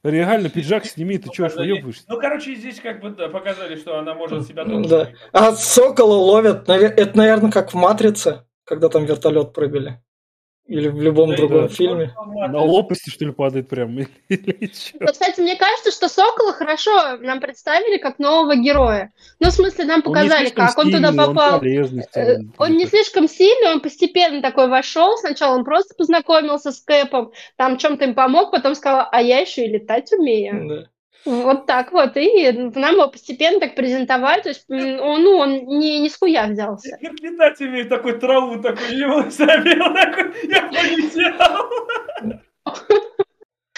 Реально, пиджак сними, ты чё, Показали. уебываешься? Ну, короче, здесь как бы да, показали, что она может себя тоже Да. А сокола ловят, это, наверное, как в «Матрице», когда там вертолет прыгали. Или в любом Да, другом да. фильме. На лопасти, что ли, падает прям? [laughs] Или чё? Вот, Кстати, мне кажется, что Сокола хорошо нам представили как нового героя. Ну, в смысле, нам Он показали, слишком как он туда сильный, он попал. полезный Э, целом. Он не слишком сильный, он постепенно такой вошел. Сначала он просто познакомился с Кэпом, там чем-то им помог, потом сказал, а я еще и летать умею. Да. Вот так вот. И нам его постепенно так презентовали. То есть, он, ну, он не, не с хуя взялся. Летать умеет, такой траву, такой его забил, такой, я полетел. [laughs]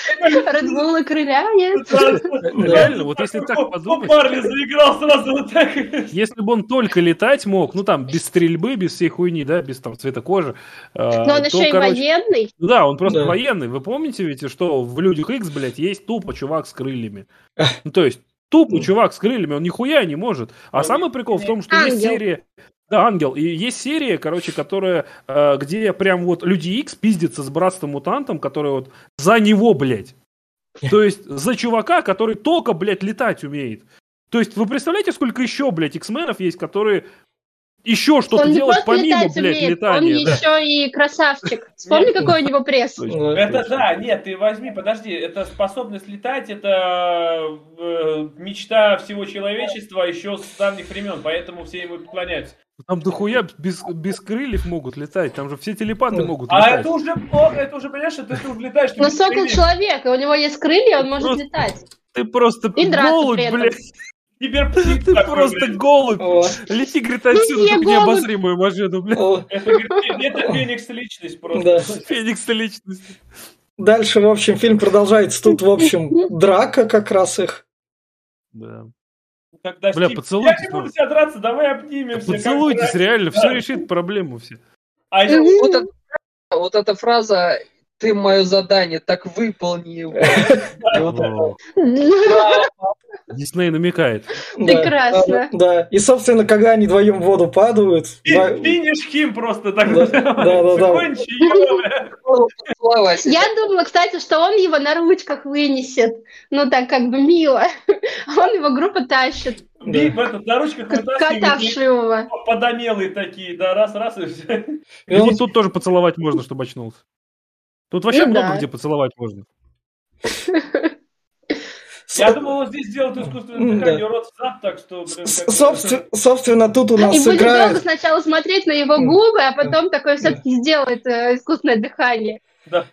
[laughs] Редбулы крыляет. Реально, вот если так подумать, Марли заиграл сразу вот так. если бы он только летать мог, ну там, без стрельбы, без всей хуйни, да, без там цвета кожи, а, Но он еще и военный. Ну Да, он просто военный. Вы помните ведь, что в Людях Икс, блядь, есть тупо чувак с крыльями? Ну, то есть, тупо чувак с крыльями, он нихуя не может. А Он самый прикол в том, что есть серия... Да, ангел. И есть серия, короче, которая, э, где прям вот Люди Икс пиздится с братством мутантом, который вот за него, блядь. То есть за чувака, который только, блядь, летать умеет. То есть вы представляете, сколько еще, блядь, X-менов есть, которые еще что-то Он просто помимо, летать блядь, умеет, он летания. да. еще и красавчик. Вспомни, какой у него пресс. Точно. Это да, нет, ты возьми, подожди, это способность летать, это э, мечта всего человечества еще с давних времен, поэтому все ему поклоняются. Там дохуя без, без крыльев могут летать, там же все телепаты Да. могут А летать. это уже, о, это уже, понимаешь, это ты уже летаешь. без сокол крыльев. человек, и у него есть крылья, он может Просто- летать. Ты просто И голубь, блядь, Теперь ты такой, просто блядь. голубь. О, Лети, говорит, отсюда, Ну, я только голубь. необозримую машину, блядь. о, Это, говорит, это Феникс личность просто. Да. Феникс личность. Дальше, в общем, фильм продолжается. Тут, в общем, драка как раз их. Да. Когда Бля, Стив, поцелуйтесь, Я не буду тебя драться, давай обнимемся. как Поцелуйтесь, раньше». реально, Да. все решит проблему все. А я- Вот, это- вот эта фраза «ты мое задание, так выполни его». [laughs] Вот. [laughs] Дисней намекает. Да. Прекрасно. Да. И, собственно, когда они вдвоем в воду падают, Финиш Хим просто так. Да, [laughs] да, да, да. Я думала, кстати, что он его на ручках вынесет. Ну, так как бы мило. А Он его группа тащит. Би- в этот, на ручках Как кота вытаскивает, и вшивого. подомелые такие, да, раз-раз и все. и И тут тоже поцеловать можно, чтобы очнулся. Тут вообще Ну много да. где поцеловать можно. [laughs] Я думал, вот здесь сделают искусственное дыхание рот зад, так что, Собственно, тут у И нас будет долго играет... сначала смотреть на его губы, а потом такой все-таки сделает э, искусственное дыхание. Да,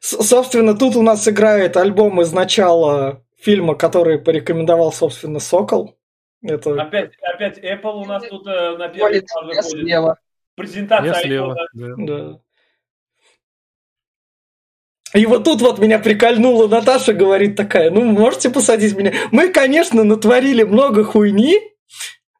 Собственно, тут у нас играет альбом из начала фильма, который порекомендовал, собственно, Сокол. Это... Опять, опять Apple у нас тут э, на первый план я выходит. слева. Презентация Я слева. да. да. И вот тут вот меня прикольнула Наташа, говорит такая, ну, можете посадить меня? Мы, конечно, натворили много хуйни.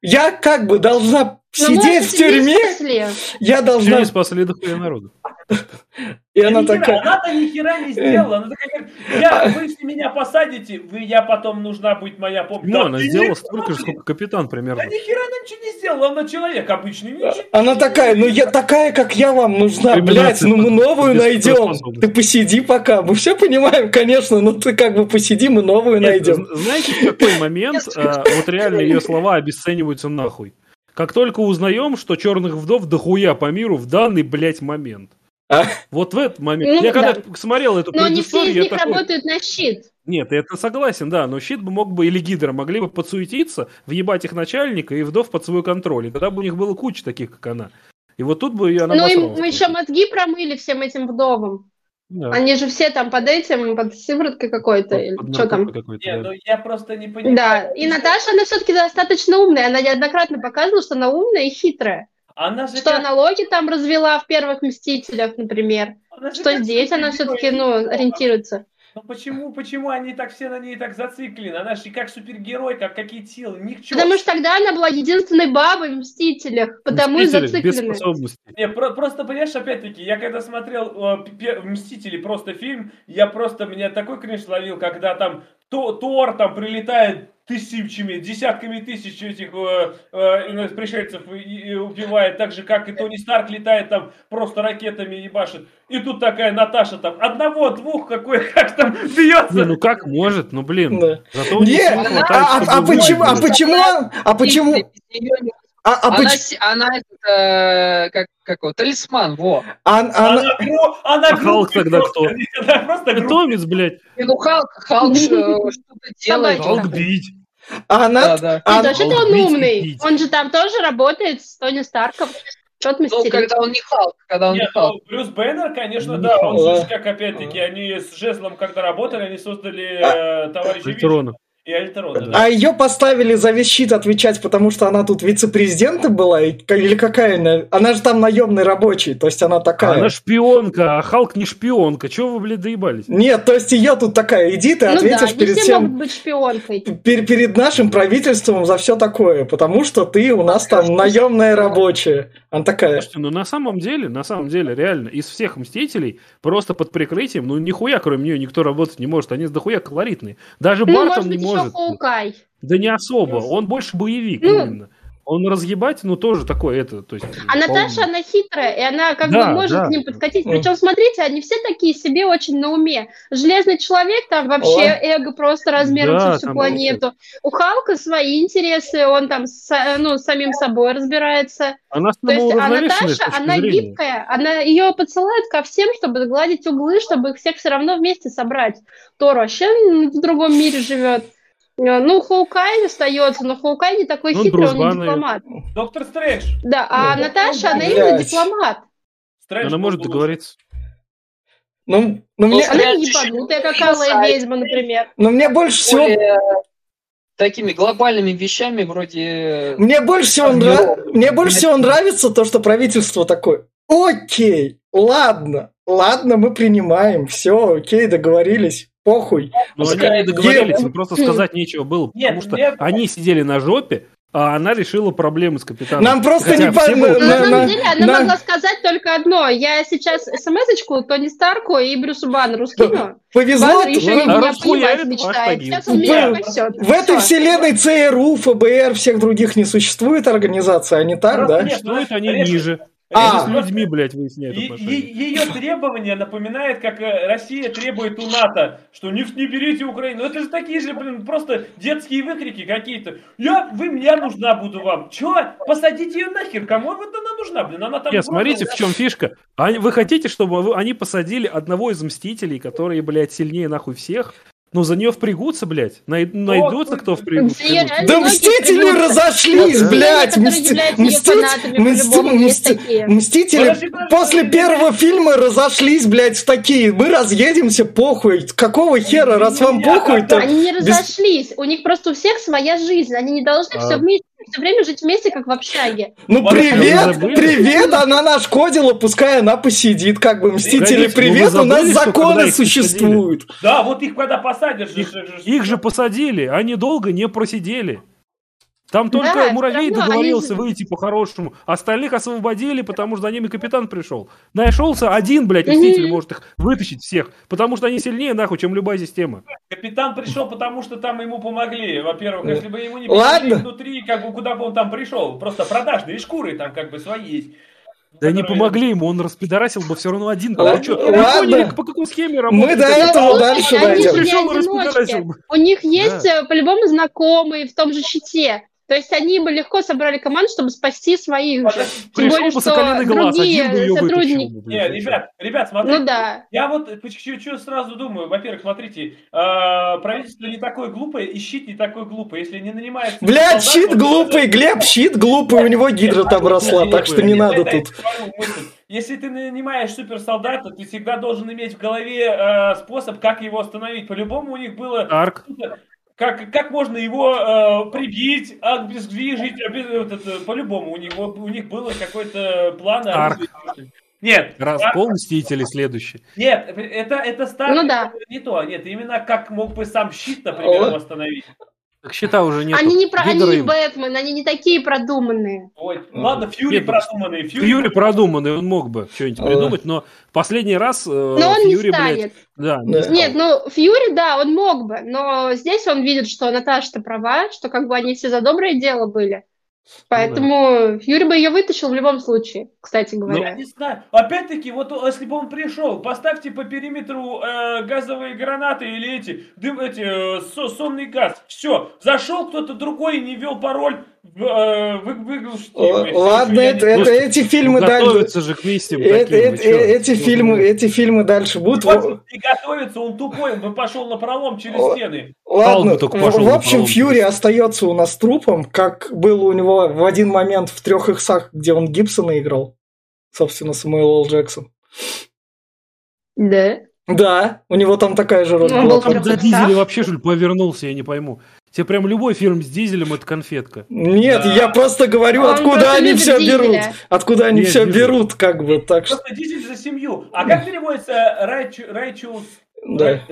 Я как бы должна Но мы сидеть в тюрьме. спасли. Я должна... не спасли дохуя народу. [laughs] И она такая... Она-то ни хера не сделала. Она такая, говорит, я, [laughs] вы если меня посадите, вы, я потом нужна будет моя помощь. Ну, Да она сделала столько же, сколько капитан примерно. Да ни хера она ничего не сделала, она человек обычный. Она такая, ну я такая, как я вам нужна, блядь, ну мы [laughs] новую найдем. Ты посиди пока. Мы все понимаем, конечно, но ты как бы посиди, мы новую найдем. Знаете, в какой момент а, вот реально ее слова обесцениваются нахуй? Как только узнаем, что черных вдов дохуя по миру в данный, блядь, момент. А? [laughs] Вот в этот момент. Ну я когда да. смотрел эту Но не все из я них такой, работают на щит. Нет, это согласен, да, но щит бы мог бы, или гидра могли бы подсуетиться, въебать их начальника и вдов под свой контроль. И тогда бы у них было куча таких, как она. И вот тут бы я Ну, им мы еще мозги промыли всем этим вдовам. Да. Они же все там под этим, под сывороткой какой-то, Под- или под что там. наркотой какой-то, Не, да. ну я просто не понимаю. Да, и Наташа, она все-таки достаточно умная. Она неоднократно показывала, что она умная и хитрая. Она же Что как- налоги там развела в первых «Мстителях», например. она Что как здесь она все-таки, ну, ориентируется. Ну почему, почему они так все на ней так зациклены? Она же как супергерой, как какие силы, ни к чему. Потому что тогда она была единственной бабой в «Мстителях», потому и Мстители без зациклены. способностей. Не, про- просто, понимаешь, опять-таки, я когда смотрел э, «Мстители» просто фильм, я просто, меня такой кринж ловил, когда там То- Тор там прилетает тысячами, десятками тысяч этих э, э, пришельцев и, и убивает, так же, как и Тони Старк летает там просто ракетами ебашит. И тут такая Наташа там, одного, двух, какой, [laughs] как там бьется. Не, ну как может, ну блин. Да. Зато у Не, а, хватает, а- а чтобы почему, а почему, а почему, А, а Она, поч- она это, как, как его, талисман, во. а- Она, она- гру- она А Халк тогда просто, [laughs] Она просто. Питомец, блядь, И, Ну, Халк, Халк же [laughs] что-то делает. Халк бить. А она- Да, да. а- вообще-то он бить, умный. бить. Он же там тоже работает с Тони Старком. Что-то Ну, когда он не Халк, когда он не Нет, Халк. ну, Брюс Бэннер, конечно, Не да, он Халк. же, как опять-таки, они с Жезлом когда работали, они создали А- э, товарища Альтерона. И Альтерона. да. А ее поставили за весь щит отвечать, потому что она тут вице-президентом была? Или какая она? Она же там наемный рабочий, то есть она такая. Она шпионка, а Халк не шпионка. Чего вы, блядь, доебались? Нет, то есть ее тут такая, иди ты ну да, ответишь не перед все всем, могут быть шпионкой. пер- перед нашим правительством за все такое, потому что ты у нас там наемная рабочая. Она такая. Слушайте, ну на самом деле, на самом деле, реально, из всех Мстителей, просто под прикрытием, ну нихуя кроме нее никто работать не может. Они дохуя колоритные. Даже Ну, Бартон может не еще может. Хоукай. Да не особо. Он больше боевик Ну. именно. Он разъебать, ну тоже такой это, то есть. А Наташа, она хитрая, и она как Да, бы может да. к ним подкатить. Причем, смотрите, они все такие себе очень на уме. Железный человек, там вообще О. эго просто размером Да, со всю планету. У Халка свои интересы, он там с, ну, самим собой разбирается. Она То есть, а Наташа, она зрения. гибкая, она ее подсылают ко всем, чтобы сгладить углы, чтобы их всех все равно вместе собрать. Тор вообще в другом мире живет. Э, Ну, Хоукай остается, но Хоукай не такой Ну, хитрый, он не дипломат. Доктор Стрэндж. Да, а Ну, Наташа, она блядь. именно дипломат. Стрэндж Она может договориться. Ну, ну, мне, Ну, Она не ебанутая, как. Алая ведьма, например. ну, мне больше всего Более такими глобальными вещами вроде... Мне больше всего, Там нра- миров. мне больше всего нравится то, что правительство такое. Окей, ладно, ладно, мы принимаем, все, окей, договорились, похуй. Но они Пускай не договорились, им просто сказать нечего было, Нет, потому что мне- они сидели на жопе, а она решила проблемы с капитаном. Нам просто Хотя не понятно. были- на на- самом деле она на- могла сказать только одно. Я сейчас смс-очку Тони Старку и Брюсу Баннеру скину. Повезло, Баннер еще и а меня понимать мечтает. Сейчас он меня В- спасет. в этой вселенной ЦРУ, ФБР, всех других не существует организации, а не так, Просто да? нет. Существуют они ниже. А. С людьми, блядь, е- Ее требование напоминает, как э, Россия требует у НАТО, что не, не берите Украину. Это же такие же, блин, просто детские выкрики какие-то. Я, вы мне нужна буду вам. Че? Посадите ее нахер. Кому вот она нужна, блин? Она там... Нет, смотрите, в чем фишка. Они- Вы хотите, чтобы вы- они посадили одного из мстителей, которые, блядь, сильнее нахуй всех? Ну, за нее впрягутся, блядь. Най- найдутся, кто впрягут. Да мстители разошлись, Да. блядь! Мстители после подожди. первого фильма разошлись, блядь, в такие. Мы разъедемся, похуй. Какого хера, раз вам Меня похуй, то... Они не без- разошлись. У них просто у всех своя жизнь. Они не должны А. все вместе, все время жить вместе, как в общаге. Ну, привет, привет, она нашкодила, пускай она посидит, как бы, мстители, ну привет, у нас законы посадили? существуют. Да, вот их когда. Их, же- их же посадили, они долго не просидели. Там только Да, муравей договорился они выйти по-хорошему. Остальных освободили, потому что за ними капитан пришел. Нашелся один, блядь, мститель может их вытащить всех. Потому что они сильнее, нахуй, чем любая система. Капитан пришел, потому что там ему помогли. Во-первых, Э, если бы ему не помогли внутри, как бы куда бы он там пришел. Просто продажные шкуры там как бы свои есть. Да не помогли ему, он распидорасил бы все равно один. Ладно, что, ладно. поняли, по какой схеме Мы работает? до Капитан? этого дальше дойдем. Пришел распидорасил бы. У них есть э, по-любому знакомые в том же щите. То есть они бы легко собрали команду, чтобы спасти своих же. Тем Пришел более, что глаз, другие сотрудники... Не, ребят, ребят, смотрите. Ну да. Я вот что сразу думаю, во-первых, смотрите, э, правительство не такое глупое, и щит не такой глупый. Если не нанимается... Блядь, щит глупый, Глеб, щит глупый, у него гидра там росла, так что не надо тут. Если ты нанимаешь суперсолдата, ты всегда должен иметь в голове э, способ, как его остановить. По-любому у них было Арк. Как, как можно его э, прибить, обездвижить, обез- вот это, по-любому у него у них было какой-то план. Арк. Нет, Раскол Мстителей следующий. нет, это это старый, Ну да. не то, нет, именно как мог бы сам щит, например, О. его остановить. Так щита уже нет. Они не про... они не Бэтмен, они не такие продуманные. Ой, ладно, Фьюри Нет, продуманный, Фьюри, Фьюри продуманный, он мог бы что-нибудь Э. придумать, но последний раз э, Но он не Фьюри, блядь, станет. да, не Да. стал. Нет, ну Фьюри, да, он мог бы, но здесь он видит, что Наташа-то права, что как бы они все за доброе дело были. Поэтому Фьюри бы ее вытащил в любом случае, кстати Я говоря. не знаю. Опять-таки, вот если бы он пришел, поставьте по периметру э, газовые гранаты или эти, дым, эти э, со- сонный газ. Все, зашел кто-то другой и не вел пароль. э, вы, Л- Ладно, что я это, не- это эти фильмы дальше. Готовятся же к миссиям э- таким, э- вы чё? э- Эти Ну, фильмы, эти фильмы дальше будут. Вот не готовится, он тупой, он бы пошел на пролом через стены. Ладно, в, пошел в на общем. Фьюри остается у нас трупом, как было у него в один момент в трех иксах, где он Гибсона играл. Собственно, Самуэл Л. Джексон. Да. Да, у него там такая же роль Ну, Он за дизеля вообще, что ли, повернулся, я не пойму. Тебе прям любой фильм с дизелем это конфетка. Нет, Да. я просто говорю, Он откуда просто они все Дизеля. берут. Откуда они Нет, все Дизель. берут, как бы, так что... Просто дизель за семью. А как переводится Righteous, righteous, Да.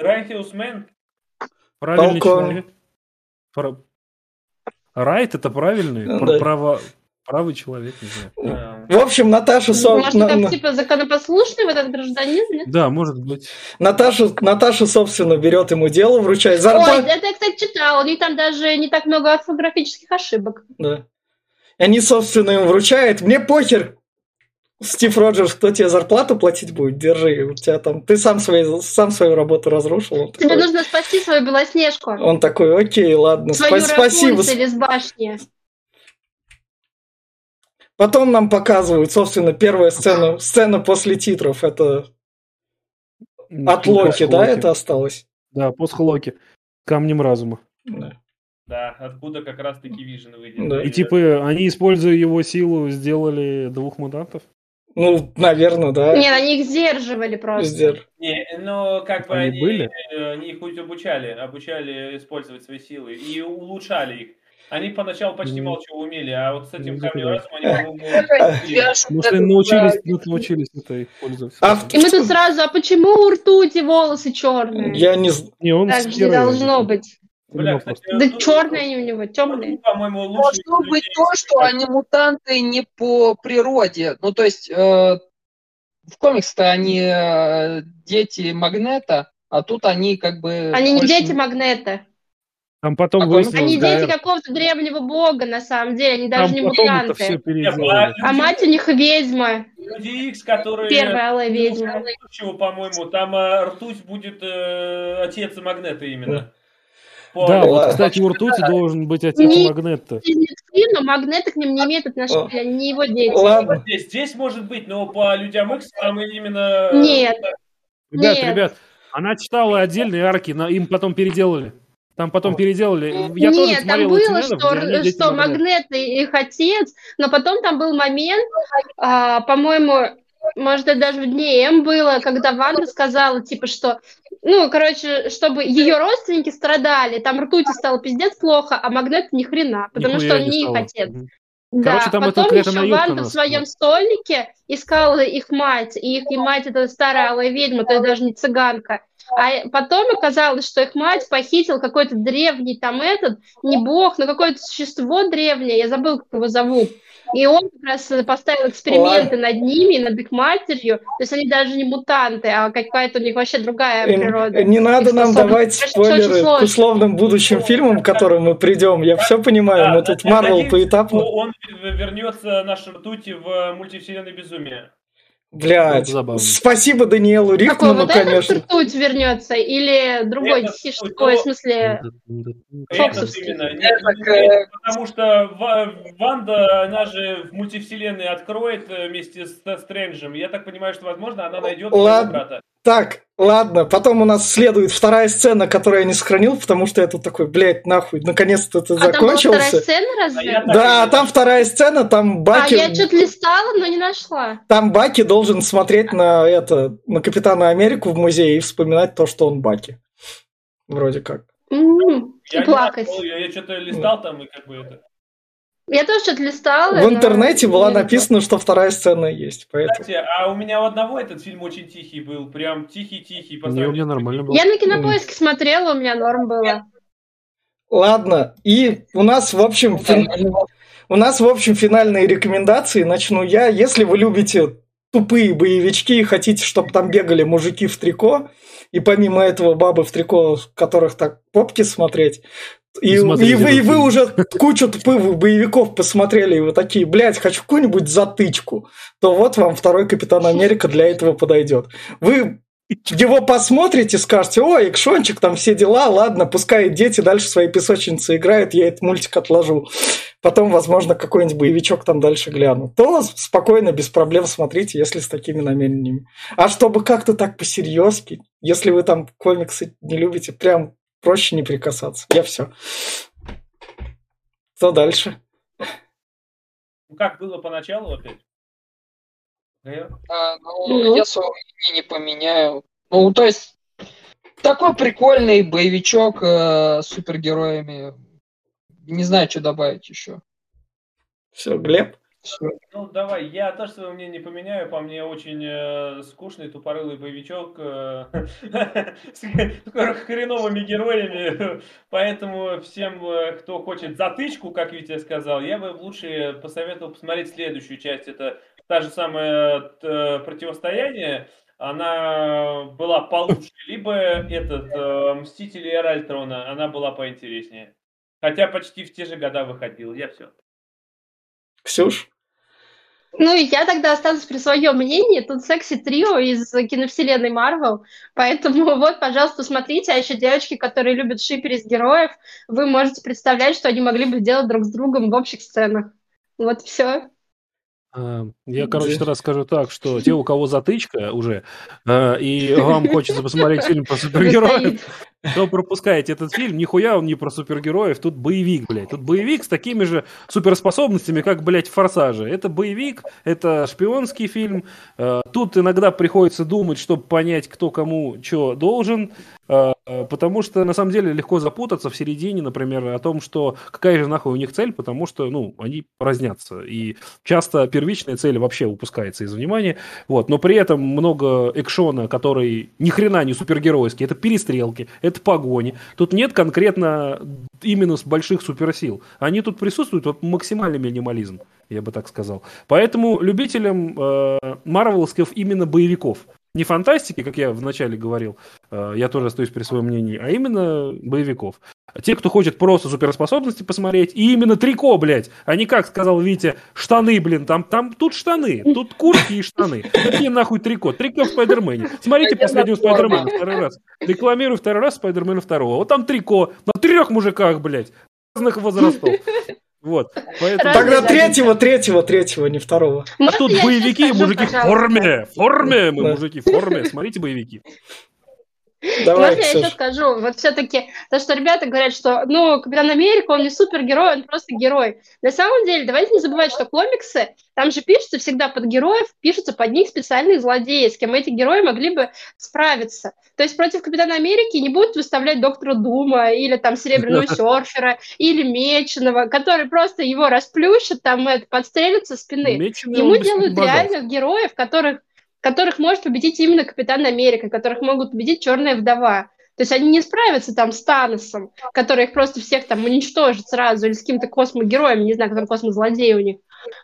Righteous man? Правильный Полковник. человек. Райт это правильный, Пр- да. право... правый человек, не знаю. А, В общем, Наташа, со- Может, на- на- типа законопослушный в этот гражданин, нет? Да, может быть. Наташа, Наташа, собственно, берет ему дело, вручает Ой, зарплату. это я, кстати, читала. У них там даже не так много орфографических ошибок. Да. И они, собственно, им вручают. Мне похер, Стив Роджерс, кто тебе зарплату платить будет, держи. У тебя там, ты сам, свои, сам свою работу разрушил. Он Тебе такой, нужно спасти свою Белоснежку. он такой окей, ладно, Свою спа- спасибо. Рапунцель из башни. Потом нам показывают, собственно, первая сцена, сцена после титров. Это от Локи, да, это осталось? Да, пост Локи. Камнем разума. Да. Да, откуда как раз таки Вижен выйдет. Да. И типа они, используя его силу, сделали двух мутантов. Ну, наверное, да. Нет, они их сдерживали просто. Сдерж- Не, но как бы Они они, были? э, они их хоть обучали, обучали использовать свои силы и улучшали их. Они поначалу почти чего умели, а вот с этим Ну, камнем разума они, по-моему, Может, они научились, ну, научились это пользоваться. А И мы тут сразу, а почему у ртути волосы черные? Я не з- Не, он Так же должно быть. Бля, Ну, кстати. Да тут- черные они у него, тут, темные. по-моему, лучший Должно быть то, что они мутанты не по природе. Ну, то есть э, в комиксах-то они э, дети Магнета, а тут они как бы... Они не дети Магнета. Там потом выяснилось, Они да, дети какого-то древнего бога, на самом деле. Они даже там не потом это все мутанты. А мать у них ведьма. Люди Икс, которые... Первая алая ведьма. Чего, по-моему, там э, ртуть будет э, отец Магнета именно. По- Да, вот, кстати, у ртути должен быть отец Не- Магнета. Но Магнета к ним не имеет отношения, они не его дети. Ладно. Здесь, здесь может быть, но по людям Икс там именно... Нет. Ребят, Нет. ребят, она читала отдельные арки, но им потом переделали. Там потом переделали. Я тоже Нет, там смотрел было, что, что. Магнет и их отец, но потом там был момент, а, по-моему, может, это даже в дне М было, когда Ванда сказала, типа, что, ну, короче, чтобы ее родственники страдали, там ртути стало пиздец плохо, а Магнет ни хрена, потому Нихуя что он не их отец. Мгм. Да, Короче, там это потом какая-то еще Ванда в своем стольнике искала их мать, и их и мать это старая алая ведьма, то есть даже не цыганка. А потом оказалось, что их мать похитил какой-то древний там этот, не бог, но какое-то существо древнее, я забыл, как его зовут. И он как раз поставил эксперименты над ними, над их матерью. То есть они даже не мутанты, а какая-то у них вообще другая Э, природа. Не надо Их нам давать спойлеры к условным будущим фильмам, к которым мы придем. Я все понимаю, мы тут Марвел поэтапно. Он вернется наш ртути в мультивселенной безумия. Блядь. Забавно. Спасибо Даниэлу Какой, Рихману, вот этот конечно. ртуть вернется или другой Этот ой, в смысле, Этот Фоксовский. к- потому что Ва- Ванда, она же в мультивселенной откроет э, вместе с Стрэнджем. Я так понимаю, что, возможно, она найдет брата. Так, ладно, потом у нас следует вторая сцена, которую я не сохранил, потому что я тут такой, блядь, нахуй, наконец-то это а там была вторая закончился. сцена А разве? Да, и- там вторая сцена, там А Баки, я что-то листала, но не нашла. там Баки должен смотреть на это, на Капитана Америку в музее и вспоминать то, что он Баки. Вроде как. Я И не плакать. нашел, Я, я что-то листал там и как бы это. Я тоже что-то листала. В но интернете была не нашла. написано, что вторая сцена есть, поэтому... Кстати, а у меня у одного этот фильм очень тихий был. Прям тихий-тихий. Не, у меня нормально было. Я на кинопоиске смотрела, у меня норм было. Ладно, и у нас, в общем, фин- у нас, в общем, финальные рекомендации. Начну я. Если вы любите тупые боевички и хотите, чтобы там бегали мужики в трико, и помимо этого бабы в трико, которых так попки смотреть, и, и вы, и вы уже кучу тупых боевиков посмотрели, и вы такие, блядь, хочу какую-нибудь затычку, то вот вам второй Капитан Америка для этого подойдет. Вы его посмотрите, скажете, ой, экшончик, там все дела, ладно, пускай дети дальше свои песочницы играют, я этот мультик отложу. потом, возможно, какой-нибудь боевичок там дальше гляну, то спокойно, без проблем смотрите, если с такими намерениями. А чтобы как-то так посерьезки, если вы там комиксы не любите, прям проще не прикасаться. Я все. Что дальше? Ну, как было поначалу опять? А, ну, ну, я свое мнение не поменяю. Ну, то есть, такой прикольный боевичок э, с супергероями. Не знаю, что добавить еще. Все, Глеб? Ну, давай, я тоже свое мнение не поменяю. По мне очень э, скучный, тупорылый боевичок э, [laughs] с хреновыми героями. Поэтому всем, э, кто хочет затычку, как Витя сказал, я бы лучше посоветовал посмотреть следующую часть. Это та же самая э, противостояние, она была получше, либо этот э, Мстители Эра Альтрона, она была поинтереснее. Хотя почти в те же года выходила. Я все. Ксюш? Ну, я тогда останусь при своем мнении. Тут секси-трио из киновселенной Марвел. Поэтому [laughs] вот, пожалуйста, смотрите. А еще девочки, которые любят шиперить героев, вы можете представлять, что они могли бы делать друг с другом в общих сценах. Вот все. А, я, короче, тогда скажу так, что те, у кого затычка уже, а, и вам [laughs] хочется посмотреть фильм про супергероев, то пропускаете этот фильм. Нихуя он не про супергероев, тут боевик, блядь. Тут боевик с такими же суперспособностями, как, блядь, в «Форсаже». Это боевик, это шпионский фильм. А, тут иногда приходится думать, чтобы понять, кто кому что должен. А, потому что, на самом деле, легко запутаться в середине, например, о том, что какая же нахуй у них цель, потому что, ну, они разнятся. И часто первичная цель вообще упускается из внимания. Вот. Но при этом много экшона, который ни хрена не супергеройский. Это перестрелки, это погони. Тут нет конкретно именно с больших суперсил. Они тут присутствуют, вот максимальный минимализм, я бы так сказал. Поэтому любителям э, марвелских именно боевиков не фантастики, как я вначале говорил, э, я тоже остаюсь при своем мнении, а именно боевиков. Те, кто хочет просто суперспособности посмотреть, и именно трико, блядь, а не, как сказал Витя, штаны, блин, там, там тут штаны, тут куртки и штаны. Какие нахуй трико? Трико в Спайдермене. Смотрите последнюю Спайдермена второй раз. Рекламирую второй раз Спайдермена второго. Вот там трико на трех мужиках, блядь, разных возрастов. Вот. Поэтому... Тогда третьего, третьего, третьего, не второго. А тут боевики, мужики в форме. В форме, мы мужики в форме. Смотрите боевики. Давай, Можно я еще скажу? Вот все-таки то, что ребята говорят, что, ну, Капитан Америка, он не супергерой, он просто герой. На самом деле, давайте не забывать, что комиксы, там же пишутся всегда под героев, пишутся под них специальные злодеи, с кем эти герои могли бы справиться. То есть против Капитана Америки не будут выставлять Доктора Дума или там Серебряного [laughs] серфера или Меченого, который просто его расплющит, там это, подстрелит со спины. Меченый Ему делают реальных героев, которых которых может победить именно Капитан Америка, которых могут победить Черная Вдова. То есть они не справятся там с Таносом, который их просто всех там уничтожит сразу, или с каким-то космогероем, не знаю, кто там космозлодей у них.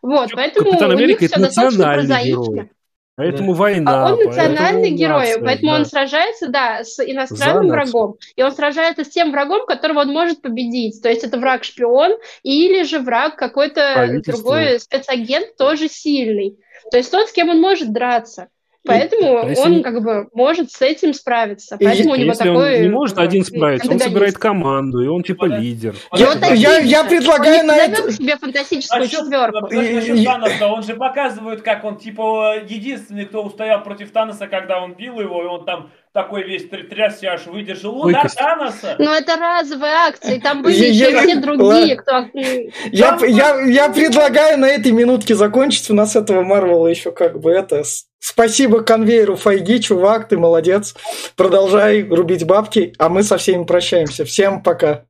Вот, поэтому Капитан у Америка них все достаточно прозаично. Герой. Поэтому война. А он национальный герой, нация, поэтому да. он сражается, да, с иностранным врагом. И он сражается с тем врагом, которого он может победить. То есть это враг-шпион или же враг какой-то другой спецагент, тоже сильный. То есть тот, с кем он может драться. Поэтому а он как бы может с этим справиться. Поэтому и, у него если такой... он не может один справиться, он собирает команду, и он типа лидер. Я, вот я, я предлагаю на это... себе фантастическую а четверку. Насчет Таноса, он же показывает, как он типа единственный, кто устоял против Таноса, когда он бил его, и он там такой весь трясся, аж выдержал удар Выкость. Таноса. Ну, это разовые акции, там [laughs] были еще все другие, кто... Я, я, я предлагаю на этой минутке закончить, у нас этого Марвела еще как бы это... Спасибо конвейеру Файги, чувак, ты молодец. Продолжай рубить бабки, а мы со всеми прощаемся. Всем пока.